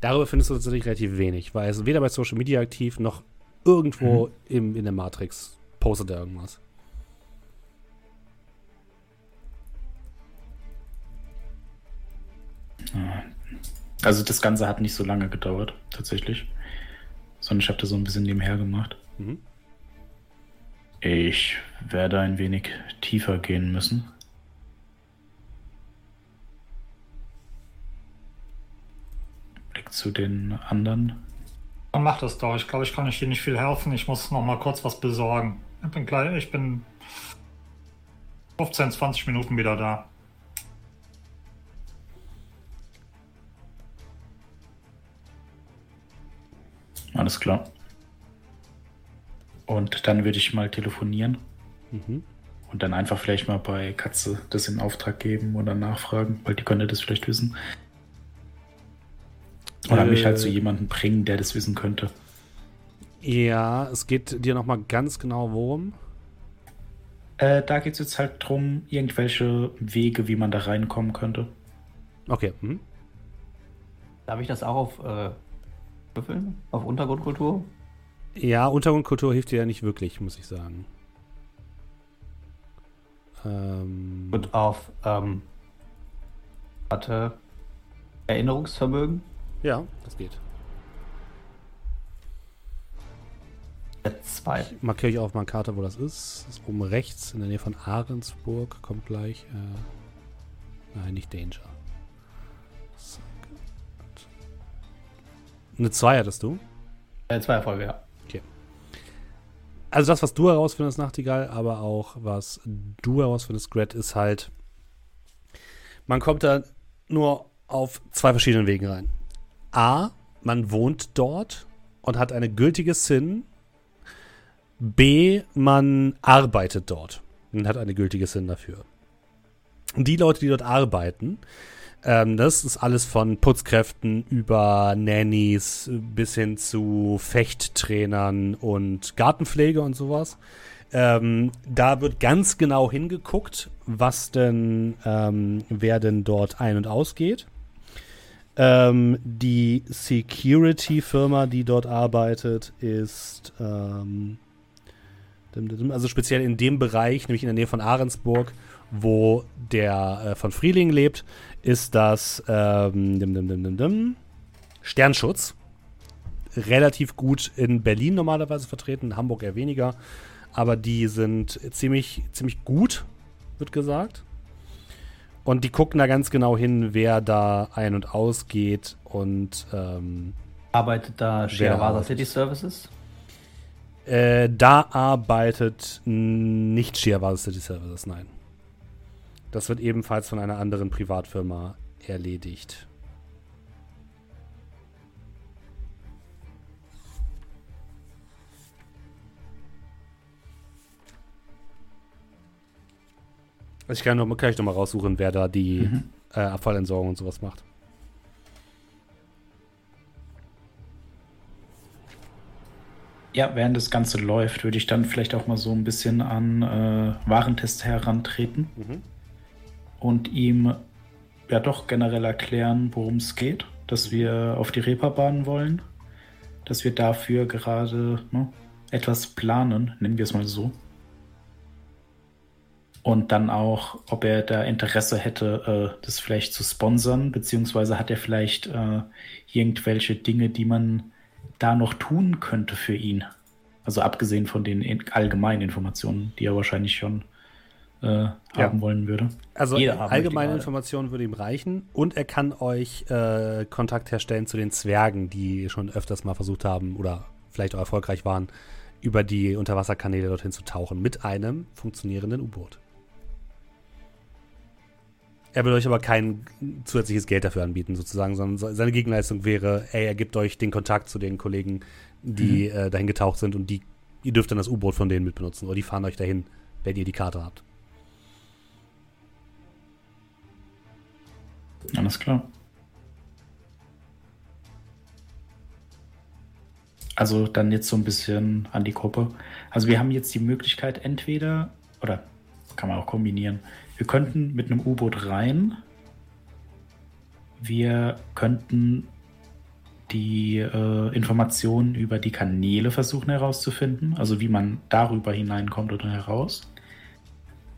Darüber findest du tatsächlich relativ wenig, weil es weder bei Social Media aktiv noch irgendwo im, in der Matrix postet er irgendwas. Also das Ganze hat nicht so lange gedauert, tatsächlich. Sondern ich habe das so ein bisschen nebenher gemacht. Mhm. Ich werde ein wenig tiefer gehen müssen. Blick zu den anderen. Dann mach das doch. Ich glaube, ich kann euch hier nicht viel helfen. Ich muss noch mal kurz was besorgen. Ich bin gleich, ich bin 15, 20 Minuten wieder da. Alles klar. Und dann würde ich mal telefonieren Mhm. und dann einfach vielleicht mal bei Katze das in Auftrag geben oder nachfragen, weil die könnte das vielleicht wissen. Oder Äh. mich halt zu jemandem bringen, der das wissen könnte. Ja, es geht dir nochmal ganz genau worum. Äh, da geht es jetzt halt drum, irgendwelche Wege, wie man da reinkommen könnte. Okay. Mhm. Darf ich das auch auf äh, würfeln? Auf Untergrundkultur? Ja, Untergrundkultur hilft dir ja nicht wirklich, muss ich sagen. Ähm, Und auf ähm, hatte Erinnerungsvermögen? Ja, das geht. Zwei. Ich markiere ich auf meiner Karte, wo das ist. Das ist oben rechts in der Nähe von Ahrensburg. Kommt gleich. Äh, nein, nicht Danger. Eine 2 hattest du? Eine 2 Erfolge, ja. Okay. Also das, was du herausfindest, Nachtigall, aber auch was du herausfindest, Gret, ist halt, man kommt da nur auf zwei verschiedenen Wegen rein. A, man wohnt dort und hat eine gültige Sinn. B, man arbeitet dort und hat eine gültige Sinn dafür. Die Leute, die dort arbeiten, ähm, das ist alles von Putzkräften über Nannies bis hin zu Fechttrainern und Gartenpflege und sowas. Ähm, da wird ganz genau hingeguckt, was denn, ähm, wer denn dort ein- und ausgeht. Ähm, die Security-Firma, die dort arbeitet, ist ähm, also speziell in dem Bereich, nämlich in der Nähe von Ahrensburg, wo der äh, von Frieling lebt, ist das ähm, dim, dim, dim, Sternschutz. Relativ gut in Berlin normalerweise vertreten, in Hamburg eher weniger. Aber die sind ziemlich, ziemlich gut, wird gesagt. Und die gucken da ganz genau hin, wer da ein- und ausgeht und ähm, arbeitet da Shirawada City Services? Äh, da arbeitet nicht Shirawada City Services, nein. Das wird ebenfalls von einer anderen Privatfirma erledigt. Also ich kann, noch, kann ich noch mal raussuchen, wer da die mhm. äh, Abfallentsorgung und sowas macht. Ja, während das Ganze läuft, würde ich dann vielleicht auch mal so ein bisschen an äh, Warentest herantreten mhm. und ihm ja doch generell erklären, worum es geht, dass wir auf die Reeperbahn wollen, dass wir dafür gerade ne, etwas planen, nennen wir es mal so und dann auch, ob er da Interesse hätte, äh, das vielleicht zu sponsern, beziehungsweise hat er vielleicht äh, irgendwelche Dinge, die man da noch tun könnte für ihn. Also abgesehen von den allgemeinen Informationen, die er wahrscheinlich schon äh, ja. haben wollen würde. Also allgemeine Informationen würde ihm reichen und er kann euch äh, Kontakt herstellen zu den Zwergen, die schon öfters mal versucht haben oder vielleicht auch erfolgreich waren, über die Unterwasserkanäle dorthin zu tauchen mit einem funktionierenden U-Boot. Er will euch aber kein zusätzliches Geld dafür anbieten, sozusagen, sondern seine Gegenleistung wäre, ey, er gibt euch den Kontakt zu den Kollegen, die mhm. äh, dahin getaucht sind und die, ihr dürft dann das U-Boot von denen mitbenutzen oder die fahren euch dahin, wenn ihr die Karte habt. Alles klar. Also dann jetzt so ein bisschen an die Gruppe. Also wir haben jetzt die Möglichkeit, entweder, oder kann man auch kombinieren, wir könnten mit einem U-Boot rein. Wir könnten die äh, Informationen über die Kanäle versuchen herauszufinden, also wie man darüber hineinkommt oder heraus.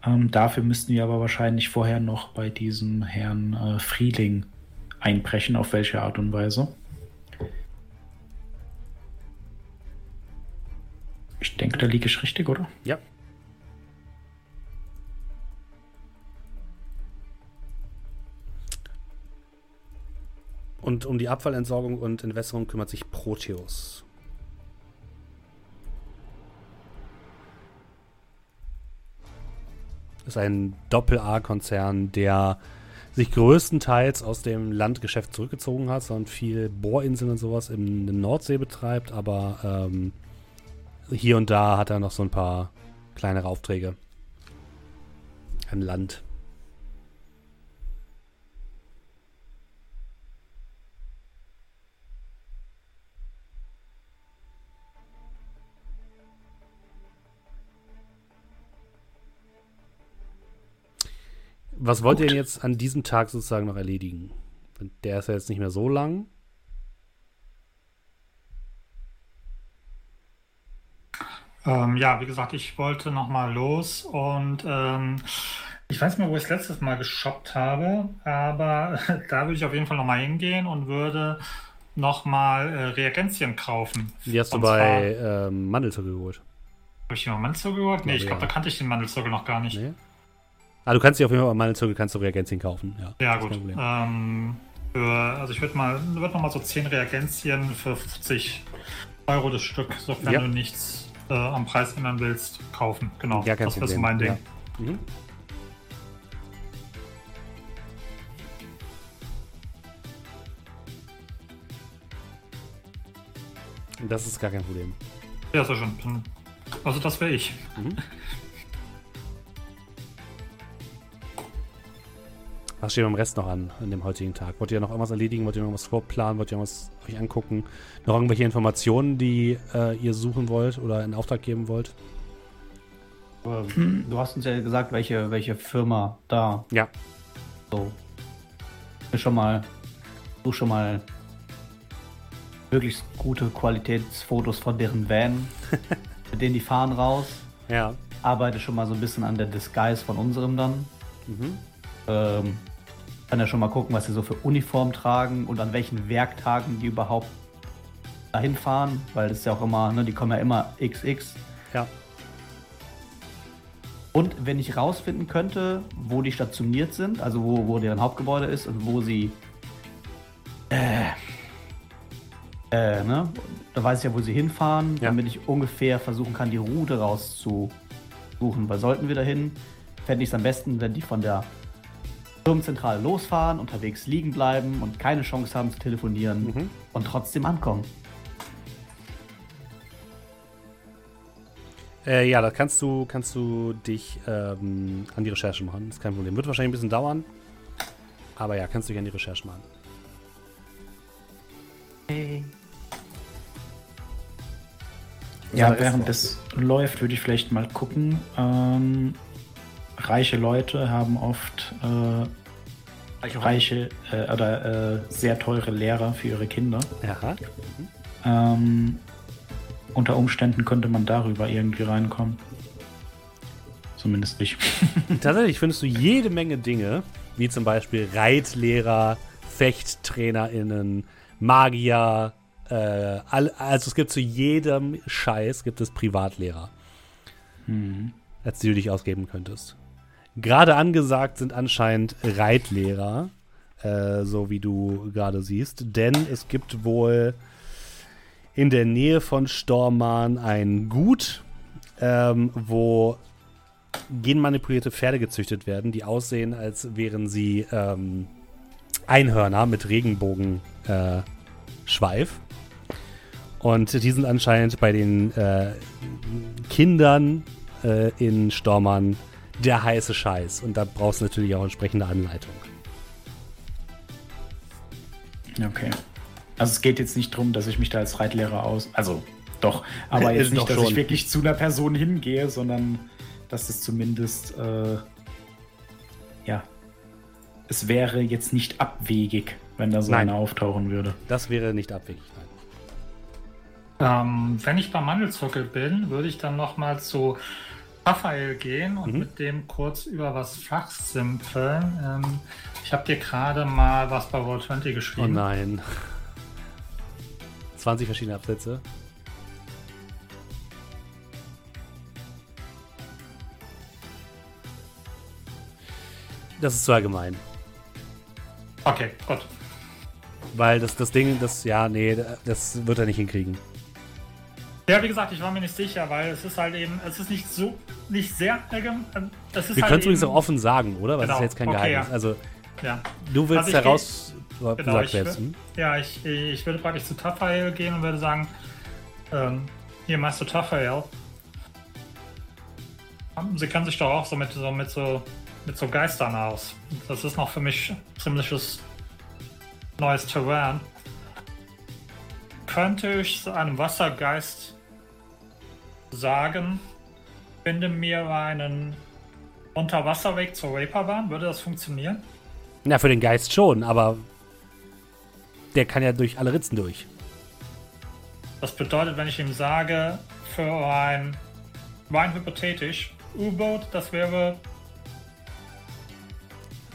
Ähm, dafür müssten wir aber wahrscheinlich vorher noch bei diesem Herrn äh, Frieling einbrechen, auf welche Art und Weise. Ich denke, da liege ich richtig, oder? Ja, Und um die Abfallentsorgung und Entwässerung kümmert sich Proteus. Das ist ein Doppel-A-Konzern, der sich größtenteils aus dem Landgeschäft zurückgezogen hat, sondern viel Bohrinseln und sowas in der Nordsee betreibt, aber ähm, hier und da hat er noch so ein paar kleinere Aufträge. Ein Land. Was wollt ihr denn jetzt an diesem Tag sozusagen noch erledigen? Der ist ja jetzt nicht mehr so lang. Ähm, ja, wie gesagt, ich wollte nochmal los und ähm, ich weiß nicht mehr, wo ich das letztes Mal geshoppt habe, aber da würde ich auf jeden Fall nochmal hingehen und würde nochmal äh, Reagenzien kaufen. Die hast und du bei ähm, Mandelzucker geholt. Habe ich hier mir Mandelzucker geholt? Nee, ich glaube, ja. da kannte ich den Mandelzucker noch gar nicht. Nee. Ah, du kannst dir auf jeden Fall bei Mandelzirkel kannst du Reagenzien kaufen. Ja, Ja, ist gut. Ähm, für, also ich würde mal, würd noch mal so 10 Reagenzien für 50 Euro das Stück, sofern Ja. du nichts äh, am Preis ändern willst, kaufen. Genau, Ja, kein das Problem. mein Ding. Ja. Mhm. Das ist gar kein Problem. Ja, sehr schön. Dann- Also das wäre ich. Was steht beim Rest noch an, an dem heutigen Tag? Wollt ihr noch irgendwas erledigen? Wollt ihr noch was vorplanen? Wollt ihr irgendwas euch angucken? Noch irgendwelche Informationen, die äh, ihr suchen wollt oder in Auftrag geben wollt? Ähm, Du hast uns ja gesagt, welche, welche Firma da Ja. so. Ich schon mal, such schon mal möglichst gute Qualitätsfotos von deren Van, mit denen die fahren raus. Ja. Arbeite schon mal so ein bisschen an der Disguise von unserem dann. Mhm. Ähm, kann ja schon mal gucken, was sie so für Uniform tragen und an welchen Werktagen die überhaupt dahin fahren, weil das ist ja auch immer, ne, die kommen ja immer XX. Ja. Und wenn ich rausfinden könnte, wo die stationiert sind, also wo, wo deren Hauptgebäude ist und wo sie. Äh, äh, ne? Da weiß ich ja, wo sie hinfahren, Ja. damit ich ungefähr versuchen kann, die Route rauszusuchen. Weil sollten wir dahin, fände ich es am besten, wenn die von der Firmenzentrale losfahren, unterwegs liegen bleiben und keine Chance haben zu telefonieren Mhm. und trotzdem ankommen. Äh, ja, da kannst du, kannst du dich ähm, an die Recherche machen. ist kein Problem. Wird wahrscheinlich ein bisschen dauern. Aber ja, kannst du dich an die Recherche machen. Ja, Sag es während das läuft, würde ich vielleicht mal gucken. Ähm, reiche Leute haben oft äh, reiche äh, oder äh, sehr teure Lehrer für ihre Kinder. Aha. Ähm, unter Umständen könnte man darüber irgendwie reinkommen. Zumindest ich. Tatsächlich findest du jede Menge Dinge, wie zum Beispiel Reitlehrer, FechttrainerInnen, Magier, äh, also es gibt zu jedem Scheiß gibt es Privatlehrer, Hm. als die du dich ausgeben könntest. Gerade angesagt sind anscheinend Reitlehrer, äh, so wie du gerade siehst, denn es gibt wohl in der Nähe von Stormarn ein Gut, ähm, wo genmanipulierte Pferde gezüchtet werden, die aussehen, als wären sie ähm, Einhörner mit Regenbogenschweif. Äh. Und die sind anscheinend bei den äh, Kindern äh, in Stormern der heiße Scheiß. Und da brauchst du natürlich auch entsprechende Anleitung. Okay. Also es geht jetzt nicht darum, dass ich mich da als Reitlehrer aus. Also doch, aber Ist jetzt nicht, dass schon. ich wirklich zu einer Person hingehe, sondern dass es zumindest äh, ja. Es wäre jetzt nicht abwegig, wenn da so Nein. einer auftauchen würde. Das wäre nicht abwegig. Nein. Ähm, wenn ich beim Mandelzirkel bin, würde ich dann nochmal zu Raphael gehen und Mhm. mit dem kurz über was fachsimpeln. Ähm, ich habe dir gerade mal was bei Roll20 Oh geschrieben. nein. 20 verschiedene Absätze. Das ist zu allgemein. Okay, gut. Weil das, das Ding, das, ja, nee, das wird er nicht hinkriegen. Ja, wie gesagt, ich war mir nicht sicher, weil es ist halt eben, es ist nicht so, nicht sehr allgemein. ähm, Es ist Wir halt können es übrigens auch offen sagen, oder? Weil Genau. ist jetzt kein Okay, Geheimnis. ja. Also, Ja, du willst Also heraus. Du Genau, ich will- hm? ja ich, ich würde praktisch zu Tafael gehen und würde sagen, ähm, hier, Meister Tafael. Sie kennen sich doch auch so mit so, mit so, mit so Geistern aus. Das ist noch für mich ziemliches neues Terrain. Könnte ich zu einem Wassergeist sagen, finde mir einen Unterwasserweg zur Reaperbahn? Würde das funktionieren? Na, für den Geist schon, aber der kann ja durch alle Ritzen durch. Das bedeutet, wenn ich ihm sage, für ein rein hypothetisch, U-Boot, das wäre.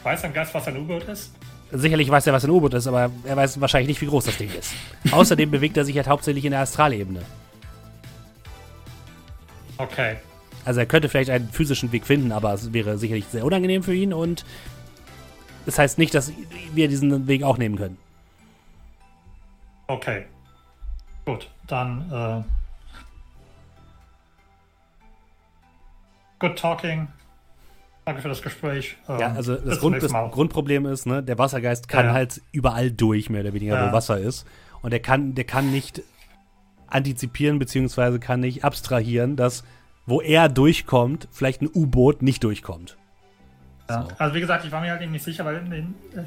Weiß ein Geist, was ein U-Boot ist? Sicherlich weiß er, was ein U-Boot ist, aber er weiß wahrscheinlich nicht, wie groß das Ding ist. Außerdem bewegt er sich halt hauptsächlich in der Astralebene. Okay. Also er könnte vielleicht einen physischen Weg finden, aber es wäre sicherlich sehr unangenehm für ihn und das heißt nicht, dass wir diesen Weg auch nehmen können. Okay. Gut, dann. Äh, good talking. Danke für das Gespräch. Ähm, Ja, also das, Grund, das. Grundproblem ist, ne, der Wassergeist kann ja. halt überall durch, mehr oder weniger, Ja. wo Wasser ist. Und der kann, der kann nicht antizipieren, beziehungsweise kann nicht abstrahieren, dass wo er durchkommt, vielleicht ein U-Boot nicht durchkommt. Ja. So. Also wie gesagt, ich war mir halt eben nicht sicher, weil in den äh,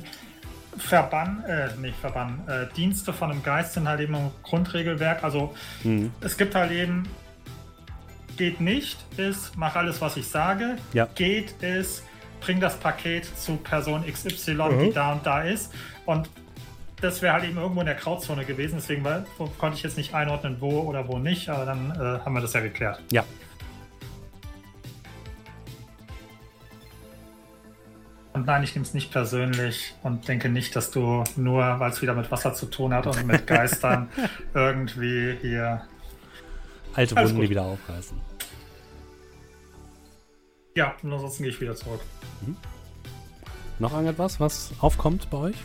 Verbann, äh, nicht Verbann, äh, Dienste von einem Geist sind halt eben ein Grundregelwerk. Also Mhm. es gibt halt eben, geht nicht, ist, mach alles, was ich sage. Ja. Geht ist, bring das Paket zu Person XY, Mhm. die da und da ist. Und das wäre halt eben irgendwo in der Grauzone gewesen, deswegen wo- konnte ich jetzt nicht einordnen, wo oder wo nicht, aber dann äh, haben wir das ja geklärt. Ja. Und nein, ich nehme es nicht persönlich und denke nicht, dass du nur, weil es wieder mit Wasser zu tun hat und mit Geistern irgendwie hier. Alte Alles Wunden, gut. wieder aufreißen. Ja, und ansonsten gehe ich wieder zurück. Noch irgendetwas, was aufkommt bei euch?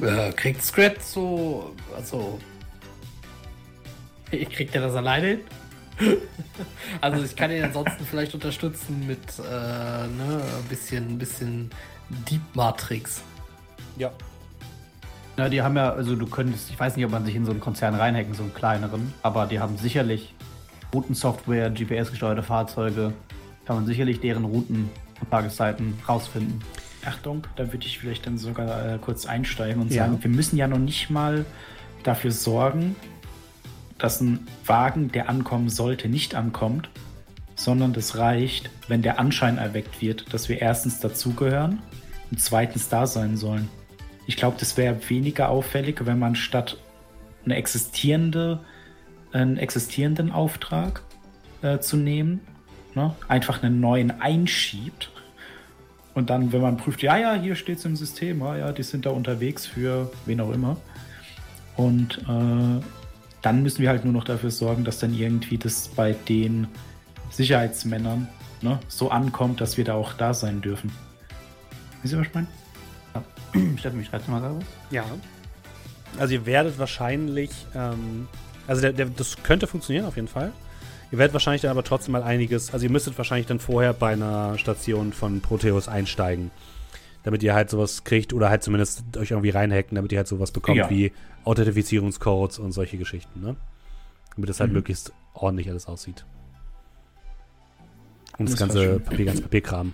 Äh, kriegt Scrat so. Also. Kriegt er das alleine hin? also, ich kann ihn ansonsten vielleicht unterstützen mit äh, ne, ein bisschen, ein bisschen Deep Matrix. Ja. Ja, die haben ja, also du könntest, ich weiß nicht, ob man sich in so einen Konzern reinhacken, so einen kleineren, aber die haben sicherlich Routensoftware, GPS-gesteuerte Fahrzeuge, kann man sicherlich deren Routen und Tageszeiten rausfinden. Achtung, da würde ich vielleicht dann sogar äh, kurz einsteigen und Ja. sagen, wir müssen ja noch nicht mal dafür sorgen, dass ein Wagen, der ankommen sollte, nicht ankommt, sondern das reicht, wenn der Anschein erweckt wird, dass wir erstens dazugehören und zweitens da sein sollen. Ich glaube, das wäre weniger auffällig, wenn man statt eine existierende, einen existierenden Auftrag äh, zu nehmen, ne, einfach einen neuen einschiebt und dann, wenn man prüft, ja, ja, hier steht es im System, ja, ja, die sind da unterwegs für wen auch immer. Und äh, dann müssen wir halt nur noch dafür sorgen, dass dann irgendwie das bei den Sicherheitsmännern ne, so ankommt, dass wir da auch da sein dürfen. Wisst ihr, was ich meine? Steffen, wie schreibst du mal gerade was? Ja. Also ihr werdet wahrscheinlich, ähm, also der, der, das könnte funktionieren auf jeden Fall. Ihr werdet wahrscheinlich dann aber trotzdem mal einiges, also ihr müsstet wahrscheinlich dann vorher bei einer Station von Proteus einsteigen, damit ihr halt sowas kriegt oder halt zumindest euch irgendwie reinhacken, damit ihr halt sowas bekommt Ja. wie Authentifizierungscodes und solche Geschichten, ne? Damit es halt Mhm. möglichst ordentlich alles aussieht. Und das, Das ganze. Papier, ganze Papierkram.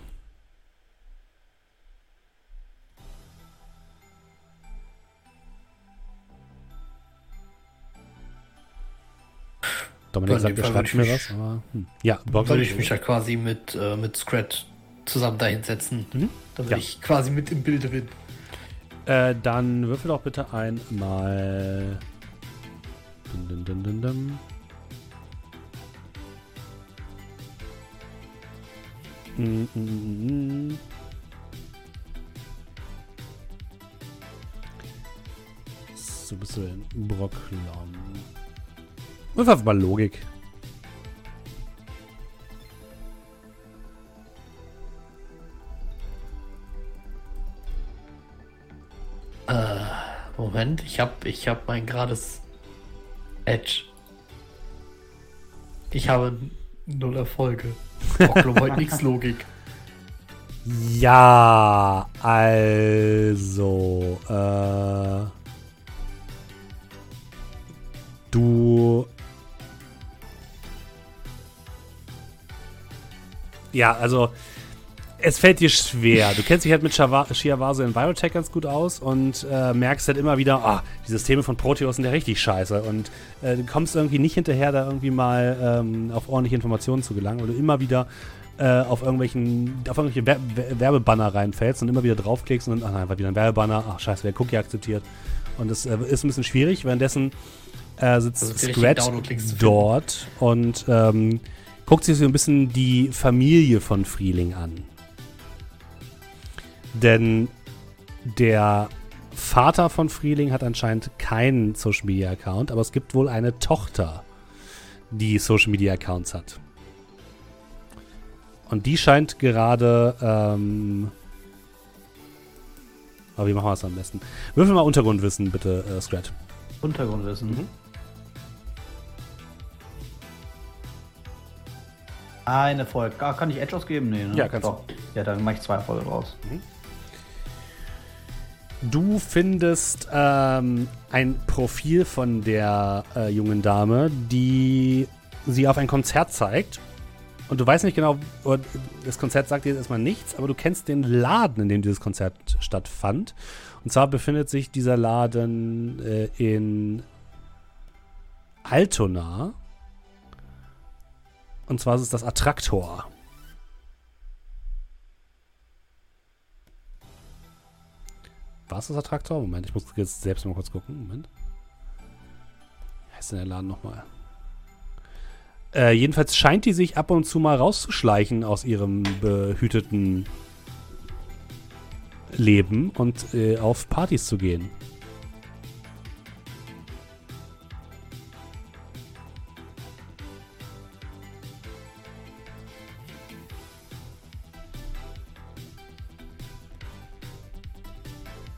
Dominik In sagt, er Fall schreibt mir was, aber hm. ja, Bock Würde ich mich ja quasi mit, äh, mit Scrat zusammen dahinsetzen, Mhm. damit Ja. ich quasi mit im Bilde bin. Äh, dann würfel doch bitte einmal. Dun, dun, dun, dun. Mm, mm, mm, mm. So bist du denn? Brocklon. Würfel einfach mal Logik. Äh, Moment, ich hab, ich hab mein gerades Edge. Ich habe null Erfolge. Bocklum heute nix Logik. Ja, also, äh, du, ja, also, es fällt dir schwer. Du kennst dich halt mit Shiawase in Biotech ganz gut aus und äh, merkst halt immer wieder, ah, die Systeme von Proteus sind ja richtig scheiße und äh, du kommst irgendwie nicht hinterher, da irgendwie mal ähm, auf ordentliche Informationen zu gelangen, weil du immer wieder äh, auf irgendwelchen, auf irgendwelche Wer Wer- Werbebanner reinfällst und immer wieder draufklickst und dann, ach nein, war wieder ein Werbebanner, ach scheiße, wer Cookie akzeptiert. Und das äh, ist ein bisschen schwierig, währenddessen äh, sitzt also Scratch dort und ähm, guckt sich so ein bisschen die Familie von Frieling an. Denn der Vater von Frieling hat anscheinend keinen Social Media Account, aber es gibt wohl eine Tochter, die Social Media Accounts hat. Und die scheint gerade. Ähm aber wie machen wir es am besten? Würfel mal Untergrundwissen, bitte, äh, Scrat. Untergrundwissen. Mhm. Ein Erfolg. Ah, kann ich Edge ausgeben? Nee, ne? Ja, kannst Doch. du. Ja, dann mache ich zwei Erfolge raus. Mhm. Du findest ähm, ein Profil von der äh, jungen Dame, die sie auf ein Konzert zeigt. Und du weißt nicht genau, das Konzert sagt dir erstmal nichts, aber du kennst den Laden, in dem dieses Konzert stattfand. Und zwar befindet sich dieser Laden äh, in Altona. Und zwar ist es das Attraktor. War es das Attraktor? Moment, ich muss jetzt selbst mal kurz gucken. Moment. Wie heißt denn der Laden nochmal? Äh, jedenfalls scheint die sich ab und zu mal rauszuschleichen aus ihrem behüteten Leben und äh, auf Partys zu gehen.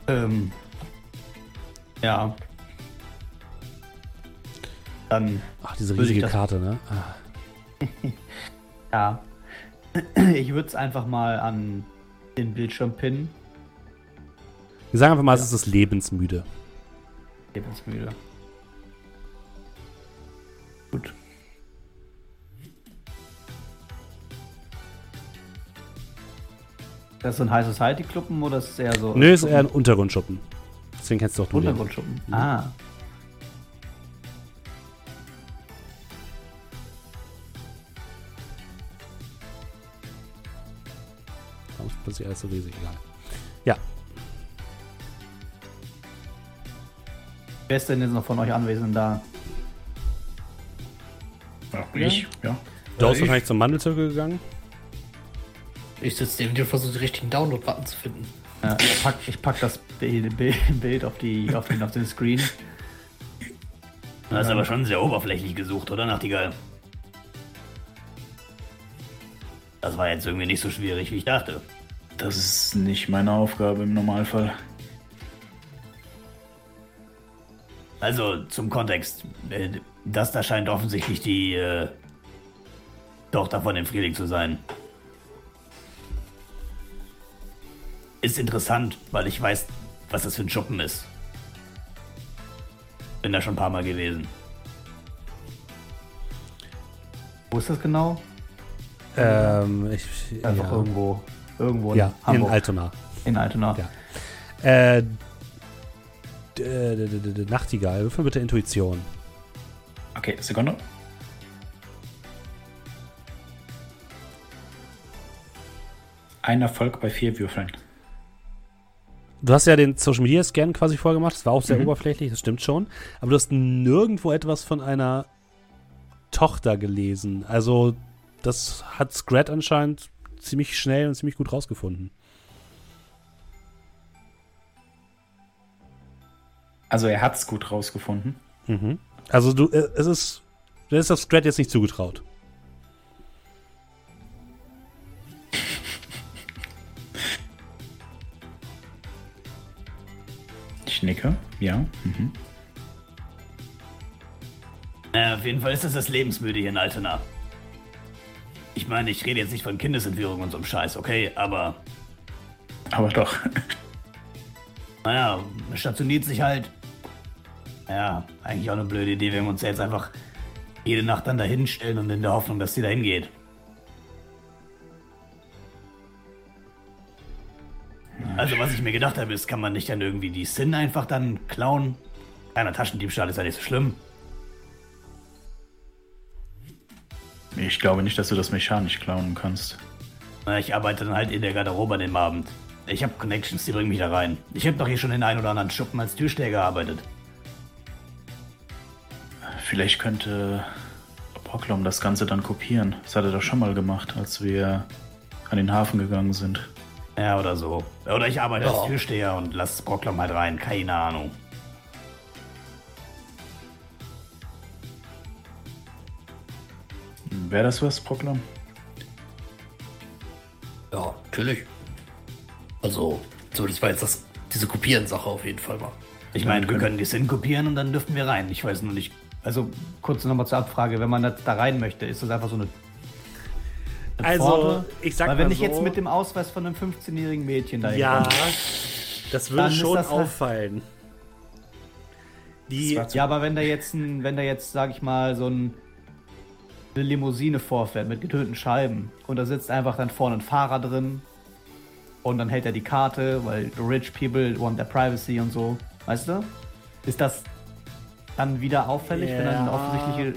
Ähm. Ja. Dann. Ach, diese riesige Karte, ne? Ah. ja. Ich würde es einfach mal an den Bildschirm pinnen. Wir sagen einfach mal, ja. es ist das Lebensmüde. Lebensmüde. Gut. Das ist so ein High Society Club oder ist es eher so? Nö, ist eher ein Untergrundschuppen. Deswegen kennst du auch du Untergrundschuppen. Den. Ah. Warum ist plötzlich alles so riesig? Egal. Ja. Wer ist denn jetzt noch von euch anwesend da? Ja, ich, ja. Du bist wahrscheinlich zum Mandelzirkel gegangen. Ich sitze neben dir und versuche den richtigen Download-Button zu finden. Ja, ich, pack, ich pack das Bild auf, die, auf, den, auf den Screen. Du hast aber schon sehr oberflächlich gesucht, oder, Nachtigall? Das war jetzt irgendwie nicht so schwierig, wie ich dachte. Das ist nicht meine Aufgabe im Normalfall. Also zum Kontext. Äh, das da scheint offensichtlich die äh, Tochter von dem Frieling zu sein. Ist interessant, weil ich weiß, was das für ein Schuppen ist. Bin da schon ein paar Mal gewesen. Wo ist das genau? Ähm, ich, Einfach ja. irgendwo. Irgendwo in ja, Hamburg. in Altona. In Altona. Ja. Äh, Nachtigall, würfel bitte Intuition. Okay, Sekunde. Ein Erfolg bei vier Würfeln. Du hast ja den Social Media Scan quasi vorgemacht. Das war auch sehr mhm. oberflächlich, das stimmt schon. Aber du hast nirgendwo etwas von einer Tochter gelesen. Also, das hat Scrat anscheinend ziemlich schnell und ziemlich gut rausgefunden. Also, er hat es gut rausgefunden. Mhm. Also, du, äh, es ist, du hast das Scrat jetzt nicht zugetraut. Nicke, ja. Mhm. Naja, auf jeden Fall ist das das Lebensmüde hier in Altena. Ich meine, ich rede jetzt nicht von Kindesentführung und so einem Scheiß, okay, aber. Aber doch. Naja, stationiert sich halt. Ja, eigentlich auch eine blöde Idee, wenn wir uns jetzt einfach jede Nacht dann dahin stellen und in der Hoffnung, dass sie dahin geht. Also, was ich mir gedacht habe, ist, kann man nicht dann irgendwie die Sin einfach dann klauen? Kleiner Taschendiebstahl ist ja nicht so schlimm. Ich glaube nicht, dass du das mechanisch klauen kannst. Na, ich arbeite dann halt in der Garderobe an dem Abend. Ich habe Connections, die bringen mich da rein. Ich habe doch hier schon in ein oder anderen Schuppen als Türsteher gearbeitet. Vielleicht könnte Brocklom das Ganze dann kopieren. Das hat er doch schon mal gemacht, als wir an den Hafen gegangen sind. Ja, oder so. Oder ich arbeite als Türsteher und lass Brocklom halt rein. Keine Ahnung. Wäre das was, Brocklom? Ja, natürlich. Also, so, das war jetzt das, diese Kopieren-Sache auf jeden Fall mal. Ich meine, wir können die Sinn kopieren und dann dürfen wir rein. Ich weiß nur nicht. Also, kurz nochmal zur Abfrage. Wenn man da da rein möchte, ist das einfach so eine. Also, Pforte? ich sag Weil wenn mal ich jetzt so- mit dem Ausweis von einem 15-jährigen Mädchen da Ja, hinkomme- das würde schon das halt- auffallen. Die, Ja, aber wenn da jetzt ein, wenn da jetzt, sag ich mal, so ein, eine Limousine vorfährt mit getönten Scheiben und da sitzt einfach dann vorne ein Fahrer drin und dann hält er die Karte, weil the rich people want their privacy und so, weißt du? Ist das dann wieder auffällig, wenn dann eine offensichtliche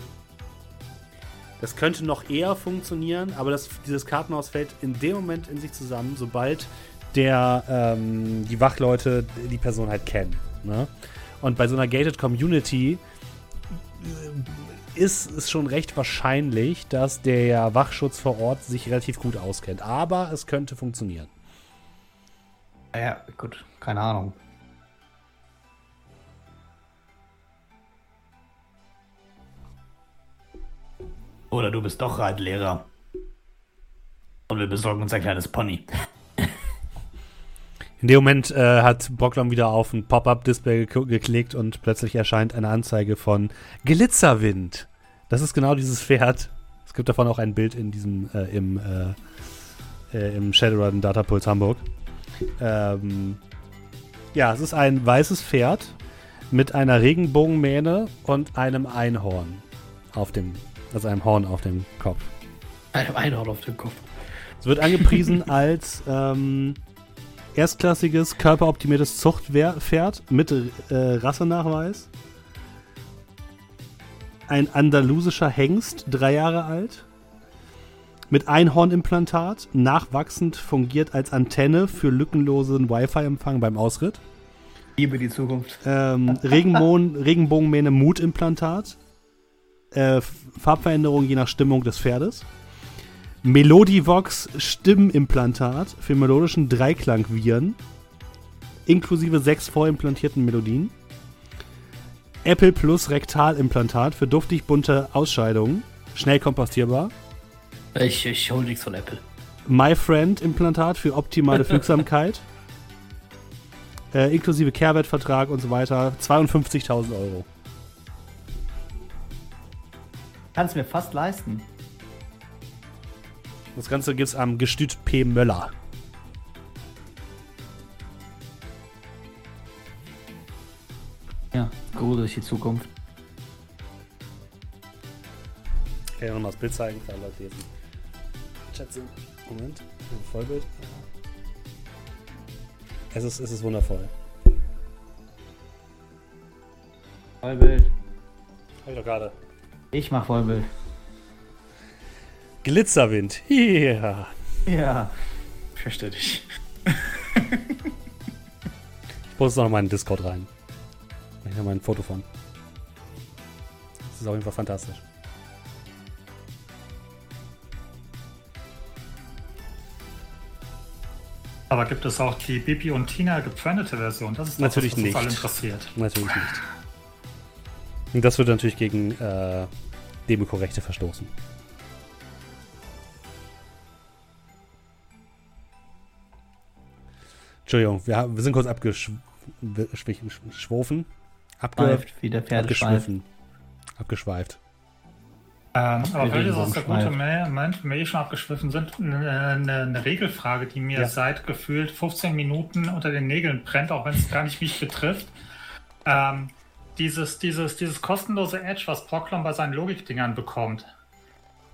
Das könnte noch eher funktionieren, aber das, dieses Kartenhaus fällt in dem Moment in sich zusammen, sobald der, ähm, die Wachleute die Person halt kennen. Ne? Und bei so einer gated Community äh, ist es schon recht wahrscheinlich, dass der Wachschutz vor Ort sich relativ gut auskennt. Aber es könnte funktionieren. Ah Ja, gut, keine Ahnung. Oder du bist doch Reitlehrer. Und wir besorgen uns ein kleines Pony. In dem Moment äh, hat Brocklom wieder auf ein Pop-Up-Display gek- geklickt und plötzlich erscheint eine Anzeige von Glitzerwind. Das ist genau dieses Pferd. Es gibt davon auch ein Bild in diesem äh, im, äh, äh, im Shadowrun Datapulse Hamburg. Ähm, ja, es ist ein weißes Pferd mit einer Regenbogenmähne und einem Einhorn auf dem, also einem Horn auf dem Kopf. Einem Einhorn auf dem Kopf. Es wird angepriesen als ähm, erstklassiges, körperoptimiertes Zuchtpferd mit äh, Rassenachweis. Ein andalusischer Hengst, drei Jahre alt. Mit Einhornimplantat, nachwachsend fungiert als Antenne für lückenlosen Wi-Fi-Empfang beim Ausritt. Liebe die Zukunft. Ähm, Regenbogen, Regenbogenmähne Mutimplantat. Äh, Farbveränderung je nach Stimmung des Pferdes. Melodivox Stimmimplantat für melodischen Dreiklangviren. Inklusive sechs vorimplantierten Melodien. Apple Plus Rektalimplantat für duftig bunte Ausscheidungen. Schnell kompostierbar. Ich, ich hol nichts von Apple. My Friend Implantat für optimale Fügsamkeit. Äh, inklusive Kehrwertvertrag und so weiter. 52.000 Euro. Kannst mir fast leisten. Das Ganze gibt's am Gestüt P. Möller. Ja, gut durch die Zukunft. Ich kann ja nochmal das Bild zeigen für alle Leute, die jetzt im Chat sind. Moment, ein Vollbild. Es ist, es ist wundervoll. Vollbild. Hab ich doch gerade. Ich mach Vollbild. Glitzerwind. Ja. Ja. Versteh dich. Ich poste noch mal in den Discord rein. Mach ich noch mal ein Foto von. Das ist auf jeden Fall fantastisch. Aber gibt es auch die Bibi und Tina gepfändete Version? Das ist das, Natürlich was uns alle nicht. interessiert. Natürlich nicht. Und das würde natürlich gegen äh, Demico-Rechte verstoßen. Entschuldigung, wir, haben- wir sind kurz abgeschwofen. Abge Schweift, wie der Pferd schweift. abgeschwiffen. Abgeschweift. Ähm, aber Wir vielleicht ist der vom gute Moment, wenn wir eh schon abgeschwiffen sind, eine, eine, eine Regelfrage, die mir Ja. seit gefühlt 15 Minuten unter den Nägeln brennt, auch wenn es gar nicht mich betrifft. Ähm, dieses, dieses, dieses kostenlose Edge, was Proclom bei seinen Logikdingern bekommt,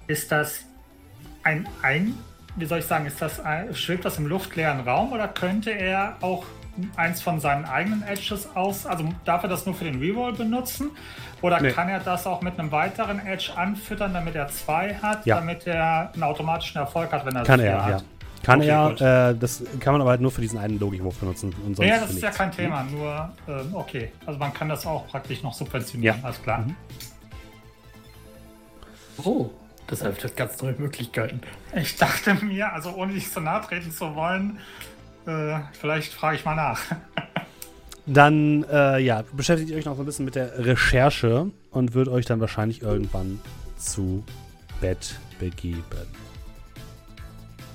ist das ein, ein wie soll ich sagen, ist das ein, schwebt das im luftleeren Raum oder könnte er auch eins von seinen eigenen Edges aus, also darf er das nur für den Reroll benutzen oder Nee. kann er das auch mit einem weiteren Edge anfüttern, damit er zwei hat, Ja. damit er einen automatischen Erfolg hat, wenn er Kann er, hat? ja. Kann Okay, er, äh, das kann man aber halt nur für diesen einen Logikwurf benutzen. Und sonst Ja, das ist ja kein Thema, nur ähm, okay. Also man kann das auch praktisch noch subventionieren, Ja. alles klar. Mhm. Oh, das eröffnet ganz neue Möglichkeiten. Ich dachte mir, also ohne dich so nahe treten zu wollen, äh, vielleicht frage ich mal nach. Dann, äh, ja, beschäftigt ihr euch noch so ein bisschen mit der Recherche und wird euch dann wahrscheinlich irgendwann zu Bett begeben.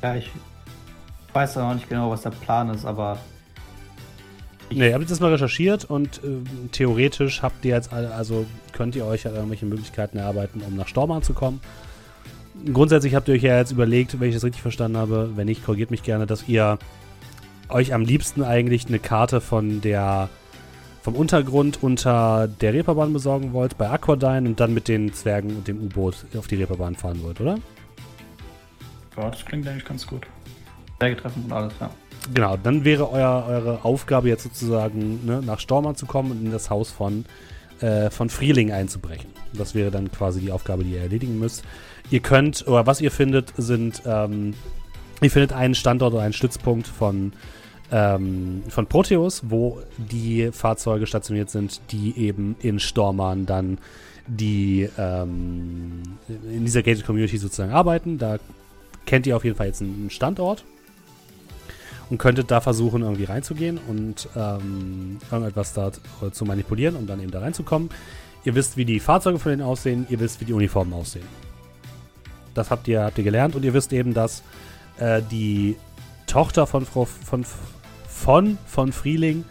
Ja, ich weiß auch noch nicht genau, was der Plan ist, aber. Nee, ihr habt jetzt mal recherchiert und äh, theoretisch habt ihr jetzt alle, also könnt ihr euch ja irgendwelche Möglichkeiten erarbeiten, um nach Stormann zu kommen. Grundsätzlich habt ihr euch ja jetzt überlegt, wenn ich das richtig verstanden habe, wenn nicht, korrigiert mich gerne, dass ihr euch am liebsten eigentlich eine Karte von der vom Untergrund unter der Reeperbahn besorgen wollt bei Aquadine und dann mit den Zwergen und dem U-Boot auf die Reeperbahn fahren wollt, oder? Ja, das klingt eigentlich ganz gut. Bergetreffen und alles, ja. Genau, dann wäre euer, eure Aufgabe jetzt sozusagen ne, nach Stormann zu kommen und in das Haus von, äh, von Frieling einzubrechen. Das wäre dann quasi die Aufgabe, die ihr erledigen müsst. Ihr könnt, oder was ihr findet, sind, ähm, ihr findet einen Standort oder einen Stützpunkt von, ähm, von Proteus, wo die Fahrzeuge stationiert sind, die eben in Stormann dann die ähm, in dieser Gated Community sozusagen arbeiten. Da kennt ihr auf jeden Fall jetzt einen Standort und könntet da versuchen, irgendwie reinzugehen und ähm, irgendetwas da zu manipulieren, um dann eben da reinzukommen. Ihr wisst, wie die Fahrzeuge von denen aussehen, ihr wisst, wie die Uniformen aussehen. Das habt ihr, habt ihr gelernt und ihr wisst eben, dass äh, die Tochter von Frau von von von Frieling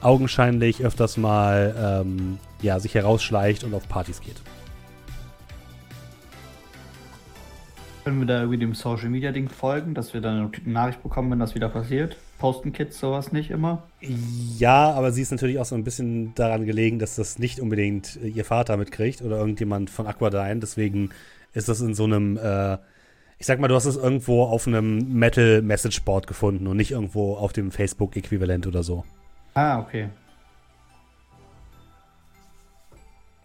augenscheinlich öfters mal ähm, ja, sich herausschleicht und auf Partys geht. Können wir da irgendwie dem Social Media Ding folgen, dass wir dann eine Nachricht bekommen, wenn das wieder passiert? Posten Kids sowas nicht immer? Ja, aber sie ist natürlich auch so ein bisschen daran gelegen, dass das nicht unbedingt äh, ihr Vater mitkriegt oder irgendjemand von Aquadine. Deswegen ist das in so einem, äh, ich sag mal, du hast es irgendwo auf einem Metal Message Board gefunden und nicht irgendwo auf dem Facebook-Äquivalent oder so. Ah, okay.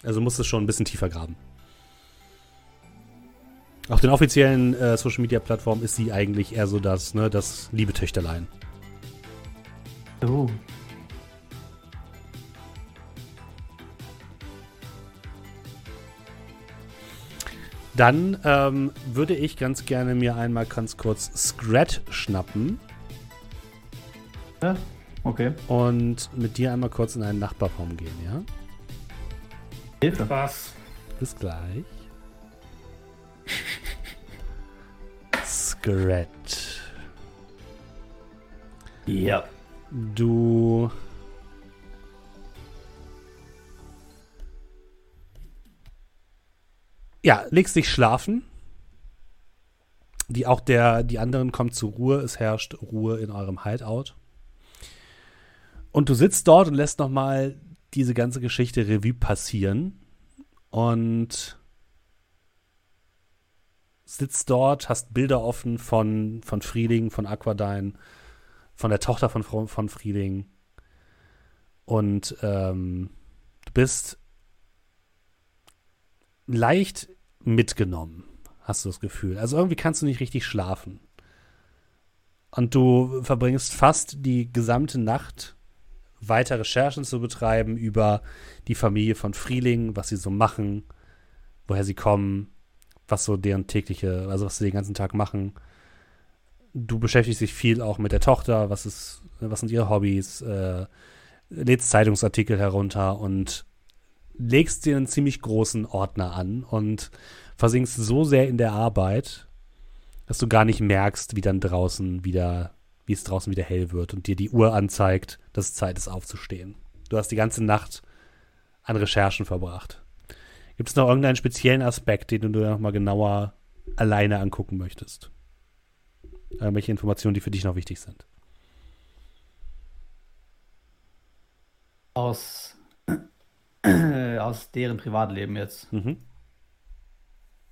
Also musst es schon ein bisschen tiefer graben. Auf den offiziellen äh, Social Media Plattformen ist sie eigentlich eher so das, ne, das liebe Töchterlein. Oh. Dann ähm, würde ich ganz gerne mir einmal ganz kurz Scrat schnappen Ja, okay. und mit dir einmal kurz in einen Nachbarraum gehen, ja? Hilfe. Was? Bis gleich. Scrat. Ja. Du. Ja, legst dich schlafen. Die, auch der, die anderen kommen zur Ruhe. Es herrscht Ruhe in eurem Hideout. Und du sitzt dort und lässt nochmal diese ganze Geschichte Revue passieren. Und sitzt dort, hast Bilder offen von, von Frieling, von Aquadine, von der Tochter von, von Frieling. Und ähm, du bist leicht mitgenommen, hast du das Gefühl. Also irgendwie kannst du nicht richtig schlafen. Und du verbringst fast die gesamte Nacht weiter Recherchen zu betreiben über die Familie von Frieling, was sie so machen, woher sie kommen, was so deren tägliche, also was sie den ganzen Tag machen. Du beschäftigst dich viel auch mit der Tochter, was ist, was sind ihre Hobbys, äh, lädst Zeitungsartikel herunter und legst dir einen ziemlich großen Ordner an und versinkst so sehr in der Arbeit, dass du gar nicht merkst, wie dann draußen wieder, wie es draußen wieder hell wird und dir die Uhr anzeigt, dass es Zeit ist aufzustehen. Du hast die ganze Nacht an Recherchen verbracht. Gibt es noch irgendeinen speziellen Aspekt, den du dir noch mal genauer alleine angucken möchtest? Irgendwelche Informationen, die für dich noch wichtig sind? Aus, aus deren Privatleben jetzt. Mhm.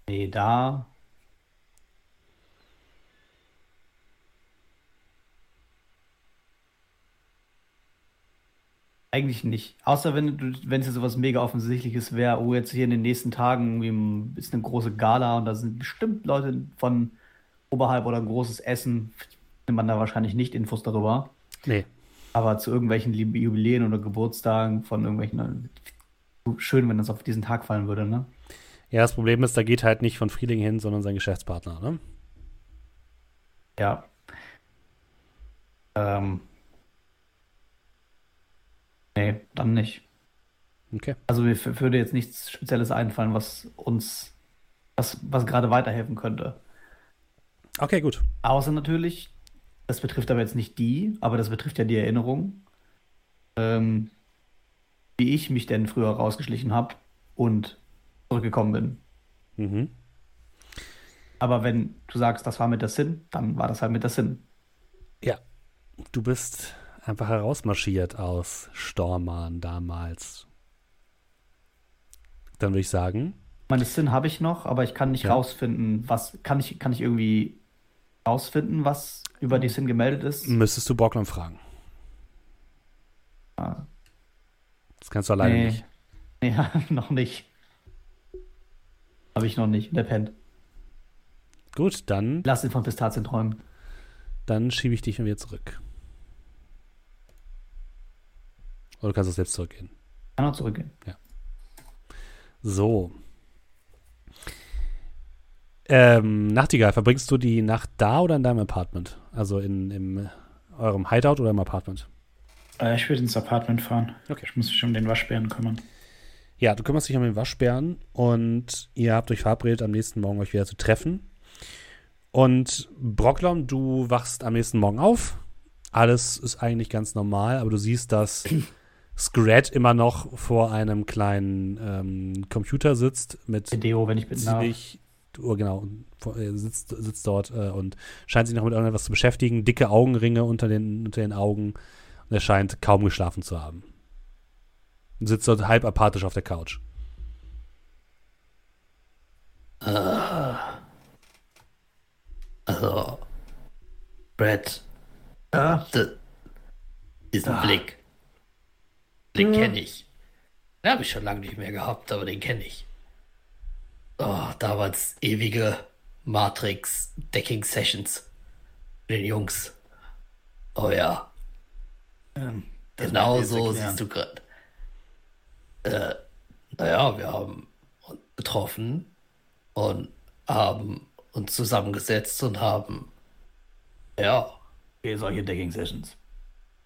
Nee, da. Eigentlich nicht. Außer wenn du, wenn es jetzt sowas mega offensichtliches wäre, oh, jetzt hier in den nächsten Tagen ist eine große Gala und da sind bestimmt Leute von oberhalb oder ein großes Essen, findet man da wahrscheinlich nicht Infos darüber. Nee. Aber zu irgendwelchen Jubiläen oder Geburtstagen von irgendwelchen, schön, wenn das auf diesen Tag fallen würde, ne? Ja, das Problem ist, da geht halt nicht von Frieling hin, sondern sein Geschäftspartner, ne? Ja. Ähm. Nee, dann nicht. Okay. Also mir würde jetzt nichts Spezielles einfallen, was uns, was, was gerade weiterhelfen könnte. Okay, gut. Außer natürlich, das betrifft aber jetzt nicht die, aber das betrifft ja die Erinnerung, ähm, wie ich mich denn früher rausgeschlichen habe und zurückgekommen bin. Mhm. Aber wenn du sagst, das war mit der Sinn, dann war das halt mit der Sinn. Ja. Du bist einfach herausmarschiert aus Stormarn damals. Dann würde ich sagen, Meine Sinn habe ich noch, aber ich kann nicht Ja. rausfinden, was kann ich kann ich irgendwie rausfinden, was über die Sinn gemeldet ist. müsstest du Borglum fragen. Ah. Das kannst du alleine Nee. nicht. Nee, noch nicht. Habe ich noch nicht. Der pennt. Gut, dann, Lass ihn von Pistazien träumen. dann schiebe ich dich wieder zurück. Oder du kannst auch selbst zurückgehen. Kann auch zurückgehen. So. Ähm, Nachtigall, verbringst du die Nacht da oder in deinem Apartment? Also in, in eurem Hideout oder im Apartment? Äh, ich würde ins Apartment fahren. Okay. Ich muss mich um den Waschbären kümmern. Ja, du kümmerst dich um den Waschbären und ihr habt euch verabredet, am nächsten Morgen euch wieder zu treffen. Und Brocklom, du wachst am nächsten Morgen auf. Alles ist eigentlich ganz normal, aber du siehst, dass Scrat immer noch vor einem kleinen ähm, Computer sitzt mit Deo, wenn ich darf. ziemlich, oh, genau, er sitzt, sitzt dort äh, und scheint sich noch mit irgendetwas zu beschäftigen. Dicke Augenringe unter den, unter den Augen und er scheint kaum geschlafen zu haben. Und sitzt dort halb apathisch auf der Couch. Also, Brad, Ja, d- diesen Blick. Den kenne ich. Den habe ich schon lange nicht mehr gehabt, aber den kenne ich. Oh, damals ewige Matrix-Decking-Sessions. Mit den Jungs. Oh ja. ähm, Genau so siehst du gerade. Äh, naja, wir haben uns getroffen und haben uns zusammengesetzt und haben. Ja, Okay, solche Decking-Sessions.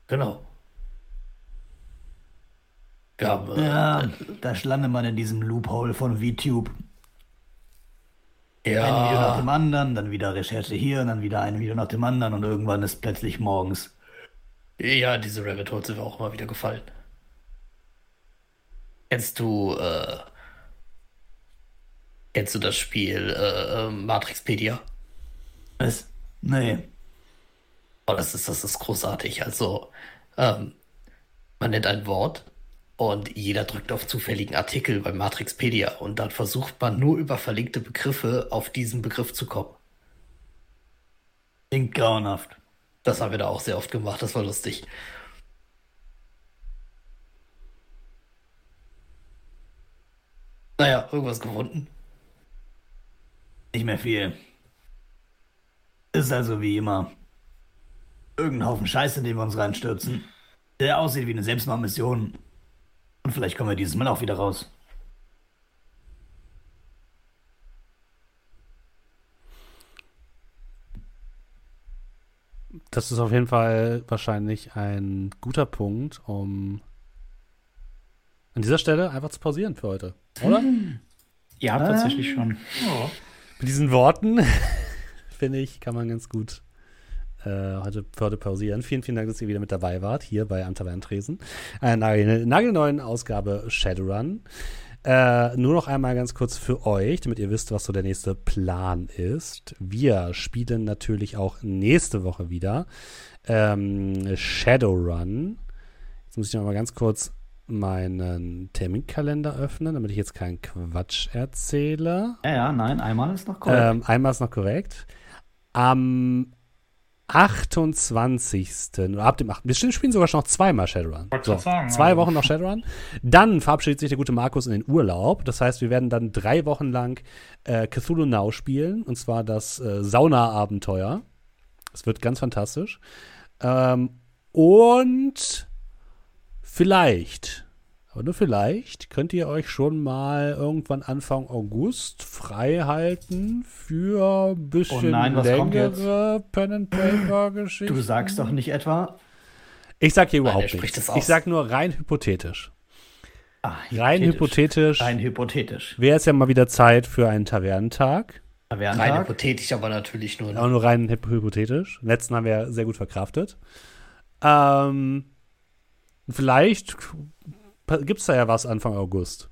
genau. Äh, Ja, da landet man in diesem Loophole von VTube. Ein Video nach ja, dem anderen, dann wieder Recherche hier, und dann wieder ein Video nach dem anderen und irgendwann ist plötzlich morgens. ja, diese Rabbit Holes sind mir auch immer wieder gefallen. Kennst du, äh, kennst du das Spiel, äh, äh, Matrixpedia? Was? Nee. Oh, das ist, das ist großartig. Also, ähm, man nennt ein Wort und jeder drückt auf zufälligen Artikel bei Matrixpedia und dann versucht man nur über verlinkte Begriffe auf diesen Begriff zu kommen. Klingt grauenhaft. Das haben wir da auch sehr oft gemacht, das war lustig. Naja, irgendwas gefunden. Nicht mehr viel. Ist also wie immer. Irgendein Haufen Scheiße, in den wir uns reinstürzen. Der aussieht wie eine Selbstmordmission. Und vielleicht kommen wir dieses Mal auch wieder raus. Das ist auf jeden Fall wahrscheinlich ein guter Punkt, um an dieser Stelle einfach zu pausieren für heute. Oder? Ja, tatsächlich schon. Ja. Mit diesen Worten, finde ich, kann man ganz gut äh, heute, für heute pausieren. Vielen, vielen Dank, dass ihr wieder mit dabei wart, hier bei Am Tavernentresen. Einer nagel- nagelneuen Ausgabe Shadowrun. Äh, nur noch einmal ganz kurz für euch, damit ihr wisst, was so der nächste Plan ist. Wir spielen natürlich auch nächste Woche wieder ähm, Shadowrun. Jetzt muss ich noch mal ganz kurz meinen Terminkalender öffnen, damit ich jetzt keinen Quatsch erzähle. Ja, ja, nein, einmal ist noch korrekt. Ähm, einmal ist noch korrekt. Am 28. oder ab dem 8. Wir spielen sogar schon noch zweimal Shadowrun. So, sagen, zwei also. Wochen noch Shadowrun. Dann verabschiedet sich der gute Markus in den Urlaub. Das heißt, wir werden dann drei Wochen lang äh, Cthulhu Now spielen. Und zwar das äh, Sauna-Abenteuer. Es wird ganz fantastisch. Ähm, und vielleicht, Und vielleicht könnt ihr euch schon mal irgendwann Anfang August frei halten für ein bisschen Oh nein, längere Pen and Paper Geschichten. Du sagst doch nicht etwa. Ich sag hier Nein, überhaupt er spricht nichts. Ich sag nur rein hypothetisch. Ah, Rein hypothetisch Rein hypothetisch. wäre es ja mal wieder Zeit für einen Tavernentag. Rein Tavernentag. hypothetisch, aber natürlich nur. Auch nur rein hyp- hypothetisch. Den letzten haben wir ja sehr gut verkraftet. Ähm, vielleicht gibt es da ja was Anfang August.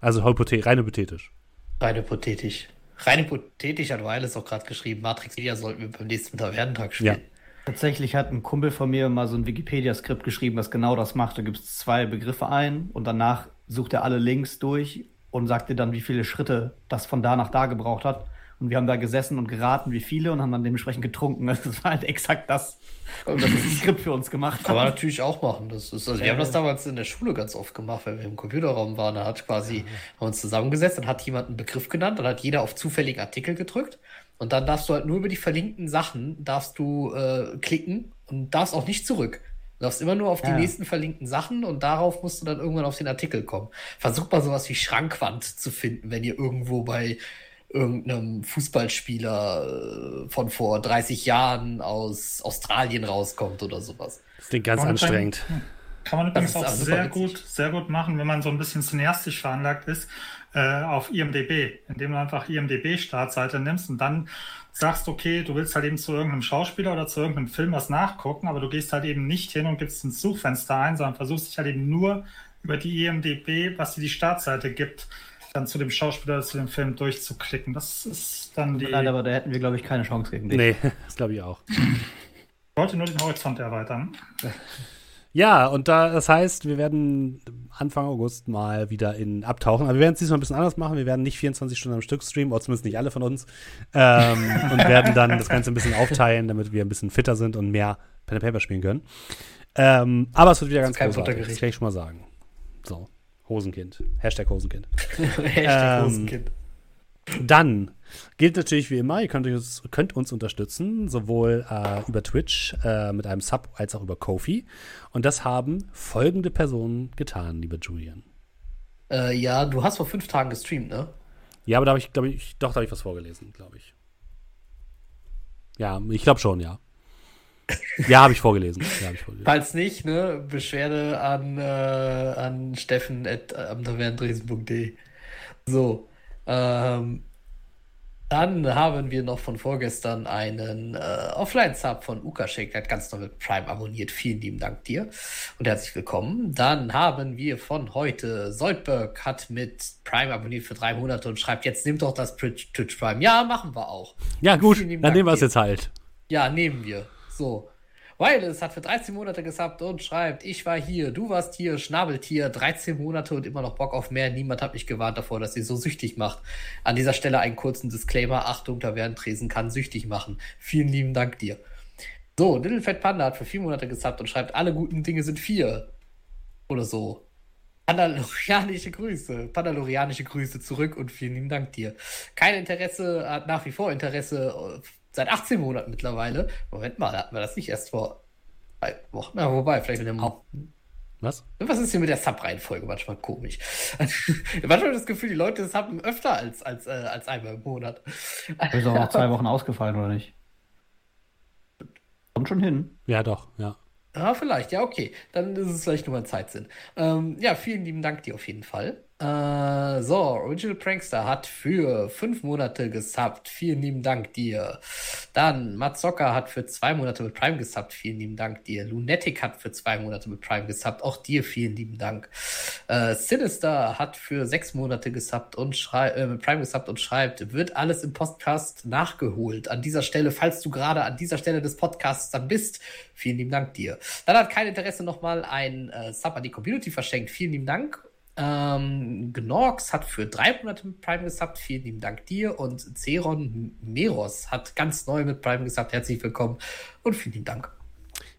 Also rein hypothetisch. Rein hypothetisch. Rein hypothetisch hat Wireless auch gerade geschrieben, Matrix Media sollten wir beim nächsten Tavernentag spielen. Tatsächlich hat ein Kumpel von mir mal so ein Wikipedia-Skript geschrieben, das genau das macht. Da gibt es zwei Begriffe ein und danach sucht er alle Links durch und sagt dir dann, wie viele Schritte das von da nach da gebraucht hat. Und wir haben da gesessen und geraten, wie viele, und haben dann dementsprechend getrunken. Das war halt exakt das. Und das Skript für uns gemacht. Kann man natürlich auch machen. Das ist, also wir Ja, haben das ja. damals in der Schule ganz oft gemacht, wenn wir im Computerraum waren. Da hat quasi haben wir uns zusammengesetzt, dann hat jemand einen Begriff genannt, dann hat jeder auf zufälligen Artikel gedrückt und dann darfst du halt nur über die verlinkten Sachen darfst du äh, klicken und darfst auch nicht zurück. Du darfst immer nur auf die Ja. nächsten verlinkten Sachen und darauf musst du dann irgendwann auf den Artikel kommen. Versucht mal sowas wie Schrankwand zu finden, wenn ihr irgendwo bei irgendeinem Fußballspieler äh, von vor 30 Jahren aus Australien rauskommt oder sowas. Das klingt ganz dann- anstrengend. Kann man übrigens auch super sehr witzig. gut, sehr gut machen, wenn man so ein bisschen cineastisch veranlagt ist, äh, auf IMDB, indem du einfach IMDB-Startseite nimmst und dann sagst, okay, du willst halt eben zu irgendeinem Schauspieler oder zu irgendeinem Film was nachgucken, aber du gehst halt eben nicht hin und gibst ins Suchfenster ein, sondern versuchst dich halt eben nur über die IMDB, was dir die Startseite gibt, dann zu dem Schauspieler zu dem Film durchzuklicken. Das ist dann die. Nein, aber da hätten wir, glaube ich, keine Chance gegen dich. Nee, das glaube ich auch. Ich wollte nur den Horizont erweitern. Ja, und da, das heißt, wir werden Anfang August mal wieder in abtauchen. Aber wir werden es diesmal ein bisschen anders machen. Wir werden nicht 24 Stunden am Stück streamen, oder zumindest nicht alle von uns. Ähm, und werden dann das Ganze ein bisschen aufteilen, damit wir ein bisschen fitter sind und mehr Pen and Paper spielen können. Ähm, aber es wird wieder ganz kein großartig. Das Futtergericht. kann ich schon mal sagen. So, Hosenkind. Hashtag Hosenkind. Hashtag Ähm, Rosenkind. Dann gilt natürlich wie immer, ihr könnt uns, könnt uns unterstützen, sowohl äh, über Twitch äh, mit einem Sub als auch über Kofi. Und das haben folgende Personen getan, lieber Julian. Äh, ja, du hast vor fünf Tagen gestreamt, ne? Ja, aber da habe ich, glaube ich, doch, da habe ich was vorgelesen, glaube ich. Ja, ich glaube schon, ja. Ja, habe ich vorgelesen. Ja, hab ich vorgelesen. Falls nicht, ne, Beschwerde an, äh, an steffen at amtavernendresen.de. So, ähm, dann haben wir noch von vorgestern einen äh, Offline-Sub von Ukashek, der hat ganz neu mit Prime abonniert. Vielen lieben Dank dir und herzlich willkommen. Dann haben wir von heute, Soldberg hat mit Prime abonniert für drei Monate und schreibt, jetzt nimm doch das Twitch Prime. Ja, machen wir auch. Ja, gut, dann Dank nehmen wir es jetzt halt. Ja, nehmen wir. So. Wireless hat für 13 Monate gesubbt und schreibt, ich war hier, du warst hier, Schnabeltier, 13 Monate und immer noch Bock auf mehr. Niemand hat mich gewarnt davor, dass ihr so süchtig macht. An dieser Stelle einen kurzen Disclaimer. Achtung, da werden Tresen kann süchtig machen. Vielen lieben Dank dir. So, Little Fat Panda hat für vier Monate gesubbt und schreibt, alle guten Dinge sind vier. Oder so. Pandalorianische Grüße. Pandalorianische Grüße zurück und vielen lieben Dank dir. Kein Interesse, hat nach wie vor Interesse äh, seit 18 Monaten mittlerweile. Moment mal, hatten wir das nicht erst vor drei Wochen? Na, wobei, vielleicht mit dem. Was? Was ist hier mit der Sub-Reihenfolge manchmal komisch? manchmal habe ich das Gefühl, die Leute subben öfter als, als, äh, als einmal im Monat. Du bist auch noch zwei Wochen ausgefallen, oder nicht? Kommt schon hin. Ja, doch, ja. Ah, vielleicht, ja, okay. Dann ist es vielleicht nur mal Zeitsinn. Ähm, ja, vielen lieben Dank dir auf jeden Fall. Äh, so, Original Prankster hat für fünf Monate gesubbt. Vielen lieben Dank dir. Dann Matzocker hat für zwei Monate mit Prime gesubbt. Vielen lieben Dank dir. Lunatic hat für zwei Monate mit Prime gesubbt. Auch dir vielen lieben Dank. Äh, Sinister hat für sechs Monate gesubbt und schrei äh, mit Prime gesubbt und schreibt, wird alles im Podcast nachgeholt. An dieser Stelle, falls du gerade an dieser Stelle des Podcasts dann bist, vielen lieben Dank dir. Dann hat kein Interesse nochmal ein äh, Sub an die Community verschenkt. Vielen lieben Dank. Ähm, Gnorx hat für drei Monate mit Prime gesubbt. Vielen lieben Dank dir. Und Zeron Meros hat ganz neu mit Prime gesubbt. Herzlich willkommen und vielen lieben Dank.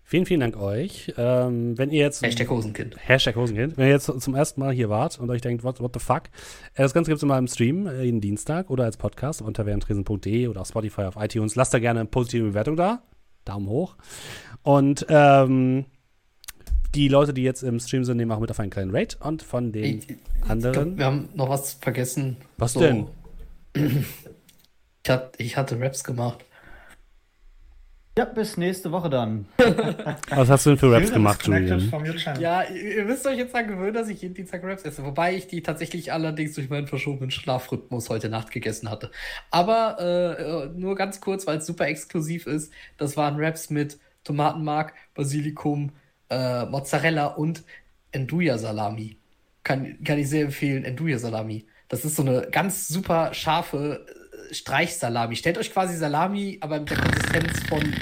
Vielen, vielen Dank euch. Ähm, wenn ihr jetzt. Hashtag Hosenkind. Hashtag Hosenkind. Wenn ihr jetzt zum ersten Mal hier wart und euch denkt, what, what the fuck, äh, das Ganze gibt es immer im Stream, äh, jeden Dienstag oder als Podcast unter währendtresen.de oder auf Spotify, auf iTunes. Lasst da gerne eine positive Bewertung da. Daumen hoch. Und ähm, Die Leute, die jetzt im Stream sind, nehmen auch mit auf einen kleinen Raid und von den Ich, ich anderen. glaub, wir haben noch was vergessen. Was denn? Ich, hat, ich hatte Raps gemacht. Ja, bis nächste Woche dann. Was hast du denn für Raps gemacht, Julian? Ja, ihr, ihr müsst euch jetzt daran gewöhnen, dass ich jeden Dienstag Raps esse. Wobei ich die tatsächlich allerdings durch meinen verschobenen Schlafrhythmus heute Nacht gegessen hatte. Aber äh, nur ganz kurz, weil es super exklusiv ist. Das waren Raps mit Tomatenmark, Basilikum, äh, Mozzarella und Enduja-Salami. Kann, kann ich sehr empfehlen, Enduja-Salami. Das ist so eine ganz super scharfe äh, Streichsalami. Stellt euch quasi Salami, aber mit der Konsistenz von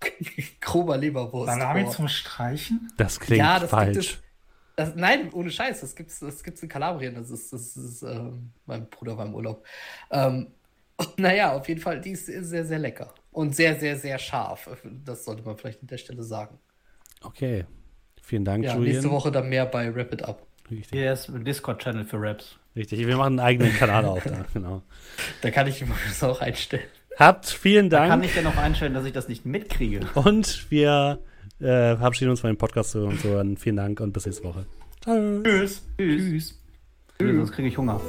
grober Leberwurst. Salami vor. zum Streichen? Das klingt Ja, das falsch. gibt es. Das, nein, ohne Scheiß, das gibt's, das gibt's in Kalabrien. Das ist, das ist, ähm, mein Bruder war im Urlaub. Ähm, und naja, auf jeden Fall, die ist sehr, sehr lecker. Und sehr, sehr, sehr scharf. Das sollte man vielleicht an der Stelle sagen. Okay. Vielen Dank, Ja, Julian. nächste Woche dann mehr bei Rapid Up. Richtig. Hier ist ein Discord-Channel für Raps. Richtig. Wir machen einen eigenen Kanal auf da. Genau. Da kann ich das auch einstellen. Habt vielen Da kann Dank. ich ja noch einstellen, dass ich das nicht mitkriege. Und wir äh, verabschieden uns von dem Podcast und so. Und vielen Dank und bis nächste Woche. Ciao. Tschüss. Tschüss. Tschüss. Sonst kriege ich Hunger.